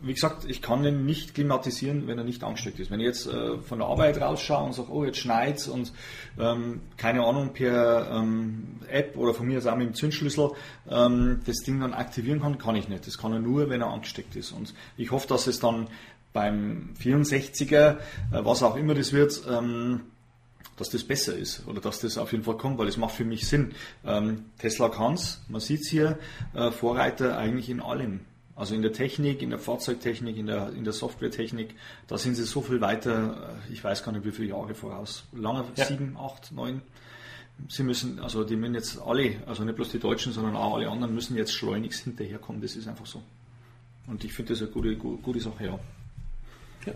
wie gesagt, ich kann ihn nicht klimatisieren, wenn er nicht angesteckt ist. Wenn ich jetzt äh, von der Arbeit rausschaue und sage, oh, jetzt schneit's und ähm, keine Ahnung, per ähm, App oder von mir aus auch mit dem Zündschlüssel ähm, das Ding dann aktivieren kann, kann ich nicht. Das kann er nur, wenn er angesteckt ist. Und ich hoffe, dass es dann beim 64er, äh, was auch immer das wird, ähm, dass das besser ist oder dass das auf jeden Fall kommt, weil es macht für mich Sinn. Ähm, Tesla kann's, man sieht hier, äh, Vorreiter eigentlich in allem. Also in der Technik, in der Fahrzeugtechnik, in der, in der Softwaretechnik, da sind sie so viel weiter, äh, ich weiß gar nicht wie viele Jahre voraus. Lange, Ja. sieben, acht, neun. Sie müssen, also die müssen jetzt alle, also nicht bloß die Deutschen, sondern auch alle anderen müssen jetzt schleunigst hinterherkommen, das ist einfach so. Und ich finde das eine gute, gute, gute Sache, ja. Ja.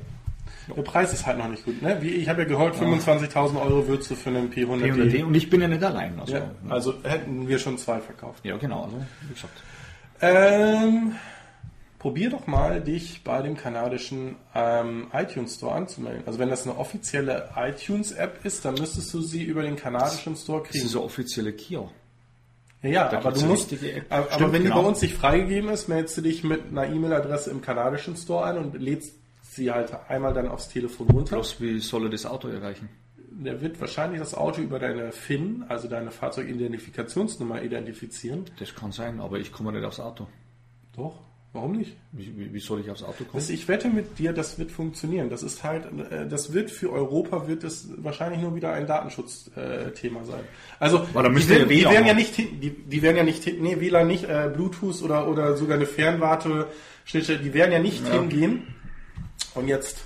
Der Preis ist halt noch nicht gut. Ne? Wie, ich habe ja gehört, 25.000 Euro würdest du für einen P100D. P100D und ich bin ja nicht allein. Also, Ja, also hätten wir schon zwei verkauft. ja, genau, also wie gesagt. Ähm, probier doch mal, dich bei dem kanadischen ähm, iTunes Store anzumelden. Also wenn das eine offizielle iTunes-App ist, dann müsstest du sie über den kanadischen Store Das kriegen. ist eine offizielle Kia. Ja, ja Da aber du musst, App. aber, Stimmt, wenn die genau. bei uns nicht freigegeben ist, meldest du dich mit einer E-Mail-Adresse im kanadischen Store ein und lädst sie halt einmal dann aufs Telefon runter. Bloß wie soll er das Auto erreichen? Der wird wahrscheinlich das Auto über deine FIN, also deine Fahrzeugidentifikationsnummer identifizieren. Das kann sein, aber ich komme nicht aufs Auto. Doch, warum nicht? Wie, wie, soll ich aufs Auto kommen? Also ich wette mit dir, das wird funktionieren. Das ist halt, äh, das wird für Europa wird es wahrscheinlich nur wieder ein Datenschutzthema sein. Also die, werden, ja die werden ja nicht, hin- die, die werden ja nicht, hin- nee, WLAN nicht, äh, Bluetooth oder oder sogar eine Fernwarte, die werden ja nicht Ja. hingehen und jetzt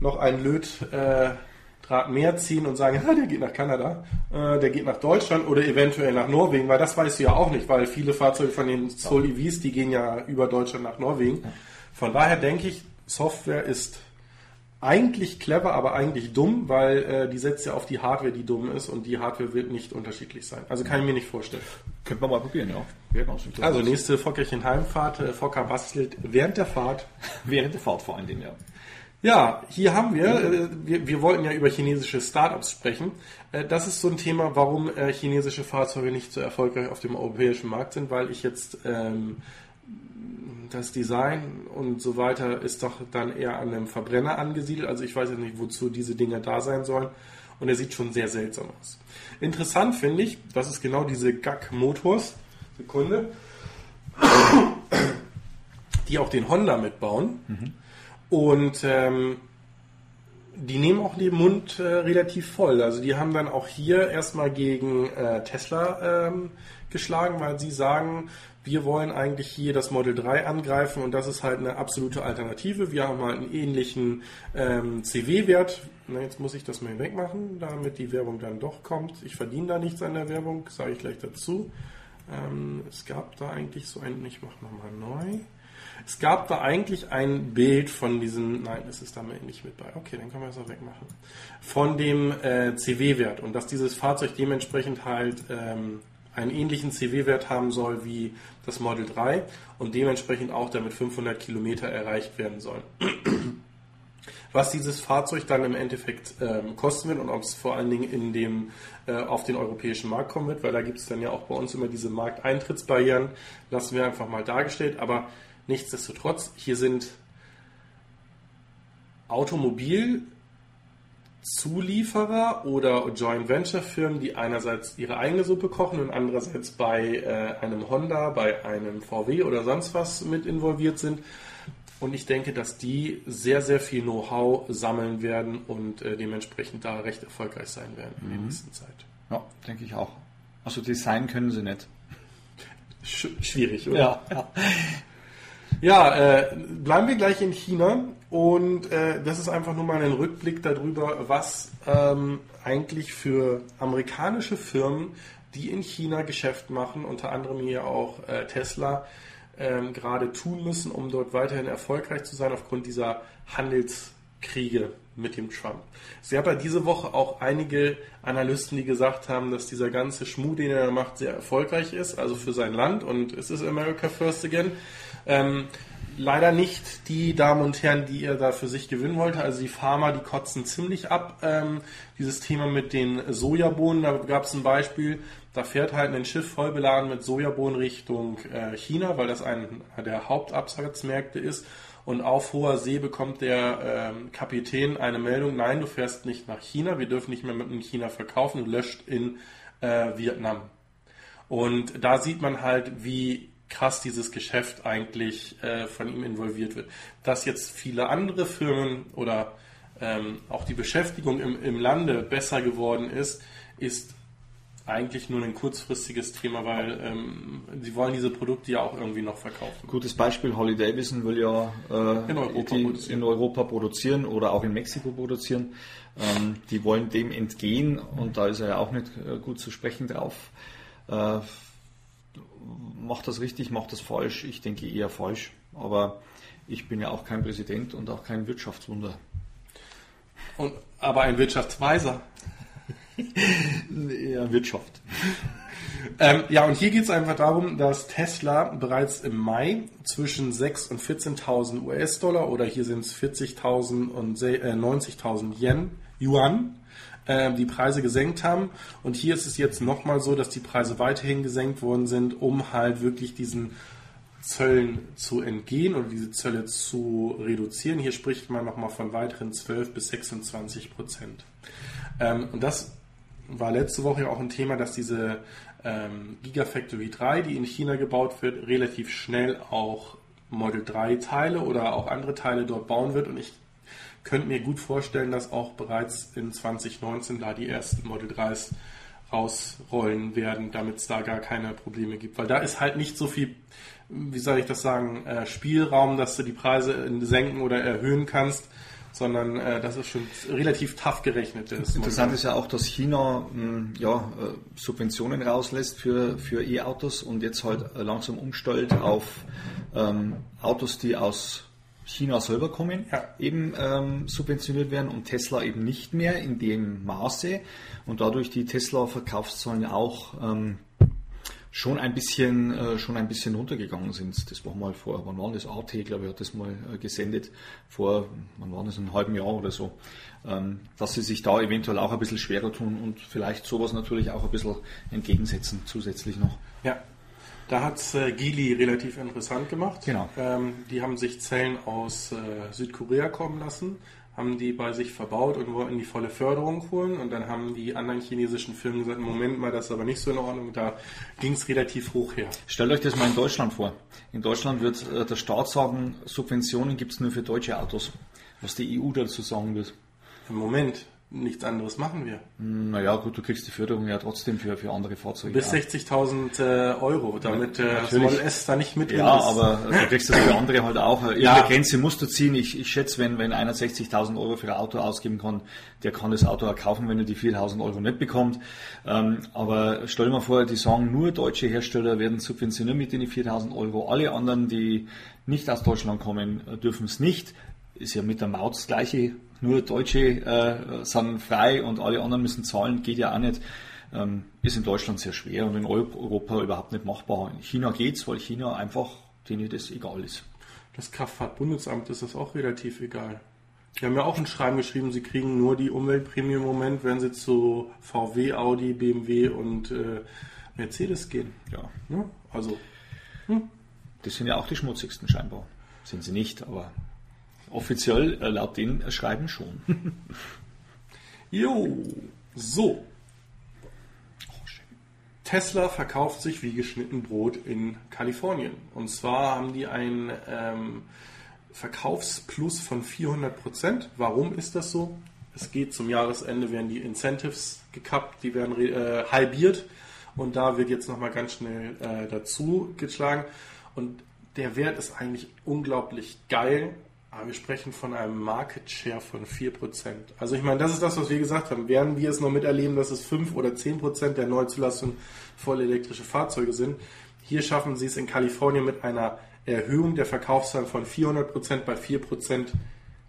noch einen Lötdraht äh, mehr ziehen und sagen, ja, der geht nach Kanada, äh, der geht nach Deutschland oder eventuell nach Norwegen, weil das weißt du ja auch nicht, weil viele Fahrzeuge von den Soul EVs, die gehen ja über Deutschland nach Norwegen. Von daher denke ich, Software ist eigentlich clever, aber eigentlich dumm, weil äh, die setzt ja auf die Hardware, die dumm ist und die Hardware wird nicht unterschiedlich sein. Also kann ich mir nicht vorstellen. Könnte man mal probieren, ja. Also nächste Fockerchen Heimfahrt. Äh, Fokker bastelt während der Fahrt. [laughs] während der Fahrt vor allen Dingen, ja. Ja, hier haben wir, äh, wir, wir wollten ja über chinesische Startups sprechen. Äh, das ist so ein Thema, warum äh, chinesische Fahrzeuge nicht so erfolgreich auf dem europäischen Markt sind, weil ich jetzt ähm, das Design und so weiter ist doch dann eher an einem Verbrenner angesiedelt. Also ich weiß jetzt nicht, wozu diese Dinger da sein sollen. Und er sieht schon sehr seltsam aus. Interessant finde ich, das ist genau diese GAC Motors. Sekunde. Die auch den Honda mitbauen. Mhm. Und ähm, die nehmen auch den Mund äh, relativ voll. Also die haben dann auch hier erstmal gegen äh, Tesla ähm, geschlagen, weil sie sagen, wir wollen eigentlich hier das Model 3 angreifen und das ist halt eine absolute Alternative. Wir haben halt einen ähnlichen ähm, CW-Wert. Jetzt muss ich das mal wegmachen, damit die Werbung dann doch kommt. Ich verdiene da nichts an der Werbung, sage ich gleich dazu. Ähm, es gab da eigentlich so ein, ich mache nochmal neu. Es gab da eigentlich ein Bild von diesem, nein, es ist da nicht mit bei. Okay, dann können wir es auch wegmachen. Von dem äh, CW-Wert und dass dieses Fahrzeug dementsprechend halt ähm, einen ähnlichen CW-Wert haben soll wie das Model 3 und dementsprechend auch damit 500 Kilometer erreicht werden soll. [clears throat] Was dieses Fahrzeug dann im Endeffekt ähm, kosten wird und ob es vor allen Dingen in dem, äh, auf den europäischen Markt kommen wird, weil da gibt es dann ja auch bei uns immer diese Markteintrittsbarrieren, lassen wir einfach mal dargestellt. Aber nichtsdestotrotz, hier sind Automobil- Zulieferer oder Joint Venture Firmen, die einerseits ihre eigene Suppe kochen und andererseits bei äh, einem Honda, bei einem VW oder sonst was mit involviert sind. Und ich denke, dass die sehr, sehr viel Know-how sammeln werden und äh, dementsprechend da recht erfolgreich sein werden in der mhm. nächsten Zeit. Ja, denke ich auch. Also Design können sie nicht. Sch schwierig, oder? Ja. ja. Ja, äh, bleiben wir gleich in China und äh, das ist einfach nur mal ein Rückblick darüber, was ähm, eigentlich für amerikanische Firmen, die in China Geschäft machen, unter anderem hier auch äh, Tesla, ähm, gerade tun müssen, um dort weiterhin erfolgreich zu sein aufgrund dieser Handelskriege mit dem Trump. Es gab ja diese Woche auch einige Analysten, die gesagt haben, dass dieser ganze Schmuh, den er macht, sehr erfolgreich ist, also für sein Land und es ist America First Again. Ähm, leider nicht die Damen und Herren, die er da für sich gewinnen wollte. Also die Farmer, die kotzen ziemlich ab. Ähm, dieses Thema mit den Sojabohnen, da gab es ein Beispiel, da fährt halt ein Schiff voll beladen mit Sojabohnen Richtung äh, China, weil das einer der Hauptabsatzmärkte ist. Und auf hoher See bekommt der ähm, Kapitän eine Meldung, nein, du fährst nicht nach China, wir dürfen nicht mehr mit in China verkaufen, löscht in äh, Vietnam. Und da sieht man halt, wie krass dieses Geschäft eigentlich äh, von ihm involviert wird. Dass jetzt viele andere Firmen oder ähm, auch die Beschäftigung im, im Lande besser geworden ist, ist eigentlich nur ein kurzfristiges Thema, weil ähm, sie wollen diese Produkte ja auch irgendwie noch verkaufen. Gutes Beispiel, Holly Davidson will ja äh, in, Europa in, Europa produzieren oder auch in Mexiko produzieren. Ähm, die wollen dem entgehen und da ist er ja auch nicht äh, gut zu sprechen drauf. Äh, macht das richtig, macht das falsch? Ich denke eher falsch. Aber ich bin ja auch kein Präsident und auch kein Wirtschaftswunder. Und, aber ein Wirtschaftsweiser. [laughs] ja, Wirtschaft. ähm, ja, und hier geht es einfach darum, dass Tesla bereits im Mai zwischen 6.000 und 14.000 US-Dollar oder hier sind es 40.000 und 90.000 äh, Yen, Yuan, äh, die Preise gesenkt haben. Und hier ist es jetzt nochmal so, dass die Preise weiterhin gesenkt worden sind, um halt wirklich diesen Zöllen zu entgehen oder diese Zölle zu reduzieren. Hier spricht man nochmal von weiteren 12 bis 26 Prozent. Ähm, und das war letzte Woche ja auch ein Thema, dass diese ähm, Gigafactory 3, die in China gebaut wird, relativ schnell auch Model 3 Teile oder auch andere Teile dort bauen wird. Und ich könnte mir gut vorstellen, dass auch bereits in 2019 da die ersten Model 3s rausrollen werden, damit es da gar keine Probleme gibt. Weil da ist halt nicht so viel, wie soll ich das sagen, äh, Spielraum, dass du die Preise senken oder erhöhen kannst sondern äh, das ist schon relativ tough gerechnet. Ist Interessant ist ja auch, dass China hm, ja, äh, Subventionen rauslässt für, für E-Autos und jetzt halt langsam umstellt auf ähm, Autos, die aus China selber kommen, eben ähm, subventioniert werden und Tesla eben nicht mehr in dem Maße und dadurch die Tesla-Verkaufszahlen auch ähm, schon ein bisschen äh, schon ein bisschen runtergegangen sind. Das war mal vor, wann war das? AT, glaube ich, hat das mal äh, gesendet vor, wann war das, einem halben Jahr oder so, ähm, dass sie sich da eventuell auch ein bisschen schwerer tun und vielleicht sowas natürlich auch ein bisschen entgegensetzen zusätzlich noch. Ja, da hat äh, Geely relativ interessant gemacht. Genau. Ähm, die haben sich Zellen aus äh, Südkorea kommen lassen, haben die bei sich verbaut und wollten die volle Förderung holen. Und dann haben die anderen chinesischen Firmen gesagt, Moment mal, das ist aber nicht so in Ordnung. Da ging es relativ hoch her. Stellt euch das mal in Deutschland vor. In Deutschland wird äh, der Staat sagen, Subventionen gibt es nur für deutsche Autos. Was die EU dazu sagen wird. Im Moment, nichts anderes machen wir. Naja, gut, du kriegst die Förderung ja trotzdem für, für andere Fahrzeuge. Bis ja. 60.000 äh, Euro, damit äh, natürlich. Model S da nicht mit Ja, ist. aber du [laughs] kriegst das für andere halt auch. Irgendeine Ja. Grenze musst du ziehen. Ich, ich schätze, wenn, wenn einer 60.000 Euro für ein Auto ausgeben kann, der kann das Auto auch kaufen, wenn er die 4.000 Euro nicht bekommt. Ähm, aber stell dir mal vor, die sagen, nur deutsche Hersteller werden subventioniert mit den 4.000 Euro. Alle anderen, die nicht aus Deutschland kommen, dürfen es nicht. Ist ja mit der Maut das Gleiche. Nur Deutsche äh, sind frei und alle anderen müssen zahlen. Geht ja auch nicht. Ähm, ist in Deutschland sehr schwer und in Eu- Europa überhaupt nicht machbar. In China geht's, weil China einfach denen das egal ist. Das Kraftfahrtbundesamt ist das auch relativ egal. Die haben ja auch ein Schreiben geschrieben, sie kriegen nur die Umweltprämie im Moment, wenn sie zu VW, Audi, BMW und äh, Mercedes gehen. Ja, Ne? Also, das sind ja auch die schmutzigsten scheinbar. Sind sie nicht, aber offiziell äh, laut den Schreiben schon. [laughs] jo, so. Tesla verkauft sich wie geschnitten Brot in Kalifornien. Und zwar haben die einen ähm, Verkaufsplus von 400 Prozent. Warum ist das so? Es geht zum Jahresende, werden die Incentives gekappt, die werden äh, halbiert. Und da wird jetzt nochmal ganz schnell äh, dazu geschlagen. Und der Wert ist eigentlich unglaublich geil. Aber wir sprechen von einem Market Share von 4%. Also ich meine, das ist das, was wir gesagt haben. Werden wir es noch miterleben, dass es 5 oder 10% der Neuzulassung voll elektrische Fahrzeuge sind? Hier schaffen sie es in Kalifornien mit einer Erhöhung der Verkaufszahlen von 400% bei 4%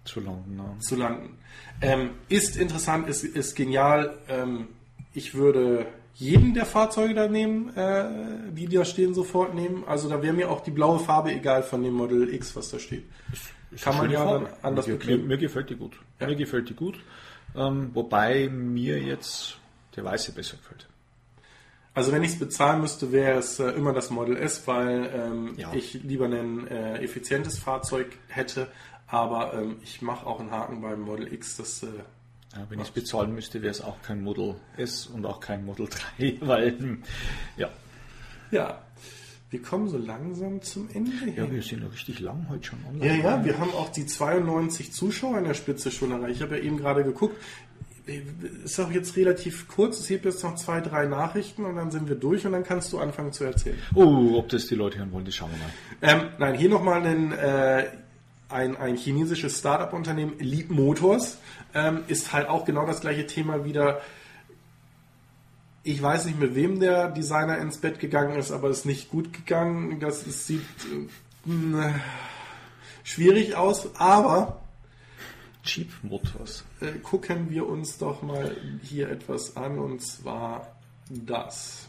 Zu landen. Ja. zu landen. Ähm, ist interessant, ist, ist genial. Ähm, ich würde jeden der Fahrzeuge da nehmen, äh, die da stehen, sofort nehmen. Also da wäre mir auch die blaue Farbe egal von dem Model X, was da steht. Kann man ja dann anders mir, mir, mir gefällt die gut. Ja. Mir gefällt die gut. Ähm, wobei mir jetzt der weiße besser gefällt. Also wenn ich es bezahlen müsste, wäre es äh, immer das Model S, weil ähm, Ja. ich lieber ein äh, effizientes Fahrzeug hätte. Aber ähm, ich mache auch einen Haken beim Model X. Das, äh, Ja, wenn ich es bezahlen müsste, wäre es auch kein Model S und auch kein Model [laughs] 3, weil hm, ja. ja, wir kommen so langsam zum Ende. Ja, hin. wir sind ja richtig lang heute schon Ja, online. ja, wir haben auch die 92 Zuschauer in der Spitze schon erreicht. Ich habe ja eben gerade geguckt. Ist auch jetzt relativ kurz. Es gibt jetzt noch zwei, drei Nachrichten und dann sind wir durch und dann kannst du anfangen zu erzählen. Oh, ob das die Leute hören wollen, das schauen wir mal. Ähm, nein, hier nochmal ein, äh, ein, ein chinesisches Startup-Unternehmen, Leap Motors, ähm, ist halt auch genau das gleiche Thema wieder. Ich weiß nicht, mit wem der Designer ins Bett gegangen ist, aber es ist nicht gut gegangen. Das es sieht äh, mh, schwierig aus, aber Cheap Motors. äh, gucken wir uns doch mal hier etwas an und zwar das.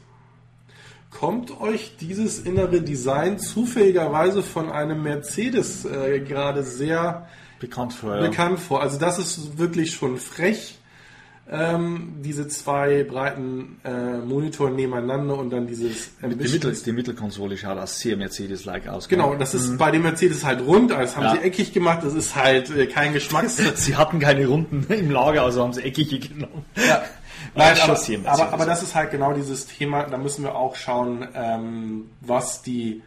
Kommt euch dieses innere Design zufälligerweise von einem Mercedes äh, gerade sehr Bekannt vor. Ja. bekannt vor? Also das ist wirklich schon frech. Ähm, diese zwei breiten äh, Monitoren nebeneinander und dann dieses Die, Mittel, die Mittelkonsole schaut auch sehr Mercedes-like aus. Genau, das ist bei dem Mercedes halt rund, also haben Ja. sie eckig gemacht, das ist halt äh, kein Geschmacks. [laughs] Sie hatten keine Runden [laughs] im Lager, also haben sie eckige genommen. Ja. [laughs] Nein, aber, aber, aber das ist halt genau dieses Thema, da müssen wir auch schauen, ähm, was die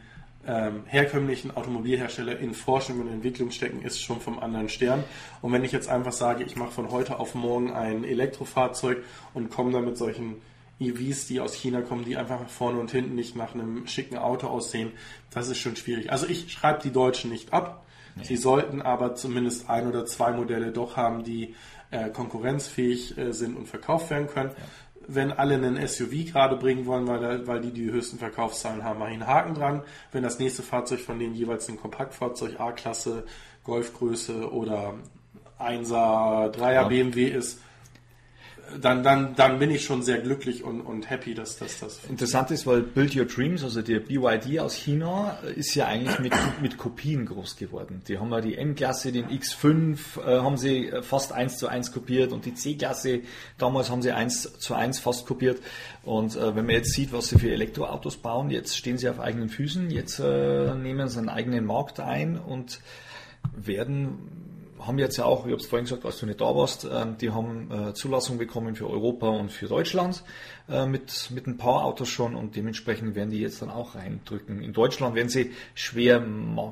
ähm, herkömmlichen Automobilhersteller in Forschung und Entwicklung stecken, ist schon vom anderen Stern. Und wenn ich jetzt einfach sage, ich mache von heute auf morgen ein Elektrofahrzeug und komme dann mit solchen EVs, die aus China kommen, die einfach vorne und hinten nicht nach einem schicken Auto aussehen, das ist schon schwierig. Also ich schreibe die Deutschen nicht ab. Sie sollten aber zumindest ein oder zwei Modelle doch haben, die äh, konkurrenzfähig äh, sind und verkauft werden können. Wenn alle einen SUV gerade bringen wollen, weil, weil die die höchsten Verkaufszahlen haben, mache ich einen Haken dran. Wenn das nächste Fahrzeug von denen jeweils ein Kompaktfahrzeug A-Klasse, Golfgröße oder 1er, 3er ja. BMW ist, dann, dann, dann bin ich schon sehr glücklich und, und happy, dass, dass das. Interessant ist, weil Build Your Dreams, also der BYD aus China, ist ja eigentlich mit, mit Kopien groß geworden. Die haben ja die M-Klasse, den X5, äh, haben sie fast eins zu eins kopiert und die C-Klasse, damals haben sie eins zu eins fast kopiert. Und äh, wenn man jetzt sieht, was sie für Elektroautos bauen, jetzt stehen sie auf eigenen Füßen, jetzt äh, nehmen sie einen eigenen Markt ein und werden haben jetzt ja auch, ich habe es vorhin gesagt, als du nicht da warst, ähm, die haben äh, Zulassung bekommen für Europa und für Deutschland äh, mit, mit ein paar Autos schon und dementsprechend werden die jetzt dann auch reindrücken. In Deutschland werden sie schwer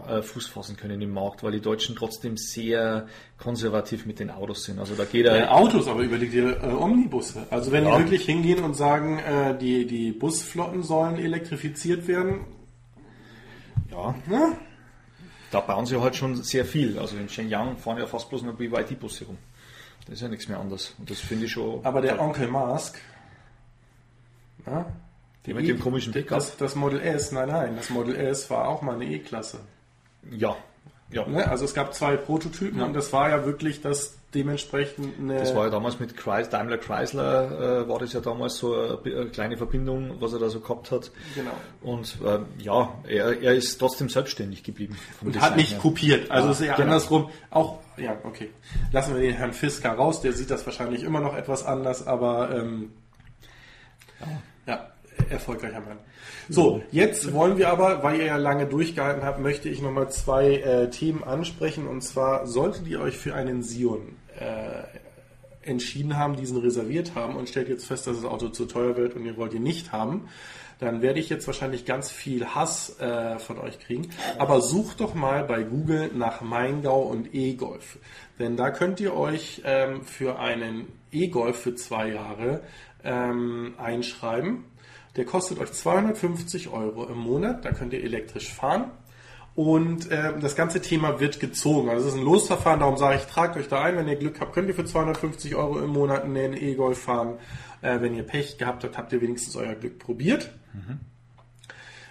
äh, Fuß fassen können im Markt, weil die Deutschen trotzdem sehr konservativ mit den Autos sind. Also da geht er. Autos, aber überleg dir äh, Omnibusse. Also wenn ja. die wirklich hingehen und sagen, äh, die, die Busflotten sollen elektrifiziert werden. Ja. Ne? Da bauen sie halt schon sehr viel. Also in Shenyang fahren ja fast bloß nur BYD-Busse rum. Das ist ja nichts mehr anderes. Und das finde ich schon. Aber der Onkel Mask, ja, der mit dem komischen Pickup. Das, das Model S, nein, nein, das Model S war auch mal eine E-Klasse. Ja, ja. Ne? Also es gab zwei Prototypen ja. und das war ja wirklich das dementsprechend eine. Das war ja damals mit Chrysler, Daimler Chrysler, äh, war das ja damals so eine, eine, kleine Verbindung, was er da so gehabt hat. Genau. Und äh, ja, er, er ist trotzdem selbstständig geblieben. Und hat nicht her. kopiert. Also ja, es ist ja genau. andersrum. Auch, ja, okay. Lassen wir den Herrn Fisker raus, der sieht das wahrscheinlich immer noch etwas anders, aber ähm, ja. ja, erfolgreicher Mann. So, jetzt wollen wir aber, weil ihr ja lange durchgehalten habt, möchte ich nochmal zwei äh, Themen ansprechen. Und zwar solltet ihr euch für einen Sion äh, entschieden haben, diesen reserviert haben und stellt jetzt fest, dass das Auto zu teuer wird und ihr wollt ihn nicht haben, dann werde ich jetzt wahrscheinlich ganz viel Hass äh, von euch kriegen. Aber sucht doch mal bei Google nach Maingau und E-Golf. Denn da könnt ihr euch ähm, für einen E-Golf für zwei Jahre ähm, einschreiben der kostet euch 250 Euro im Monat. Da könnt ihr elektrisch fahren. Und äh, das ganze Thema wird gezogen. Also es ist ein Losverfahren, darum sage ich, tragt euch da ein. Wenn ihr Glück habt, könnt ihr für 250 Euro im Monat einen E-Golf fahren. Äh, wenn ihr Pech gehabt habt, habt ihr wenigstens euer Glück probiert. Mhm.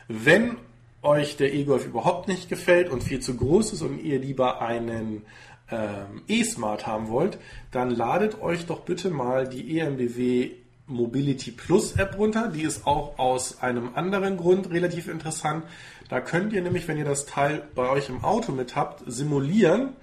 Wenn euch der E-Golf überhaupt nicht gefällt und viel zu groß ist und ihr lieber einen ähm, E-Smart haben wollt, dann ladet euch doch bitte mal die EMBW Mobility Plus App runter. Die ist auch aus einem anderen Grund relativ interessant. Da könnt ihr nämlich, wenn ihr das Teil bei euch im Auto mit habt, simulieren,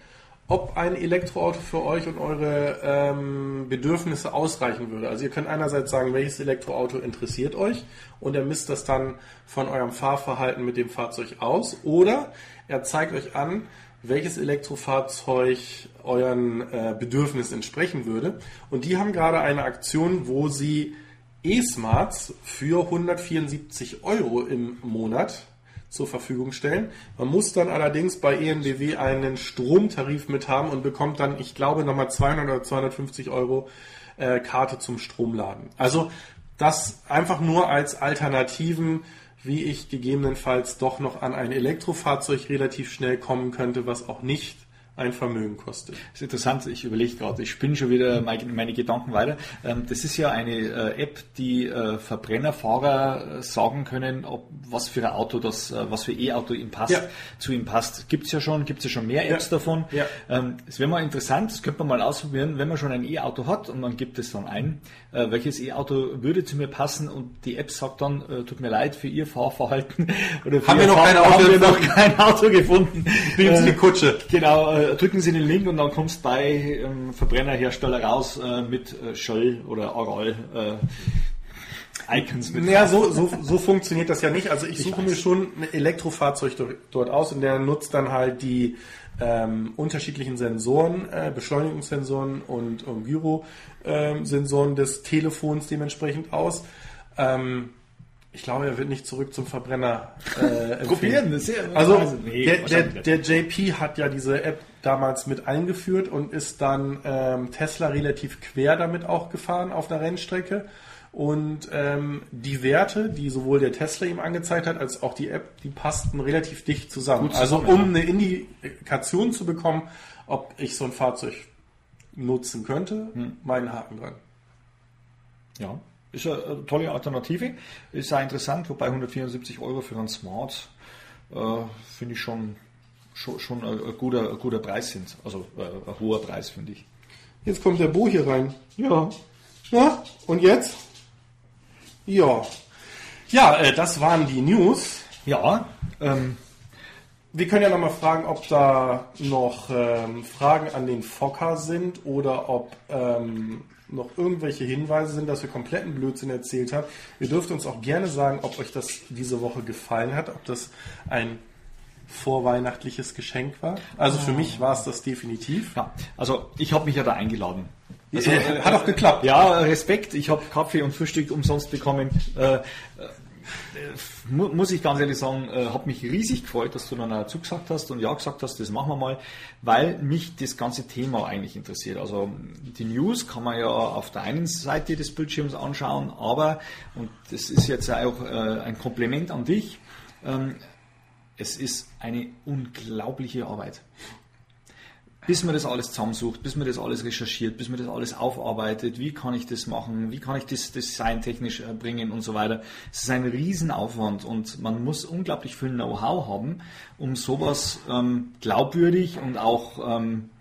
ob ein Elektroauto für euch und eure ähm, Bedürfnisse ausreichen würde. Also ihr könnt einerseits sagen, welches Elektroauto interessiert euch und er misst das dann von eurem Fahrverhalten mit dem Fahrzeug aus oder er zeigt euch an, welches Elektrofahrzeug euren äh, Bedürfnissen entsprechen würde. Und die haben gerade eine Aktion, wo sie E-Smarts für 174 Euro im Monat zur Verfügung stellen. Man muss dann allerdings bei ENBW einen Stromtarif mit haben und bekommt dann, ich glaube, nochmal 200 oder 250 Euro äh, Karte zum Stromladen. Also das einfach nur als Alternativen wie ich gegebenenfalls doch noch an ein Elektrofahrzeug relativ schnell kommen könnte, was auch nicht ein Vermögen kostet. Das ist interessant, ich überlege gerade, ich spinne schon wieder meine, meine Gedanken weiter. Ähm, das ist ja eine äh, App, die äh, Verbrennerfahrer äh, sagen können, ob was für ein Auto das, was für E-Auto ihm passt, ja. zu ihm passt. Gibt es ja schon, gibt es ja schon mehr Apps ja. davon. Ja. Ähm, es wäre mal interessant, das könnte man mal ausprobieren, wenn man schon ein E-Auto hat und man gibt es dann ein, welches E-Auto würde zu mir passen und die App sagt dann, tut mir leid für Ihr Fahrverhalten [laughs] oder für haben, wir noch, kein Auto haben wir noch kein Auto gefunden. Nehmen Sie die Kutsche. Genau, drücken Sie den Link und dann kommst bei ähm, Verbrennerhersteller raus äh, mit äh, Scholl oder Oral. Äh, Icons mit. Naja, so, so, so funktioniert das ja nicht. Also ich, ich suche weiß. mir schon ein Elektrofahrzeug dort aus und der nutzt dann halt die ähm, unterschiedlichen Sensoren, äh, Beschleunigungssensoren und, und Gyro-Sensoren ähm, des Telefons dementsprechend aus. Ähm, ich glaube, er wird nicht zurück zum Verbrenner äh, [laughs] Probieren, das ist ja Also der, der, der, JP hat ja diese App damals mit eingeführt und ist dann ähm, Tesla relativ quer damit auch gefahren auf der Rennstrecke. Und ähm, die Werte, die sowohl der Tesla ihm angezeigt hat, als auch die App, die passten relativ dicht zusammen. zusammen also um eine Indikation zu bekommen, ob ich so ein Fahrzeug nutzen könnte, hm. meinen Haken dran. Ja, ist eine tolle Alternative, ist auch interessant, wobei 174 Euro für einen Smart äh, finde ich schon, schon, schon ein, ein, guter, ein guter Preis sind. Also äh, ein hoher Preis, finde ich. Jetzt kommt der Bo hier rein. Ja. Ja, und jetzt? Ja. Ja, äh, das waren die News. Ja. Ähm, wir können ja nochmal fragen, ob da noch ähm, Fragen an den Fokker sind oder ob ähm, noch irgendwelche Hinweise sind, dass wir kompletten Blödsinn erzählt haben. Ihr dürft uns auch gerne sagen, ob euch das diese Woche gefallen hat, ob das ein vorweihnachtliches Geschenk war. Also für mich war es das definitiv. Ja, also ich habe mich ja da eingeladen. Also, äh, hat auch geklappt. Ja, Respekt. Ich habe Kaffee und Frühstück umsonst bekommen. Äh, äh, muss ich ganz ehrlich sagen, äh, habe mich riesig gefreut, dass du dann auch zugesagt hast und ja gesagt hast, das machen wir mal, weil mich das ganze Thema eigentlich interessiert. Also die News kann man ja auf der einen Seite des Bildschirms anschauen, aber, und das ist jetzt auch äh, ein Kompliment an dich, ähm, es ist eine unglaubliche Arbeit bis man das alles zusammensucht, bis man das alles recherchiert, bis man das alles aufarbeitet, wie kann ich das machen, wie kann ich das designtechnisch äh, bringen und so weiter. Es ist ein Riesenaufwand und man muss unglaublich viel Know-how haben, um sowas ähm, glaubwürdig und auch ähm,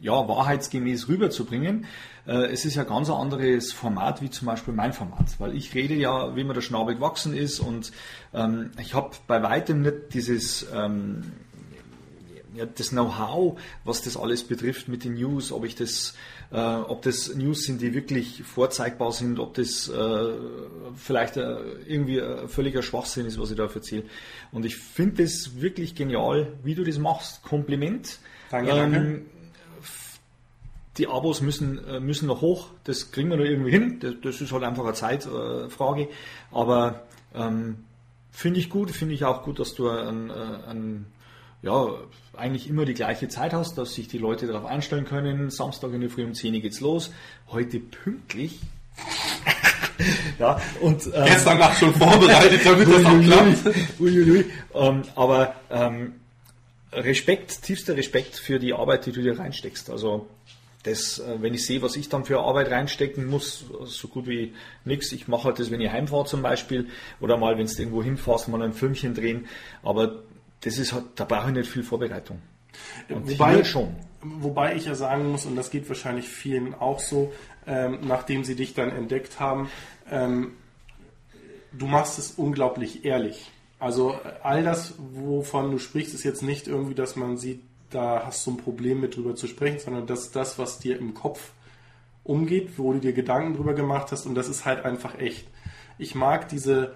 ja, wahrheitsgemäß rüberzubringen. Äh, es ist ja ganz ein anderes Format wie zum Beispiel mein Format, weil ich rede ja, wie man der Schnabel gewachsen ist und ähm, ich habe bei weitem nicht dieses ähm, ja, das Know-how, was das alles betrifft mit den News, ob ich das, äh, ob das News sind, die wirklich vorzeigbar sind, ob das äh, vielleicht äh, irgendwie ein völliger Schwachsinn ist, was ich da erzähle. Und ich finde das wirklich genial, wie du das machst. Kompliment. Danke, ähm, danke. Die Abos müssen, äh, müssen noch hoch, das kriegen wir noch irgendwie hin. Das, das ist halt einfach eine Zeitfrage. Aber ähm, finde ich gut, finde ich auch gut, dass du ein, äh, ein ja, eigentlich immer die gleiche Zeit hast, dass sich die Leute darauf einstellen können. Samstag in der Früh um 10 Uhr geht's los. Heute pünktlich. [laughs] ja, und, ähm, Gestern Nacht schon vorbereitet, damit das auch klappt. Uiuiui. Ähm, aber ähm, Respekt, tiefster Respekt für die Arbeit, die du dir reinsteckst. Also das, äh, wenn ich sehe, was ich dann für Arbeit reinstecken muss, so gut wie nichts. Ich mache halt das, wenn ich heimfahre zum Beispiel oder mal, wenn du irgendwo hinfährst, mal ein Filmchen drehen. Aber das ist halt, da brauche ich nicht viel Vorbereitung. Und wobei, schon. wobei ich ja sagen muss, und das geht wahrscheinlich vielen auch so, ähm, nachdem sie dich dann entdeckt haben, ähm, du machst es unglaublich ehrlich. Also all das, wovon du sprichst, ist jetzt nicht irgendwie, dass man sieht, da hast du ein Problem mit drüber zu sprechen, sondern das ist das, was dir im Kopf umgeht, wo du dir Gedanken drüber gemacht hast und das ist halt einfach echt. Ich mag diese,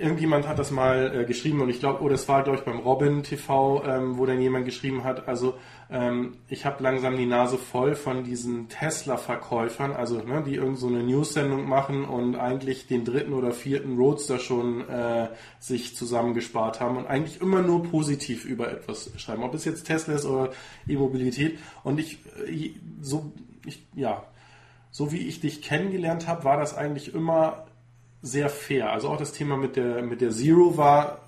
Irgendjemand hat das mal äh, geschrieben und ich glaube, oh, das war, glaube ich, beim Robin TV, ähm, wo dann jemand geschrieben hat, also ähm, ich habe langsam die Nase voll von diesen Tesla-Verkäufern, also ne, die irgend so eine News-Sendung machen und eigentlich den dritten oder vierten Roadster schon äh, sich zusammengespart haben und eigentlich immer nur positiv über etwas schreiben, ob es jetzt Tesla ist oder E-Mobilität. Und ich, äh, so, ich, ja, so wie ich dich kennengelernt habe, war das eigentlich immer sehr fair. Also auch das Thema mit der, mit der Zero war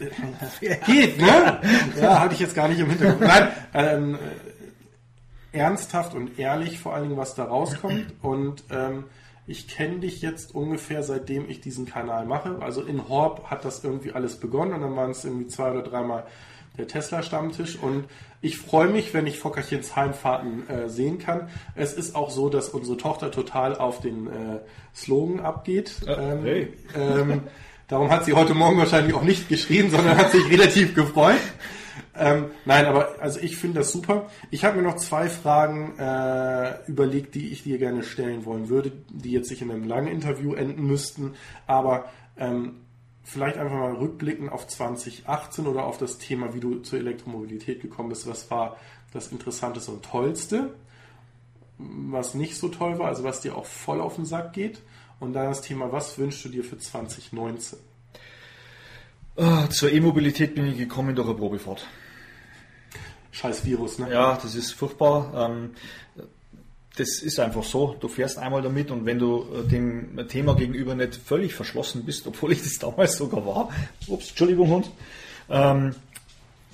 äh, [laughs] geht, ne? Ja, hatte ich jetzt gar nicht im Hintergrund. Nein, ähm, äh, ernsthaft und ehrlich vor allen Dingen, was da rauskommt. Und ähm, ich kenne dich jetzt ungefähr seitdem ich diesen Kanal mache. Also in Horb hat das irgendwie alles begonnen und dann waren es irgendwie zwei oder dreimal der Tesla-Stammtisch. Und ich freue mich, wenn ich Fockerchens Heimfahrten äh, sehen kann. Es ist auch so, dass unsere Tochter total auf den äh, Slogan abgeht. Ah, ähm, hey. ähm, darum hat sie heute Morgen wahrscheinlich auch nicht geschrien, sondern hat sich relativ gefreut. Ähm, nein, aber also ich finde das super. Ich habe mir noch zwei Fragen äh, überlegt, die ich dir gerne stellen wollen würde, die jetzt nicht in einem langen Interview enden müssten. Aber ähm, vielleicht einfach mal rückblicken auf 2018 oder auf das Thema, wie du zur Elektromobilität gekommen bist. Was war das Interessanteste und Tollste? Was nicht so toll war, also was dir auch voll auf den Sack geht? Und dann das Thema, was wünschst du dir für 2019? Ah, zur E-Mobilität bin ich gekommen durch eine Probefahrt. Scheiß Virus, ne? Ja, das ist furchtbar. Ähm, das ist einfach so. Du fährst einmal damit und wenn du äh, dem Thema gegenüber nicht völlig verschlossen bist, obwohl ich das [laughs] damals sogar war, ups, Entschuldigung, Hund, ähm,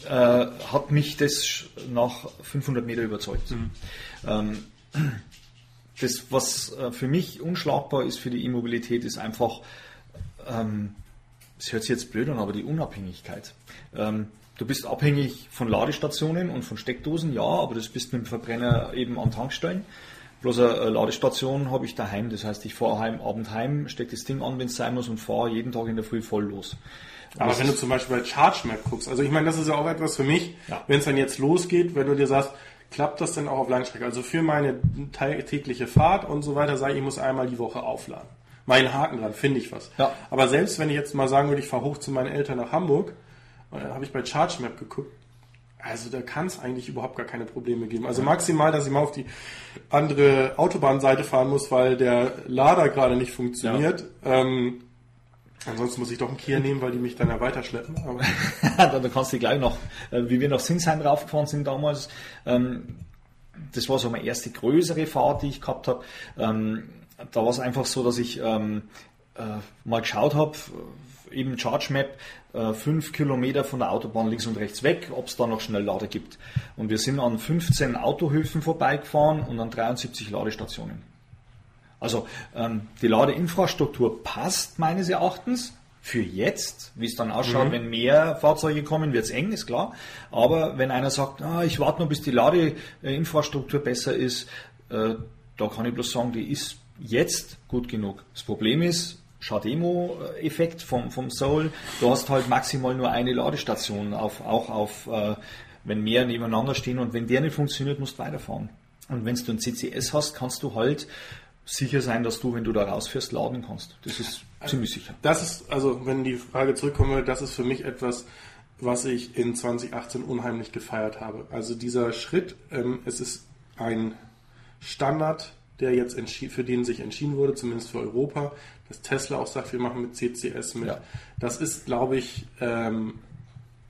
äh, hat mich das nach 500 Meter überzeugt. Mhm. Ähm, [clears throat] das, was äh, für mich unschlagbar ist für die E-Mobilität, ist einfach, ähm, das hört sich jetzt blöd an, aber die Unabhängigkeit. Ähm, du bist abhängig von Ladestationen und von Steckdosen, ja, aber das bist mit dem Verbrenner eben an Tankstellen. Bloß eine Ladestation habe ich daheim, das heißt, ich fahre heim, Abend heim, stecke das Ding an, wenn es sein muss und fahre jeden Tag in der Früh voll los. Aber wenn du zum Beispiel bei ChargeMap guckst, also ich meine, das ist ja auch etwas für mich, Ja. wenn es dann jetzt losgeht, wenn du dir sagst, klappt das denn auch auf Langstrecke? Also für meine tägliche Fahrt und so weiter, sage ich, ich muss einmal die Woche aufladen. Mein Haken dran, finde ich was. Ja. Aber selbst wenn ich jetzt mal sagen würde, ich fahre hoch zu meinen Eltern nach Hamburg, äh, habe ich bei ChargeMap geguckt, also da kann es eigentlich überhaupt gar keine Probleme geben. Also maximal, dass ich mal auf die andere Autobahnseite fahren muss, weil der Lader gerade nicht funktioniert. Ähm, ansonsten muss ich doch einen Kia nehmen, weil die mich dann ja weiterschleppen. Aber [laughs] da, da kannst du gleich noch, äh, wie wir nach Sinsheim raufgefahren sind damals, ähm, das war so meine erste größere Fahrt, die ich gehabt habe. Ähm, da war es einfach so, dass ich ähm, äh, mal geschaut habe, eben ChargeMap, äh, fünf Kilometer von der Autobahn links und rechts weg, ob es da noch Schnelllader gibt. Und wir sind an 15 Autohöfen vorbeigefahren und an 73 Ladestationen. Also ähm, die Ladeinfrastruktur passt meines Erachtens für jetzt, wie es dann ausschaut, wenn mehr Fahrzeuge kommen, wird es eng, ist klar. Aber wenn einer sagt, ah, ich warte noch, bis die Ladeinfrastruktur besser ist, äh, da kann ich bloß sagen, die ist jetzt gut genug. Das Problem ist, Schademo-Effekt vom, vom Soul, du hast halt maximal nur eine Ladestation, auf, auch auf, äh, wenn mehr nebeneinander stehen und wenn der nicht funktioniert, musst du weiterfahren. Und wenn du ein CCS hast, kannst du halt sicher sein, dass du, wenn du da rausfährst, laden kannst. Das ist ziemlich sicher. das ist, also wenn die Frage zurückkommt, das ist für mich etwas, was ich in 2018 unheimlich gefeiert habe. Also dieser Schritt, ähm, es ist ein Standard, der jetzt für den sich entschieden wurde, zumindest für Europa, dass Tesla auch sagt, wir machen mit CCS mit. Ja. Das ist, glaube ich, ähm,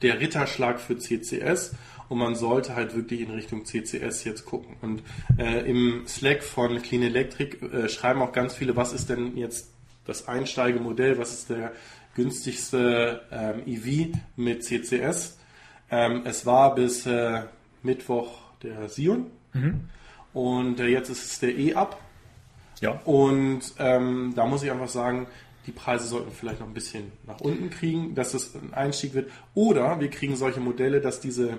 der Ritterschlag für CCS und man sollte halt wirklich in Richtung CCS jetzt gucken. Und äh, im Slack von Clean Electric äh, schreiben auch ganz viele, was ist denn jetzt das Einsteigemodell, was ist der günstigste ähm, EV mit CCS. Ähm, es war bis äh, Mittwoch der Sion und äh, jetzt ist es der E-Up. Ja. Und ähm, da muss ich einfach sagen, die Preise sollten wir vielleicht noch ein bisschen nach unten kriegen, dass es ein Einstieg wird. Oder wir kriegen solche Modelle, dass diese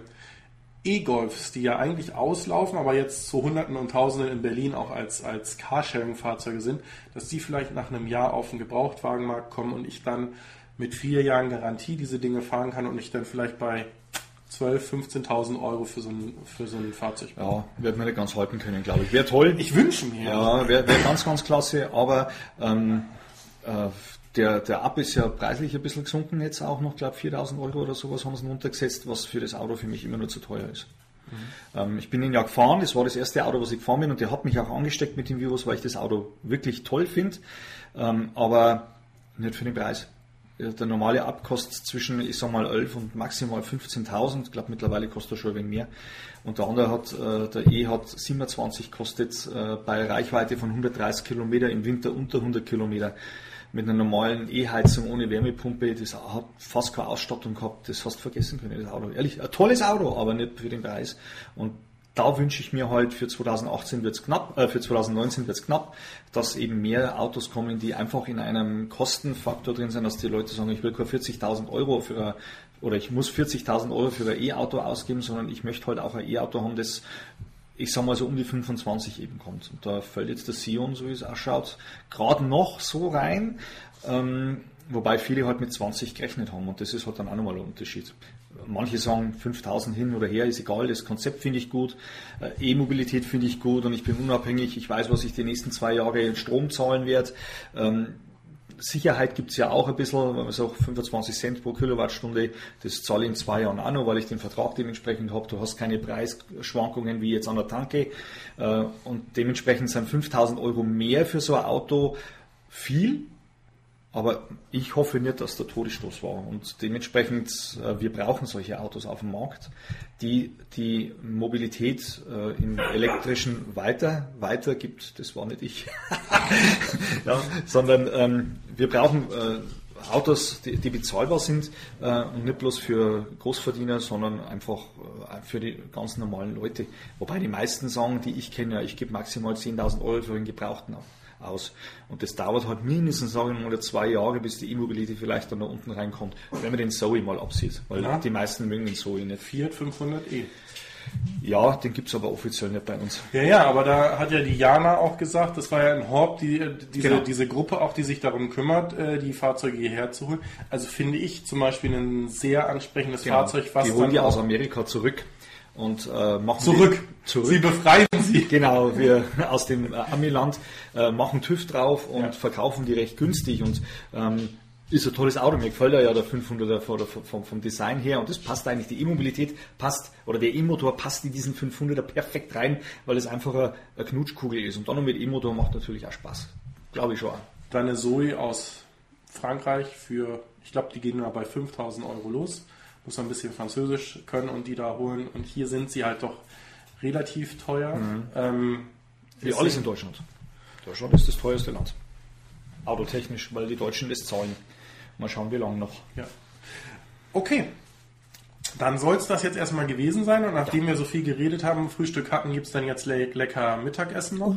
E-Golfs, die ja eigentlich auslaufen, aber jetzt zu Hunderten und Tausenden in Berlin auch als, als Carsharing-Fahrzeuge sind, dass die vielleicht nach einem Jahr auf den Gebrauchtwagenmarkt kommen und ich dann mit vier Jahren Garantie diese Dinge fahren kann und ich dann vielleicht bei 12.000, 15.000 Euro für so ein, für so ein Fahrzeug. Ja, wird man nicht ganz halten können, glaube ich. Wäre toll. Ich wünsche mir. Ja, wäre wär ganz, ganz klasse, aber ähm, äh, der, der Up ist ja preislich ein bisschen gesunken jetzt auch noch, glaube 4000 Euro oder sowas haben sie runtergesetzt, was für das Auto für mich immer nur zu teuer ist. Ähm, ich bin ihn ja gefahren, das war das erste Auto, was ich gefahren bin und der hat mich auch angesteckt mit dem Virus, weil ich das Auto wirklich toll finde, ähm, aber nicht für den Preis. Der normale Up kostet zwischen, ich sag mal, 11 und maximal 15.000. Ich glaube, mittlerweile kostet er schon ein wenig mehr. Und der andere hat, äh, der E hat 27 kostet äh, bei Reichweite von 130 Kilometer, im Winter unter 100 Kilometer. Mit einer normalen E-Heizung ohne Wärmepumpe, das hat fast keine Ausstattung gehabt, das hast du vergessen können, das Auto. Ehrlich, ein tolles Auto, aber nicht für den Preis. Und da wünsche ich mir halt für 2018 wird's knapp, äh, für 2019 wird's knapp, dass eben mehr Autos kommen, die einfach in einem Kostenfaktor drin sind, dass die Leute sagen, ich will keine 40.000 Euro für oder ich muss 40.000 Euro für ein E-Auto ausgeben, sondern ich möchte halt auch ein E-Auto haben, das ich sag mal so um die 25 eben kommt. Und da fällt jetzt der Sion, so wie es ausschaut, gerade noch so rein, ähm, wobei viele halt mit 20 gerechnet haben und das ist halt dann auch nochmal ein Unterschied. Manche sagen 5000 hin oder her, ist egal, das Konzept finde ich gut, Äh, E-Mobilität finde ich gut und ich bin unabhängig, ich weiß, was ich die nächsten zwei Jahre in Strom zahlen werde. Ähm, Sicherheit gibt's ja auch ein bisschen, wenn man sagt 25 Cent pro Kilowattstunde, das zahle ich in zwei Jahren noch, weil ich den Vertrag dementsprechend habe. Du hast keine Preisschwankungen wie jetzt an der Tanke äh, und dementsprechend sind 5000 Euro mehr für so ein Auto viel, aber ich hoffe nicht, dass der Todesstoß war. Und dementsprechend, äh, wir brauchen solche Autos auf dem Markt, die die Mobilität äh, im elektrischen weiter, weitergibt. Das war nicht ich. [laughs] ja, sondern ähm, wir brauchen äh, Autos, die, die bezahlbar sind äh, und nicht bloß für Großverdiener, sondern einfach äh, für die ganz normalen Leute. Wobei die meisten sagen, die ich kenne, ja, ich gebe maximal 10.000 Euro für einen Gebrauchten aus. Und das dauert halt mindestens, sagen wir mal, zwei Jahre, bis die E-Mobility vielleicht dann da unten reinkommt, wenn man den Zoe mal absieht. Weil Ja. die meisten mögen den Zoe nicht. Fiat 500e. Ja, den gibt's aber offiziell nicht bei uns. Ja, ja, aber da hat ja die Jana auch gesagt, das war ja in Horb die, diese, Genau. diese Gruppe auch, die sich darum kümmert, äh, die Fahrzeuge hierher zu holen. Also finde ich zum Beispiel ein sehr ansprechendes Fahrzeug, was Genau. die holen die aus Amerika zurück und äh, machen zurück. Zurück. Sie befreien sie. [laughs] Genau, wir [laughs] aus dem äh, Amiland äh, machen TÜV drauf und Ja. verkaufen die recht günstig und ähm, ist ein tolles Auto. Mir gefällt ja der 500er von der- vom, vom Design her und das passt eigentlich. Die E-Mobilität passt oder der E-Motor passt in diesen 500er perfekt rein, weil es einfach eine, eine Knutschkugel ist. Und dann noch mit E-Motor macht natürlich auch Spaß. Glaube ich schon. Deine Zoe aus Frankreich für, ich glaube, die gehen nur bei 5000 Euro los. Muss man ein bisschen Französisch können und die da holen. Und hier sind sie halt doch relativ teuer. Ähm, Wie alles in Deutschland. Deutschland ist das teuerste Land. Autotechnisch, weil die Deutschen das zahlen. Mal schauen, wie lange noch. Ja. Okay. Dann soll es das jetzt erstmal gewesen sein. Und nachdem wir so viel geredet haben, Frühstück hatten, gibt es dann jetzt le lecker Mittagessen noch.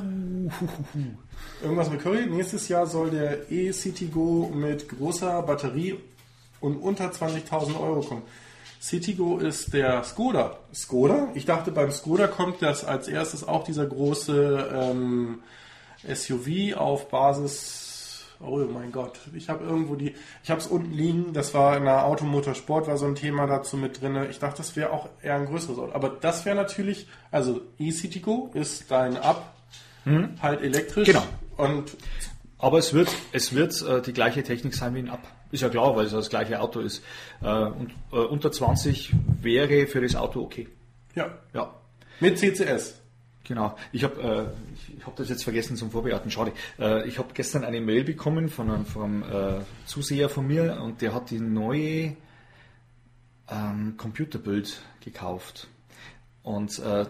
Irgendwas mit Curry. Nächstes Jahr soll der e-Citigo mit großer Batterie und unter 20.000 Euro kommen. Citigo ist der Skoda. Skoda? Ich dachte, beim Skoda kommt das als erstes auch dieser große ähm, SUV auf Basis. Oh mein Gott, ich habe irgendwo die, ich habe es unten liegen. Das war in der Automotorsport war so ein Thema dazu mit drinne. Ich dachte, das wäre auch eher ein größeres Auto. Aber das wäre natürlich, also e-Citigo ist dein Up, halt elektrisch. Genau. Und Aber es wird, es wird äh, die gleiche Technik sein wie ein Up. Ist ja klar, weil es das gleiche Auto ist. Äh, und äh, unter 20 wäre für das Auto okay. ja, Ja, mit CCS. genau. Ich habe äh, ich hab das jetzt vergessen zum Vorbereiten, schade. Äh, ich habe gestern eine Mail bekommen von einem, vom äh, Zuseher von mir und der hat die neue ähm, Computerbild gekauft. Und äh,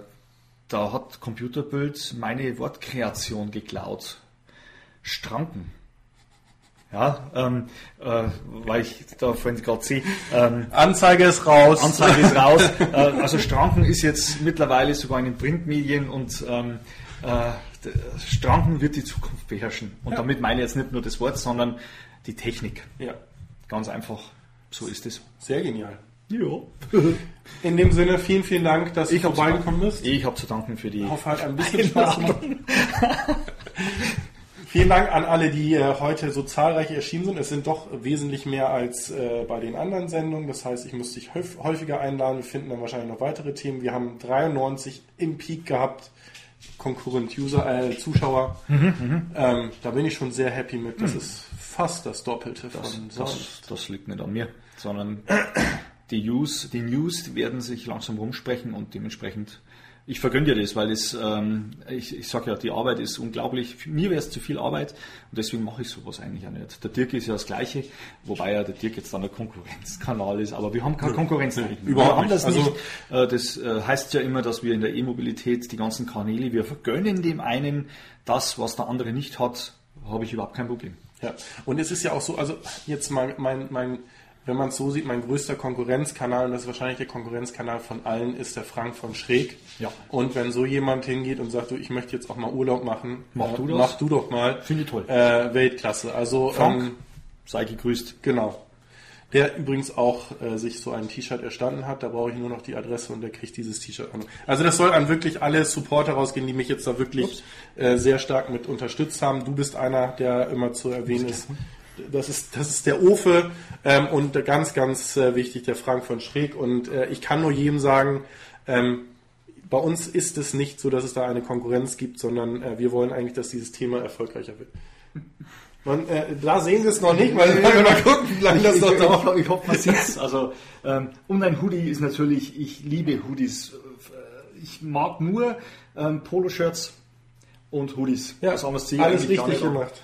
da hat Computerbild meine Wortkreation geklaut. Stranken. Ja, ähm, äh, weil ich da vorhin gerade sehe, ähm, Anzeige ist raus. Anzeige ist [laughs] raus. äh, also Stranken ist jetzt mittlerweile sogar in den Printmedien und ähm, äh, Stranken wird die Zukunft beherrschen. Und Ja. damit meine ich jetzt nicht nur das Wort, sondern die Technik. Ja, Ganz einfach, so ist es. sehr genial. Ja. [laughs] In dem Sinne, vielen, vielen Dank, dass Ich vorbeigekommen bist. Ich habe zu danken für die. Ich hoffe, hat ein bisschen Spaß gemacht. [laughs] Vielen Dank an alle, die äh, heute so zahlreich erschienen sind. Es sind doch wesentlich mehr als äh, bei den anderen Sendungen. Das heißt, ich muss dich häuf- häufiger einladen. Wir finden dann wahrscheinlich noch weitere Themen. Wir haben 93 im Peak gehabt. Concurrent User, äh, Zuschauer. ähm, da bin ich schon sehr happy mit. Das ist fast das Doppelte von Das, sonst. das liegt nicht an mir, sondern die News, die News werden sich langsam rumsprechen und dementsprechend, ich vergönne dir das, weil es, ähm, ich, ich sage ja, die Arbeit ist unglaublich. Mir wäre es zu viel Arbeit und deswegen mache ich sowas eigentlich auch nicht. Der Dirk ist ja das Gleiche, wobei ja der Dirk jetzt dann der Konkurrenzkanal ist, aber wir haben keine Konkurrenz. nee, darin. überhaupt wir haben das nicht. nicht. Also- Äh, Das äh, heißt ja immer, dass wir in der E-Mobilität die ganzen Kanäle, wir vergönnen dem einen das, was der andere nicht hat, habe ich überhaupt kein Problem. Ja, und es ist ja auch so, also jetzt mal mein, mein wenn man es so sieht, mein größter Konkurrenzkanal, und das ist wahrscheinlich der Konkurrenzkanal von allen, ist der Frank von Schräg. Ja. Und wenn so jemand hingeht und sagt, du, ich möchte jetzt auch mal Urlaub machen, Mach äh, du das? mach du doch mal. Finde ich toll. Äh, Weltklasse. Also Frank, ähm, sei gegrüßt. genau. Der übrigens auch äh, sich so ein T-Shirt erstanden hat. Da brauche ich nur noch die Adresse und der kriegt dieses T-Shirt. auch noch. Also das soll an wirklich alle Supporter rausgehen, die mich jetzt da wirklich äh, sehr stark mit unterstützt haben. Du bist einer, der immer zu erwähnen ist. Das ist, das ist der Ofe ähm, und ganz, ganz äh, wichtig, der Frank von Schräg. Und äh, ich kann nur jedem sagen, ähm, bei uns ist es nicht so, dass es da eine Konkurrenz gibt, sondern äh, wir wollen eigentlich, dass dieses Thema erfolgreicher wird. Man, äh, da sehen wir es noch nicht, weil wir mal gucken, wie lange das ich, noch ich, dauert. ich, hoffe, man sieht's. Also, ähm, und ein Hoodie ist natürlich, ich liebe Hoodies. Äh, Ich mag nur ähm, Poloshirts und Hoodies. Ja, alles richtig gemacht.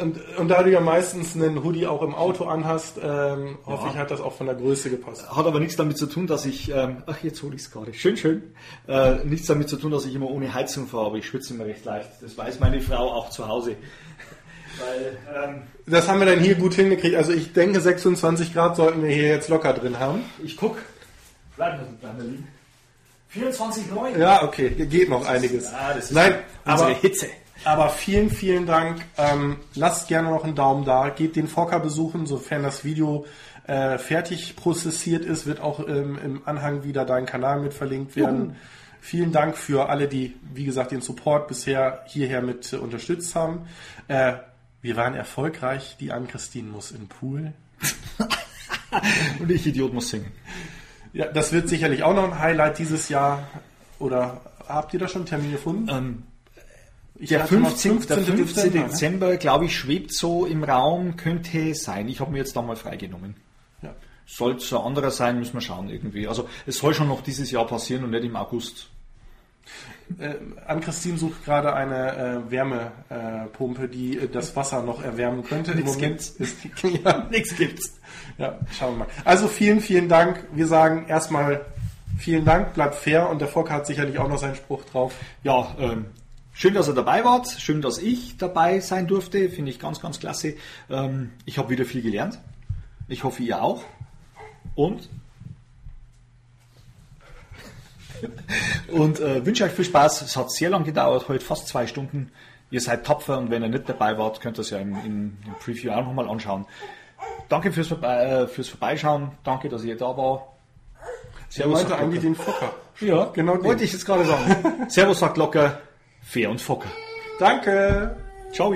Und, und da du ja meistens einen Hoodie auch im Auto anhast, ähm, hoffe Ja. ich, hat das auch von der Größe gepasst. Hat aber nichts damit zu tun, dass ich, ähm, ach jetzt hole ich es gerade, schön, schön, äh, nichts damit zu tun, dass ich immer ohne Heizung fahre, aber ich schwitze immer recht leicht. Das weiß meine Frau auch zu Hause. [laughs] Weil, ähm, das haben wir dann hier gut hingekriegt. Also ich denke, 26 Grad sollten wir hier jetzt locker drin haben. Ich guck. Bleib mal liegen. 24,9. Ja, okay, geht noch einiges. Ja, Nein, aber Hitze. Aber vielen, vielen Dank. Ähm, lasst gerne noch einen Daumen da. Geht den Fokker besuchen, sofern das Video äh, fertig prozessiert ist, wird auch ähm, im Anhang wieder dein Kanal mit verlinkt werden. Juhu. Vielen Dank für alle, die, wie gesagt, den Support bisher hierher mit äh, unterstützt haben. Äh, wir waren erfolgreich. Die Ann-Christine muss in den Pool. [laughs] Und ich, Idiot, muss singen. Ja, das wird sicherlich auch noch ein Highlight dieses Jahr. Oder habt ihr da schon einen Termin gefunden? Ähm, der 15. 15. Der 15. Dezember, glaube ich, schwebt so im Raum, könnte sein. Ich habe mir jetzt da mal freigenommen. Ja. Soll es ein anderer sein, müssen wir schauen irgendwie. Also es soll schon noch dieses Jahr passieren und nicht im August. Äh, Ann-Christine sucht gerade eine äh, Wärmepumpe, äh, die äh, das Wasser noch erwärmen könnte. Nichts gibt's. Ist, [laughs] ja, [laughs] nichts gibt's. Ja, schauen wir mal. Also vielen, vielen Dank. Wir sagen erstmal vielen Dank, bleibt fair und der Fock hat sicherlich auch noch seinen Spruch drauf. Ja, ähm, Schön, dass ihr dabei wart. Schön, dass ich dabei sein durfte. Finde ich ganz, ganz klasse. Ähm, ich habe wieder viel gelernt. Ich hoffe, ihr auch. Und [laughs] und äh, wünsche euch viel Spaß. Es hat sehr lange gedauert, heute fast zwei Stunden. Ihr seid tapfer und wenn ihr nicht dabei wart, könnt ihr es ja im, im, im Preview auch nochmal anschauen. Danke fürs, äh, fürs Vorbeischauen. Danke, dass ihr da war. Servus. meinte eigentlich den Fokker. Ja, genau. Den. Wollte ich jetzt gerade sagen. [laughs] Servus sagt locker, fair und Fokker. Danke. Ciao.